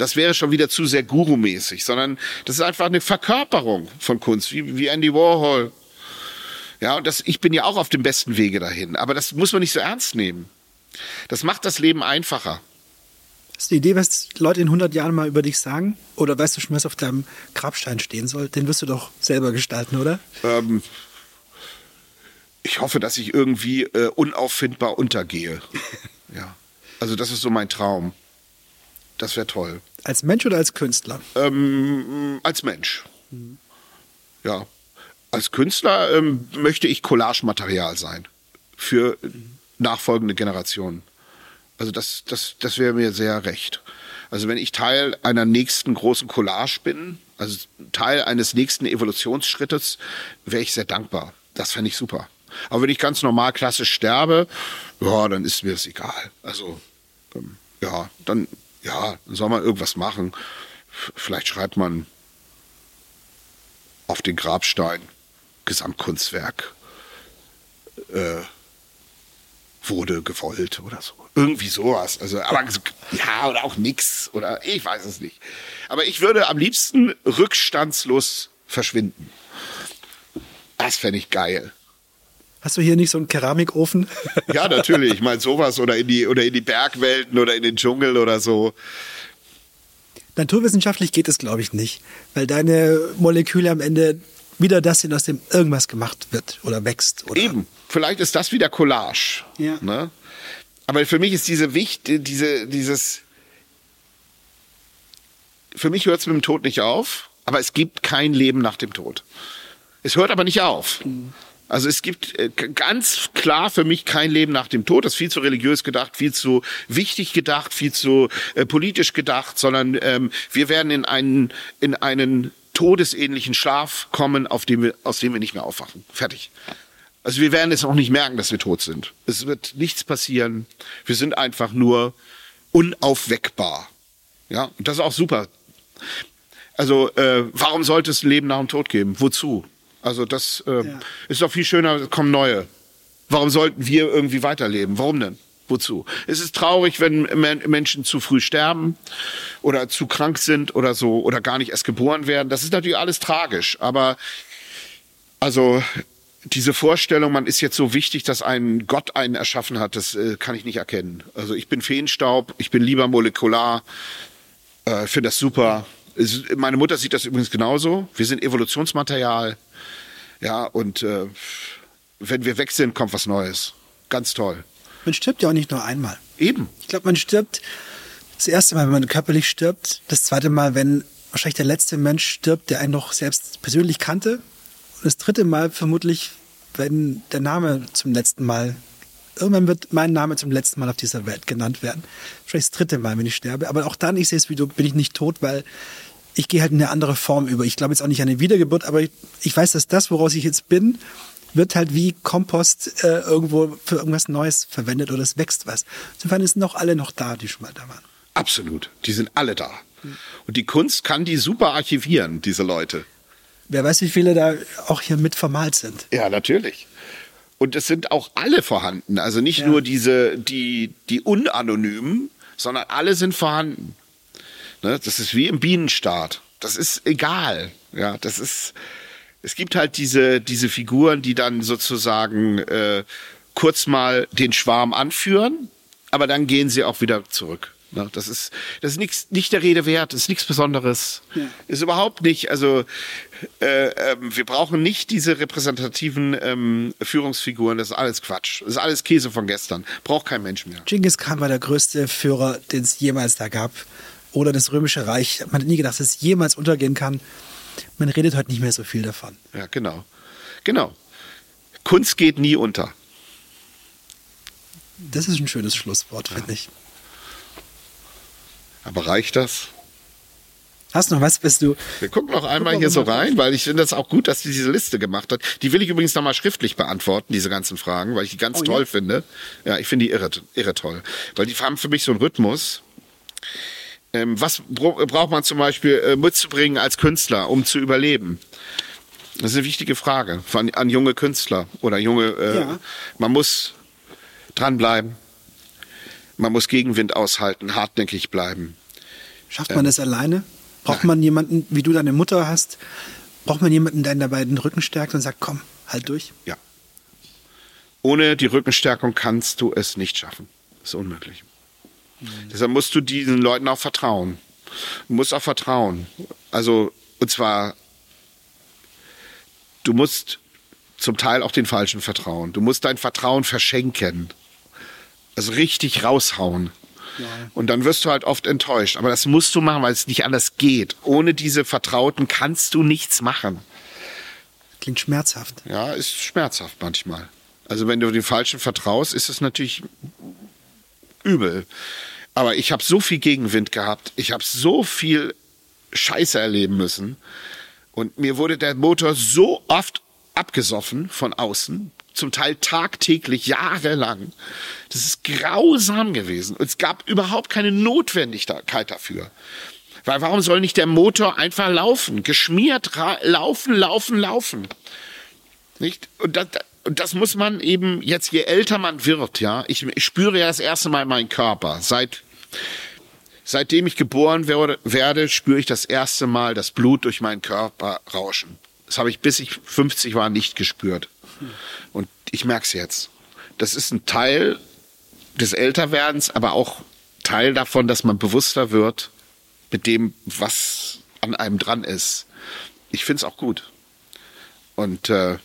das wäre schon wieder zu sehr Guru-mäßig, sondern das ist einfach eine Verkörperung von Kunst, wie, wie Andy Warhol. Ja, und das, ich bin ja auch auf dem besten Wege dahin, aber das muss man nicht so ernst nehmen. Das macht das Leben einfacher. Hast du die Idee, was Leute in 100 Jahren mal über dich sagen? Oder weißt du schon, was auf deinem Grabstein stehen soll? Den wirst du doch selber gestalten, oder? Ähm, ich hoffe, dass ich irgendwie äh, unauffindbar untergehe. ja. Also das ist so mein Traum. Das wäre toll. Als Mensch oder als Künstler? Ähm, als Mensch. Mhm. Ja. Als Künstler ähm, möchte ich Collage-Material sein für nachfolgende Generationen. Also das, das, das wäre mir sehr recht. Also wenn ich Teil einer nächsten großen Collage bin, also Teil eines nächsten Evolutionsschrittes, wäre ich sehr dankbar. Das fände ich super. Aber wenn ich ganz normal klassisch sterbe, ja, dann ist mir das egal. Also ähm, ja, dann ja, dann soll man irgendwas machen. Vielleicht schreibt man auf den Grabstein Gesamtkunstwerk äh, wurde gewollt oder so. Irgendwie sowas. Also, aber ja, oder auch nix. Oder ich weiß es nicht. Aber ich würde am liebsten rückstandslos verschwinden. Das fände ich geil. Hast du hier nicht so einen Keramikofen? Ja, natürlich. Ich meine sowas oder in die oder in die Bergwelten oder in den Dschungel oder so. Naturwissenschaftlich geht es, glaube ich, nicht, weil deine Moleküle am Ende wieder das sind, aus dem irgendwas gemacht wird oder wächst. Oder Eben. Vielleicht ist das wieder Collage. Ja. Ne? Aber für mich ist diese Wicht, diese, dieses. Für mich hört es mit dem Tod nicht auf, aber es gibt kein Leben nach dem Tod. Es hört aber nicht auf. Mhm. Also es gibt äh, ganz klar für mich kein Leben nach dem Tod. Das ist viel zu religiös gedacht, viel zu wichtig gedacht, viel zu äh, politisch gedacht, sondern ähm, wir werden in einen, in einen todesähnlichen Schlaf kommen, auf dem wir, aus dem wir nicht mehr aufwachen. Fertig. Also wir werden jetzt auch nicht merken, dass wir tot sind. Es wird nichts passieren. Wir sind einfach nur unaufweckbar. Ja, und das ist auch super. Also äh, warum sollte es ein Leben nach dem Tod geben? Wozu? Also das äh, ja. ist doch viel schöner, es kommen neue. Warum sollten wir irgendwie weiterleben? Warum denn? Wozu? Es ist traurig, wenn Menschen zu früh sterben oder zu krank sind oder so oder gar nicht erst geboren werden. Das ist natürlich alles tragisch. Aber also diese Vorstellung, man ist jetzt so wichtig, dass ein Gott einen erschaffen hat, das äh, kann ich nicht erkennen. Also ich bin Feenstaub, ich bin lieber molekular, äh, finde das super. Meine Mutter sieht das übrigens genauso. Wir sind Evolutionsmaterial. Ja, und äh, wenn wir weg sind, kommt was Neues. Ganz toll. Man stirbt ja auch nicht nur einmal. Eben. Ich glaube, man stirbt das erste Mal, wenn man körperlich stirbt, das zweite Mal, wenn wahrscheinlich der letzte Mensch stirbt, der einen noch selbst persönlich kannte. Und das dritte Mal vermutlich, wenn der Name zum letzten Mal, irgendwann wird mein Name zum letzten Mal auf dieser Welt genannt werden. Vielleicht das dritte Mal, wenn ich sterbe. Aber auch dann, ich sehe es wie du, bin ich nicht tot, weil ich gehe halt in eine andere Form über. Ich glaube jetzt auch nicht an eine Wiedergeburt, aber ich, ich weiß, dass das, woraus ich jetzt bin, wird halt wie Kompost äh, irgendwo für irgendwas Neues verwendet oder es wächst was. Insofern sind noch alle noch da, die schon mal da waren. Absolut. Die sind alle da. Und die Kunst kann die super archivieren, diese Leute. Wer weiß, wie viele da auch hier mit vermalt sind. Ja, natürlich. Und es sind auch alle vorhanden. Also nicht Ja. nur diese, die, die unanonymen, sondern alle sind vorhanden. Ne? Das ist wie im Bienenstaat. Das ist egal. Ja, das ist, es gibt halt diese, diese Figuren, die dann sozusagen äh, kurz mal den Schwarm anführen, aber dann gehen sie auch wieder zurück. Ne? Das ist, das ist nix, nicht der Rede wert, das ist nichts Besonderes. Ja. Ist überhaupt nicht, also äh, ähm, wir brauchen nicht diese repräsentativen ähm, Führungsfiguren, das ist alles Quatsch. Das ist alles Käse von gestern. Braucht kein Mensch mehr. Genghis Khan war der größte Führer, den es jemals da gab. Oder das Römische Reich. Man hat nie gedacht, dass es jemals untergehen kann. Man redet heute nicht mehr so viel davon. Ja, genau. Genau. Kunst geht nie unter. Das ist ein schönes Schlusswort, finde ich. Aber reicht das? Hast du noch was, bist du? Wir gucken noch einmal mal, hier so rein, weil ich finde das auch gut, dass die diese Liste gemacht hat. Die will ich übrigens nochmal schriftlich beantworten, diese ganzen Fragen, weil ich die ganz Oh, toll ja? finde. Ja, ich finde die irre, irre toll. Weil die haben für mich so einen Rhythmus. Ähm, was bra- braucht man zum Beispiel äh, mitzubringen als Künstler, um zu überleben? Das ist eine wichtige Frage von, an junge Künstler oder junge. Äh, Ja. Man muss dranbleiben. Man muss Gegenwind aushalten, hartnäckig bleiben. Schafft man das alleine? Braucht man jemanden, wie du deine Mutter hast? Braucht man jemanden, der dabei den Rücken stärkt und sagt, komm, halt durch? Ja. Ohne die Rückenstärkung kannst du es nicht schaffen. Das ist unmöglich. Deshalb musst du diesen Leuten auch vertrauen. Du musst auch vertrauen. Also, und zwar, du musst zum Teil auch den Falschen vertrauen. Du musst dein Vertrauen verschenken. Also richtig raushauen. Und dann wirst du halt oft enttäuscht. Aber das musst du machen, weil es nicht anders geht. Ohne diese Vertrauten kannst du nichts machen. Klingt schmerzhaft. Ja, ist schmerzhaft manchmal. Also wenn du den Falschen vertraust, ist es natürlich übel. Aber ich habe so viel Gegenwind gehabt. Ich habe so viel Scheiße erleben müssen. Und mir wurde der Motor so oft abgesoffen von außen, zum Teil tagtäglich, jahrelang. Das ist grausam gewesen. Und es gab überhaupt keine Notwendigkeit dafür. Weil warum soll nicht der Motor einfach laufen? Geschmiert, laufen, laufen, laufen. Nicht? Und das, und das muss man eben jetzt, je älter man wird, ja, ich, ich spüre ja das erste Mal meinen Körper. Seit, seitdem ich geboren werde, werde, spüre ich das erste Mal das Blut durch meinen Körper rauschen. Das habe ich bis ich 50 war nicht gespürt. Und ich merke es jetzt. Das ist ein Teil des Älterwerdens, aber auch Teil davon, dass man bewusster wird mit dem, was an einem dran ist. Ich finde es auch gut. Und äh,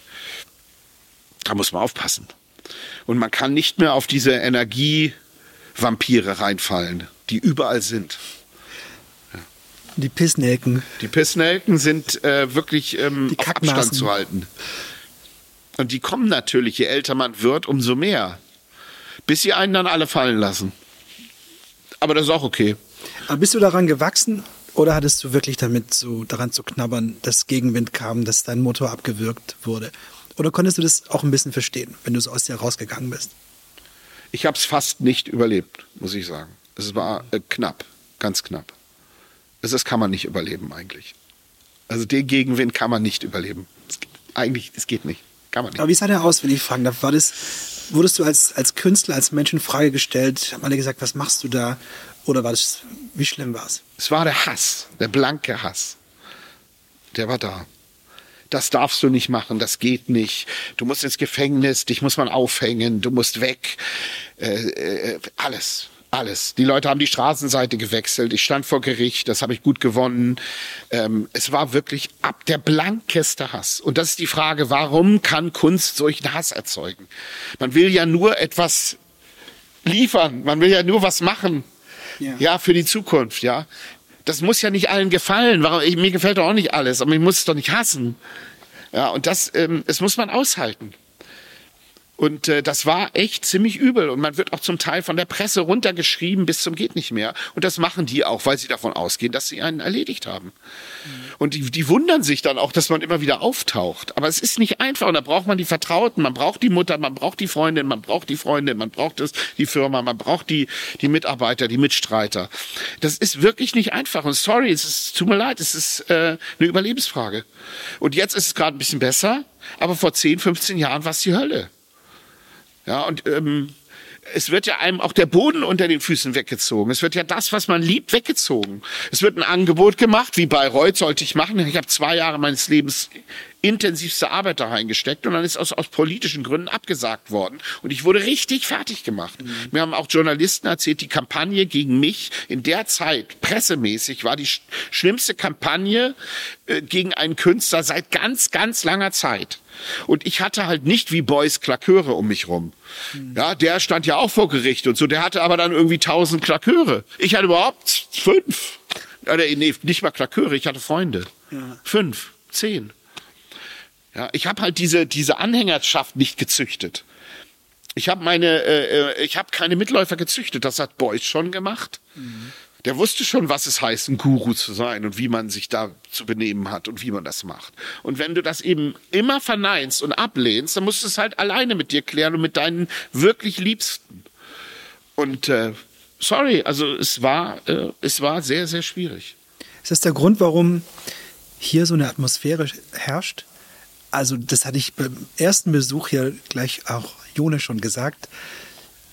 da muss man aufpassen. Und man kann nicht mehr auf diese Energievampire reinfallen, die überall sind. Die Pissnelken. Die Pissnelken sind äh, wirklich ähm, auf. Abstand zu halten. Und die kommen natürlich, je älter man wird, umso mehr. Bis sie einen dann alle fallen lassen. Aber das ist auch okay. Aber bist du daran gewachsen oder hattest du wirklich damit so daran zu knabbern, dass Gegenwind kam, dass dein Motor abgewürgt wurde? Oder konntest du das auch ein bisschen verstehen, wenn du so aus dir rausgegangen bist? Ich habe es fast nicht überlebt, muss ich sagen. Es war äh, knapp, ganz knapp. Das, das kann man nicht überleben eigentlich. Also den Gegenwind kann man nicht überleben. Es, geht- eigentlich, es geht nicht. Kann man nicht. Aber wie sah der aus, wenn ich fragen darf? War das, wurdest du als, als Künstler, als Mensch in Frage gestellt? Haben alle gesagt, was machst du da? Oder war das, wie schlimm war es? Es war der Hass, der blanke Hass. Der war da. Das darfst du nicht machen, das geht nicht. Du musst ins Gefängnis, dich muss man aufhängen, du musst weg. Äh, äh, alles, alles. Die Leute haben die Straßenseite gewechselt. Ich stand vor Gericht, das habe ich gut gewonnen. Ähm, es war wirklich ab der blankeste Hass. Und das ist die Frage, warum kann Kunst solchen Hass erzeugen? Man will ja nur etwas liefern, man will ja nur was machen. Ja. ja, für die Zukunft, ja. Das muss ja nicht allen gefallen. Warum, ich, mir gefällt doch auch nicht alles, aber ich muss es doch nicht hassen. Ja, und das, ähm, das muss man aushalten. Und äh, das war echt ziemlich übel. Und man wird auch zum Teil von der Presse runtergeschrieben bis zum geht nicht mehr. Und das machen die auch, weil sie davon ausgehen, dass sie einen erledigt haben. Mhm. Und die, die wundern sich dann auch, dass man immer wieder auftaucht. Aber es ist nicht einfach. Und da braucht man die Vertrauten, man braucht die Mutter, man braucht die Freundin, man braucht die Freundin, man braucht das, die Firma, man braucht die, die Mitarbeiter, die Mitstreiter. Das ist wirklich nicht einfach. Und sorry, es ist, tut mir leid, es ist äh, eine Überlebensfrage. Und jetzt ist es gerade ein bisschen besser. Aber vor 10, 15 Jahren war es die Hölle. Ja, und ähm, es wird ja einem auch der Boden unter den Füßen weggezogen. Es wird ja das, was man liebt, weggezogen. Es wird ein Angebot gemacht, wie Bayreuth sollte ich machen. Ich habe zwei Jahre meines Lebens intensivste Arbeit da reingesteckt und dann ist aus, aus politischen Gründen abgesagt worden. Und ich wurde richtig fertig gemacht. Mhm. Mir haben auch Journalisten erzählt, die Kampagne gegen mich in der Zeit, pressemäßig, war die sch schlimmste Kampagne äh, gegen einen Künstler seit ganz, ganz langer Zeit. Und ich hatte halt nicht wie Boys Klaköre um mich rum. Mhm. Ja, der stand ja auch vor Gericht und so. Der hatte aber dann irgendwie tausend Klaköre. Ich hatte überhaupt fünf. Nee, nicht mal Klaköre, ich hatte Freunde. Ja. Fünf, zehn. Ja, ich habe halt diese, diese Anhängerschaft nicht gezüchtet. Ich habe meine, äh, äh ich habe keine Mitläufer gezüchtet. Das hat Beuys schon gemacht. Mhm. Der wusste schon, was es heißt, ein Guru zu sein und wie man sich da zu benehmen hat und wie man das macht. Und wenn du das eben immer verneinst und ablehnst, dann musst du es halt alleine mit dir klären und mit deinen wirklich Liebsten. Und äh, sorry, also es war, äh, es war sehr, sehr schwierig. Ist das der Grund, warum hier so eine Atmosphäre herrscht? Also das hatte ich beim ersten Besuch hier gleich auch Jone schon gesagt.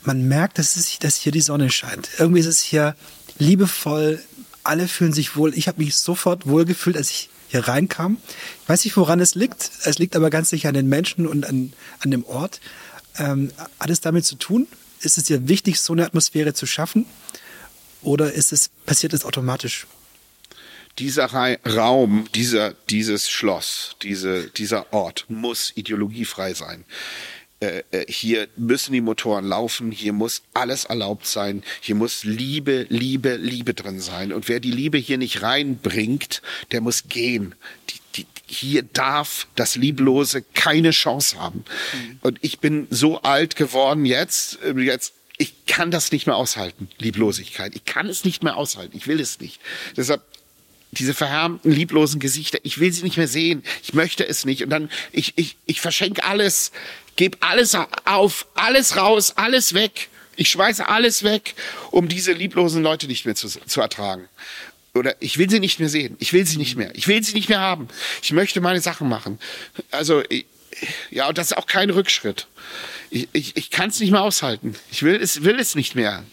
Man merkt, dass, es, dass hier die Sonne scheint. Irgendwie ist es hier liebevoll, alle fühlen sich wohl. Ich habe mich sofort wohlgefühlt, als ich hier reinkam. Ich weiß nicht, woran es liegt. Es liegt aber ganz sicher an den Menschen und an, an dem Ort. Ähm, hat es damit zu tun? Ist es dir wichtig, so eine Atmosphäre zu schaffen? Oder ist es, passiert es automatisch? dieser Raum, dieser, dieses Schloss, diese, dieser Ort muss ideologiefrei sein. Äh, äh, hier müssen die Motoren laufen, hier muss alles erlaubt sein, hier muss Liebe, Liebe, Liebe drin sein. Und wer die Liebe hier nicht reinbringt, der muss gehen. Die, die, hier darf das Lieblose keine Chance haben. Mhm. Und ich bin so alt geworden jetzt, äh, jetzt ich kann das nicht mehr aushalten, Lieblosigkeit. Ich kann es nicht mehr aushalten. Ich will es nicht. Deshalb diese verhärmten, lieblosen Gesichter, ich will sie nicht mehr sehen, ich möchte es nicht. Und dann, ich, ich, ich verschenke alles, gebe alles auf, alles raus, alles weg. Ich schmeiße alles weg, um diese lieblosen Leute nicht mehr zu, zu ertragen. Oder ich will sie nicht mehr sehen, ich will sie nicht mehr, ich will sie nicht mehr haben. Ich möchte meine Sachen machen. Also, ja, und das ist auch kein Rückschritt. Ich, ich, ich kann es nicht mehr aushalten. Ich will es, will es nicht mehr.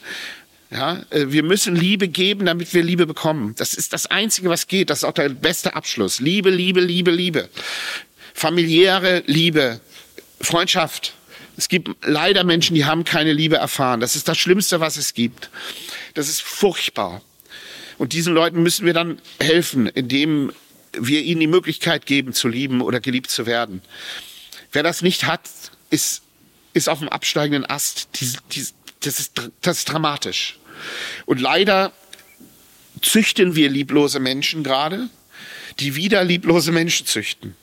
Ja, äh, wir müssen Liebe geben, damit wir Liebe bekommen. Das ist das Einzige, was geht. Das ist auch der beste Abschluss. Liebe, Liebe, Liebe, Liebe. Familiäre Liebe, Freundschaft. Es gibt leider Menschen, die haben keine Liebe erfahren. Das ist das Schlimmste, was es gibt. Das ist furchtbar. Und diesen Leuten müssen wir dann helfen, indem wir ihnen die Möglichkeit geben, zu lieben oder geliebt zu werden. Wer das nicht hat, ist, ist auf dem absteigenden Ast. Die, die, das, ist, das ist dramatisch. Und leider züchten wir lieblose Menschen gerade, die wieder lieblose Menschen züchten.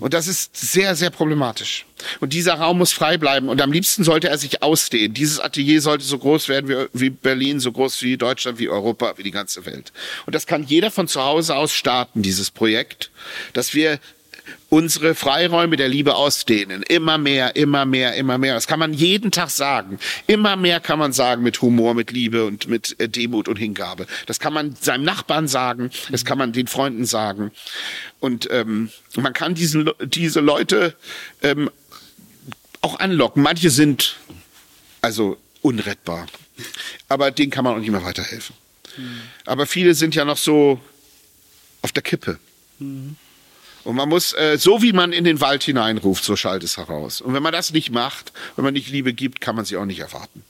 Und das ist sehr, sehr problematisch. Und dieser Raum muss frei bleiben. Und am liebsten sollte er sich ausdehnen. Dieses Atelier sollte so groß werden wie, Berlin, so groß wie Deutschland, wie Europa, wie die ganze Welt. Und das kann jeder von zu Hause aus starten, dieses Projekt, dass wir unsere Freiräume der Liebe ausdehnen. Immer mehr, immer mehr, immer mehr. Das kann man jeden Tag sagen. Immer mehr kann man sagen mit Humor, mit Liebe und mit äh, Demut und Hingabe. Das kann man seinem Nachbarn sagen, das kann man den Freunden sagen. Und ähm, man kann diesen, diese Leute ähm, auch anlocken. Manche sind also unrettbar. Aber denen kann man auch nicht mehr weiterhelfen. Mhm. Aber viele sind ja noch so auf der Kippe. Mhm. Und man muss, äh, so wie man in den Wald hineinruft, so schallt es heraus. Und wenn man das nicht macht, wenn man nicht Liebe gibt, kann man sie auch nicht erwarten.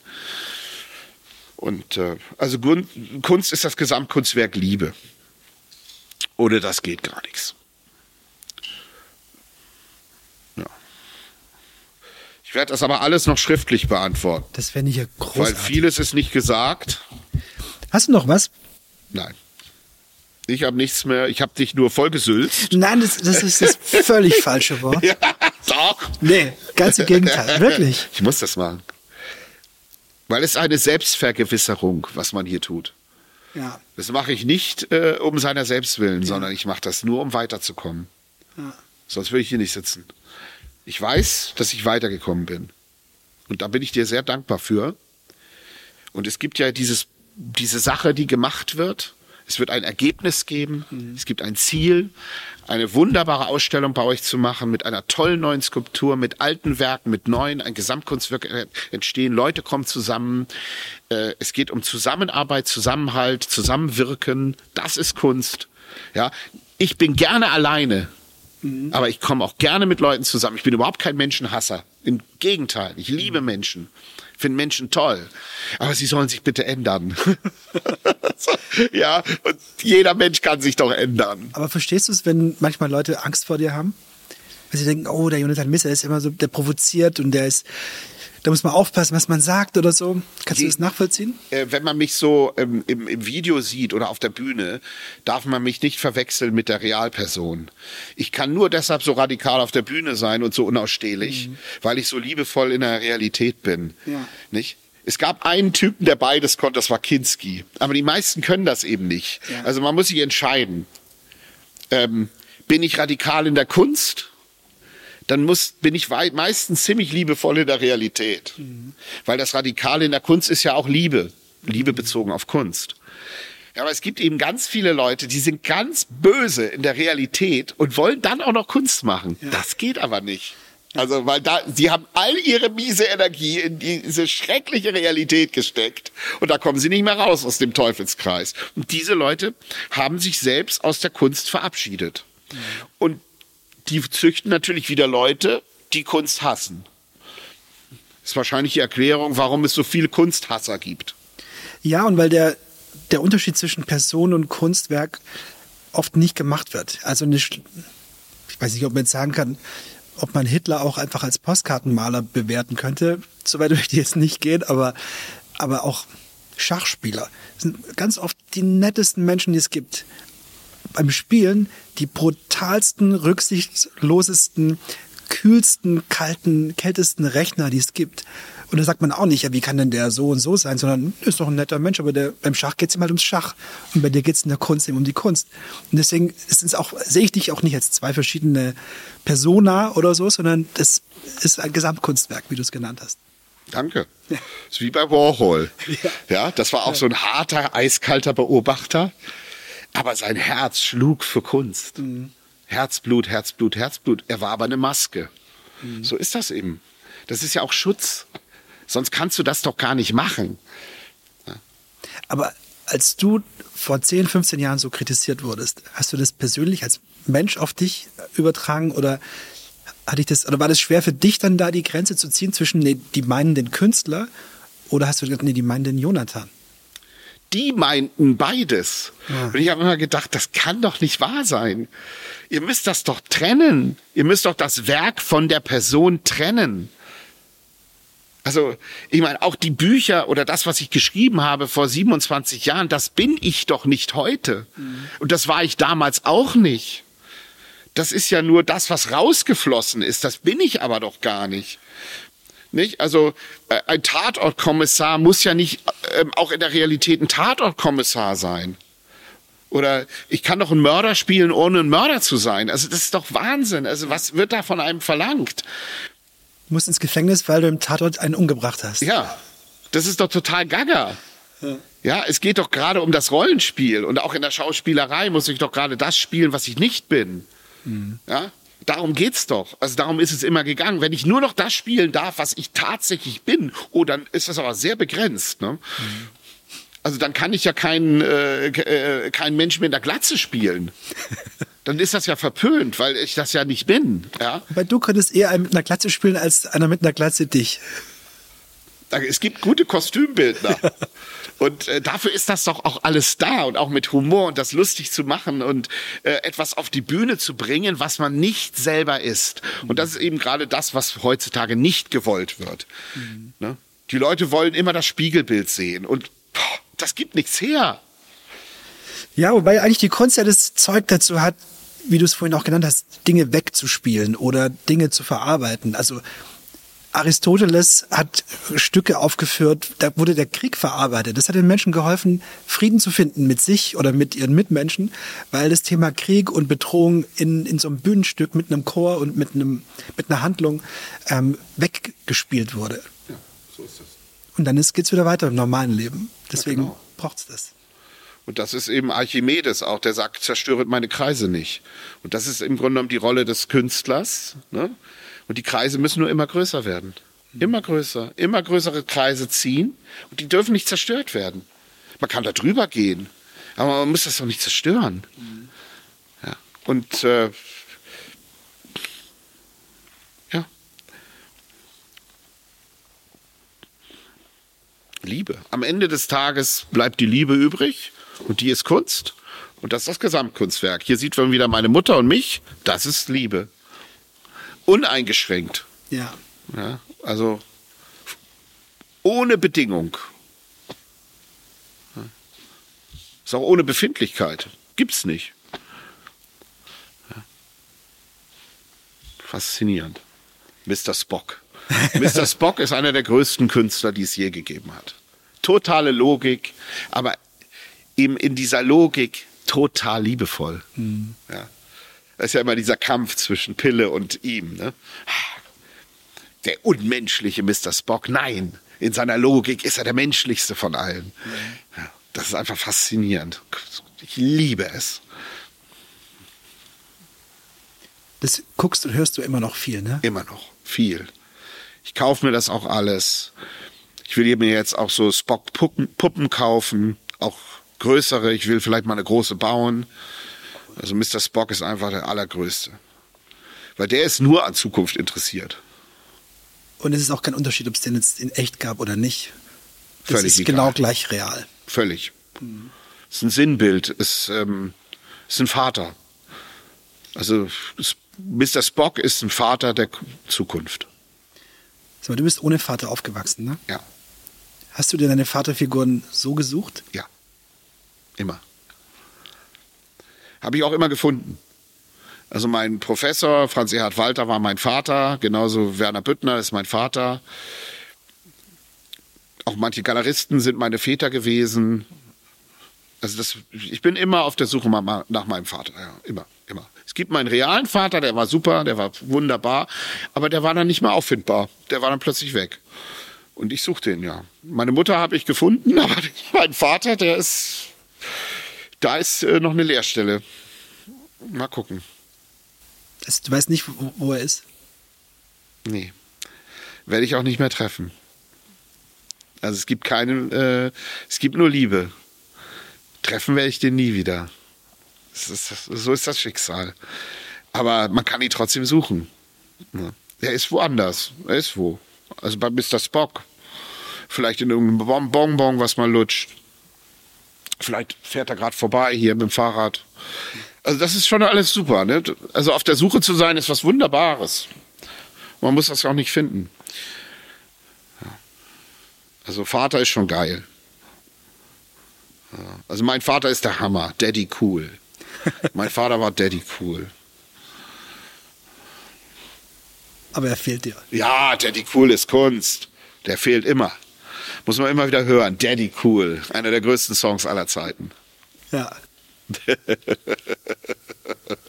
Und äh, also Kunst ist das Gesamtkunstwerk Liebe. Ohne das geht gar nichts. Ja. Ich werde das aber alles noch schriftlich beantworten. Das fände ich ja großartig. Weil vieles ist nicht gesagt. Hast du noch was? Nein. Ich habe nichts mehr, ich habe dich nur vollgesülzt. Nein, das, das ist das völlig falsche Wort. ja, Doch. Nee, ganz im Gegenteil, wirklich. Ich muss das machen. Weil es eine Selbstvergewisserung, was man hier tut. Ja. Das mache ich nicht äh, um seiner selbst willen, sondern ich mache das nur, um weiterzukommen. Ja. Sonst würde ich hier nicht sitzen. Ich weiß, dass ich weitergekommen bin. Und da bin ich dir sehr dankbar für. Und es gibt ja dieses, diese Sache, die gemacht wird. Es wird ein Ergebnis geben. Es gibt ein Ziel, eine wunderbare Ausstellung bei euch zu machen mit einer tollen neuen Skulptur, mit alten Werken, mit neuen, ein Gesamtkunstwerk entstehen. Leute kommen zusammen. Äh, Es geht um Zusammenarbeit, Zusammenhalt, Zusammenwirken. Das ist Kunst. Ja, ich bin gerne alleine. Aber ich komme auch gerne mit Leuten zusammen. Ich bin überhaupt kein Menschenhasser. Im Gegenteil, ich liebe Menschen. Ich finde Menschen toll. Aber sie sollen sich bitte ändern. ja, und jeder Mensch kann sich doch ändern. Aber verstehst du es, wenn manchmal Leute Angst vor dir haben? Weil sie denken, oh, der Jonathan Misser ist immer so, der provoziert und der ist, da muss man aufpassen, was man sagt oder so. Kannst du Je- das nachvollziehen? Äh, wenn man mich so ähm, im, im Video sieht oder auf der Bühne, darf man mich nicht verwechseln mit der Realperson. Ich kann nur deshalb so radikal auf der Bühne sein und so unausstehlich, weil ich so liebevoll in der Realität bin. Ja. Nicht? Es gab einen Typen, der beides konnte, das war Kinski. Aber die meisten können das eben nicht. Ja. Also man muss sich entscheiden. Ähm, bin ich radikal in der Kunst? Dann muss, bin ich meistens ziemlich liebevoll in der Realität. Weil das Radikale in der Kunst ist ja auch Liebe. Liebe bezogen auf Kunst. Ja, aber es gibt eben ganz viele Leute, die sind ganz böse in der Realität und wollen dann auch noch Kunst machen. Das geht aber nicht. Also, weil da, sie haben all ihre miese Energie in diese schreckliche Realität gesteckt und da kommen sie nicht mehr raus aus dem Teufelskreis. Und diese Leute haben sich selbst aus der Kunst verabschiedet. Und die züchten natürlich wieder Leute, die Kunst hassen. Das ist wahrscheinlich die Erklärung, warum es so viele Kunsthasser gibt. Ja, und weil der, der Unterschied zwischen Person und Kunstwerk oft nicht gemacht wird. Also Sch- ich weiß nicht, ob man jetzt sagen kann, ob man Hitler auch einfach als Postkartenmaler bewerten könnte. Soweit möchte ich jetzt nicht gehen, aber, aber auch Schachspieler sind ganz oft die nettesten Menschen, die es gibt. Beim Spielen die brutalsten, rücksichtslosesten, kühlsten, kalten, kältesten Rechner, die es gibt. Und da sagt man auch nicht, ja, wie kann denn der so und so sein, sondern ist doch ein netter Mensch, aber der, beim Schach geht es ihm halt ums Schach. Und bei dir geht es in der Kunst eben um die Kunst. Und deswegen ist es auch, sehe ich dich auch nicht als zwei verschiedene Persona oder so, sondern das ist ein Gesamtkunstwerk, wie du es genannt hast. Danke. Das ist wie bei Warhol. Ja. Ja, das war auch so ein harter, eiskalter Beobachter. Aber sein Herz schlug für Kunst. Mhm. Herzblut, Herzblut, Herzblut. Er war aber eine Maske. Mhm. So ist das eben. Das ist ja auch Schutz. Sonst kannst du das doch gar nicht machen. Aber als du vor 10, 15 Jahren so kritisiert wurdest, hast du das persönlich als Mensch auf dich übertragen oder hatte ich das, oder war das schwer für dich dann da die Grenze zu ziehen zwischen, nee, die meinen den Künstler oder hast du gesagt, nee, die meinen den Jonathan? Die meinten beides. Ja. Und ich habe immer gedacht, das kann doch nicht wahr sein. Ihr müsst das doch trennen. Ihr müsst doch das Werk von der Person trennen. Also, ich meine, auch die Bücher oder das, was ich geschrieben habe vor 27 Jahren, das bin ich doch nicht heute. Und das war ich damals auch nicht. Das ist ja nur das, was rausgeflossen ist. Das bin ich aber doch gar nicht. Nicht? Also äh, ein Tatortkommissar muss ja nicht ähm, auch in der Realität ein Tatortkommissar sein. Oder ich kann doch einen Mörder spielen, ohne ein Mörder zu sein. Also das ist doch Wahnsinn. Also was wird da von einem verlangt? Du musst ins Gefängnis, weil du im Tatort einen umgebracht hast. Ja, das ist doch total gaga. Ja, es geht doch gerade um das Rollenspiel und auch in der Schauspielerei muss ich doch gerade das spielen, was ich nicht bin. Ja, darum geht's doch. Also darum ist es immer gegangen. Wenn ich nur noch das spielen darf, was ich tatsächlich bin, oh, dann ist das aber sehr begrenzt. Ne? Also dann kann ich ja keinen äh, äh, keinen Mensch mehr in der Glatze spielen. Dann ist das ja verpönt, weil ich das ja nicht bin. Ja? Weil du könntest eher einen mit einer Glatze spielen, als einer mit einer Glatze dich. Es gibt gute Kostümbildner. Und äh, dafür ist das doch auch alles da und auch mit Humor und das lustig zu machen und äh, etwas auf die Bühne zu bringen, was man nicht selber ist. Und das ist eben gerade das, was heutzutage nicht gewollt wird. Ne? Die Leute wollen immer das Spiegelbild sehen und boah, das gibt nichts her. Ja, wobei eigentlich die Kunst ja das Zeug dazu hat, wie du es vorhin auch genannt hast, Dinge wegzuspielen oder Dinge zu verarbeiten. Also Aristoteles hat Stücke aufgeführt, da wurde der Krieg verarbeitet. Das hat den Menschen geholfen, Frieden zu finden mit sich oder mit ihren Mitmenschen, weil das Thema Krieg und Bedrohung in, in so einem Bühnenstück mit einem Chor und mit, einem, mit einer Handlung ähm, weggespielt wurde. Ja, so ist es. Und dann geht es wieder weiter im normalen Leben. Deswegen ja, genau. braucht es das. Und das ist eben Archimedes auch, der sagt, zerstöret meine Kreise nicht. Und das ist im Grunde genommen die Rolle des Künstlers. Ne? Und die Kreise müssen nur immer größer werden. Immer größer, immer größere Kreise ziehen und die dürfen nicht zerstört werden. Man kann da drüber gehen, aber man muss das doch nicht zerstören. Ja. Und äh, ja. Liebe. Am Ende des Tages bleibt die Liebe übrig und die ist Kunst. Und das ist das Gesamtkunstwerk. Hier sieht man wieder meine Mutter und mich. Das ist Liebe uneingeschränkt. Ja. ja. Also ohne Bedingung. Ist auch ohne Befindlichkeit. Gibt's nicht. Ja. Faszinierend. Mr. Spock. Mr. Spock ist einer der größten Künstler, die es je gegeben hat. Totale Logik, aber eben in dieser Logik total liebevoll. Mhm. Ja. Das ist ja immer dieser Kampf zwischen Pille und ihm. Ne? Der unmenschliche Mr. Spock. Nein, in seiner Logik ist er der menschlichste von allen. Ja, das ist einfach faszinierend. Ich liebe es. Das guckst und hörst du immer noch viel, ne? Immer noch, viel. Ich kaufe mir das auch alles. Ich will mir jetzt auch so Spock-Puppen kaufen, auch größere. Ich will vielleicht mal eine große bauen. Also Mr. Spock ist einfach der allergrößte. Weil der ist nur an Zukunft interessiert. Und es ist auch kein Unterschied, ob es den jetzt in echt gab oder nicht. Es Völlig ist egal. genau gleich real. Völlig. Mhm. Es ist ein Sinnbild, es ist, ähm, ist ein Vater. Also Mr. Spock ist ein Vater der Zukunft. So, du bist ohne Vater aufgewachsen, ne? Ja. Hast du dir deine Vaterfiguren so gesucht? Ja. Immer. Habe ich auch immer gefunden. Also mein Professor, Franz Erhard Walter, war mein Vater, genauso Werner Büttner ist mein Vater. Auch manche Galeristen sind meine Väter gewesen. Also das, ich bin immer auf der Suche nach meinem Vater, ja, immer, immer. Es gibt meinen realen Vater, der war super, der war wunderbar, aber der war dann nicht mehr auffindbar. Der war dann plötzlich weg. Und ich suchte ihn, ja. Meine Mutter habe ich gefunden, aber mein Vater, der ist da ist äh, noch eine Leerstelle. Mal gucken. Das, du weißt nicht, wo, wo er ist? Nee. Werde ich auch nicht mehr treffen. Also es gibt keine, äh, es gibt nur Liebe. Treffen werde ich den nie wieder. Ist, so ist das Schicksal. Aber man kann ihn trotzdem suchen. Ja. Er ist woanders. Er ist wo. Also bei Mr. Spock. Vielleicht in irgendeinem Bonbon, was man lutscht. Vielleicht fährt er gerade vorbei hier mit dem Fahrrad. Also das ist schon alles super. Ne? Also auf der Suche zu sein ist was Wunderbares. Man muss das auch nicht finden. Also Vater ist schon geil. Also mein Vater ist der Hammer. Daddy cool. Mein Vater war Daddy cool. Aber er fehlt dir. Ja, Daddy cool ist Kunst. Der fehlt immer. Muss man immer wieder hören. Daddy Cool, einer der größten Songs aller Zeiten. Ja.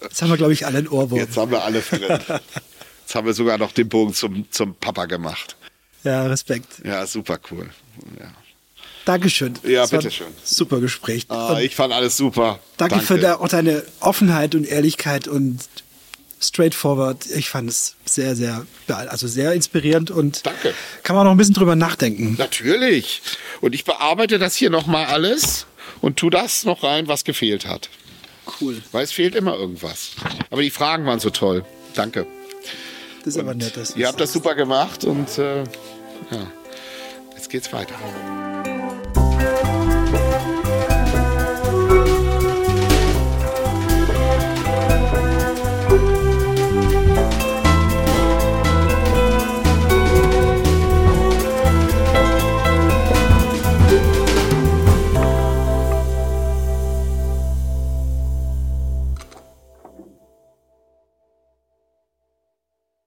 Jetzt haben wir, glaube ich, alle einen Ohrwurm. Jetzt haben wir alle drin. Jetzt haben wir sogar noch den Bogen zum, zum Papa gemacht. Ja, Respekt. Ja, super cool. Ja. Dankeschön. Ja, bitteschön. Super Gespräch. Ah, ich fand alles super. Danke, danke. für de, auch deine Offenheit und Ehrlichkeit und straightforward. Ich fand es sehr, sehr, also sehr inspirierend und Danke. kann man noch ein bisschen drüber nachdenken. Natürlich. Und ich bearbeite das hier nochmal alles und tu das noch rein, was gefehlt hat. Cool. Weil es fehlt immer irgendwas. Aber die Fragen waren so toll. Danke. Das ist und aber nett. Ihr habt das super gemacht und äh, ja, jetzt geht's weiter.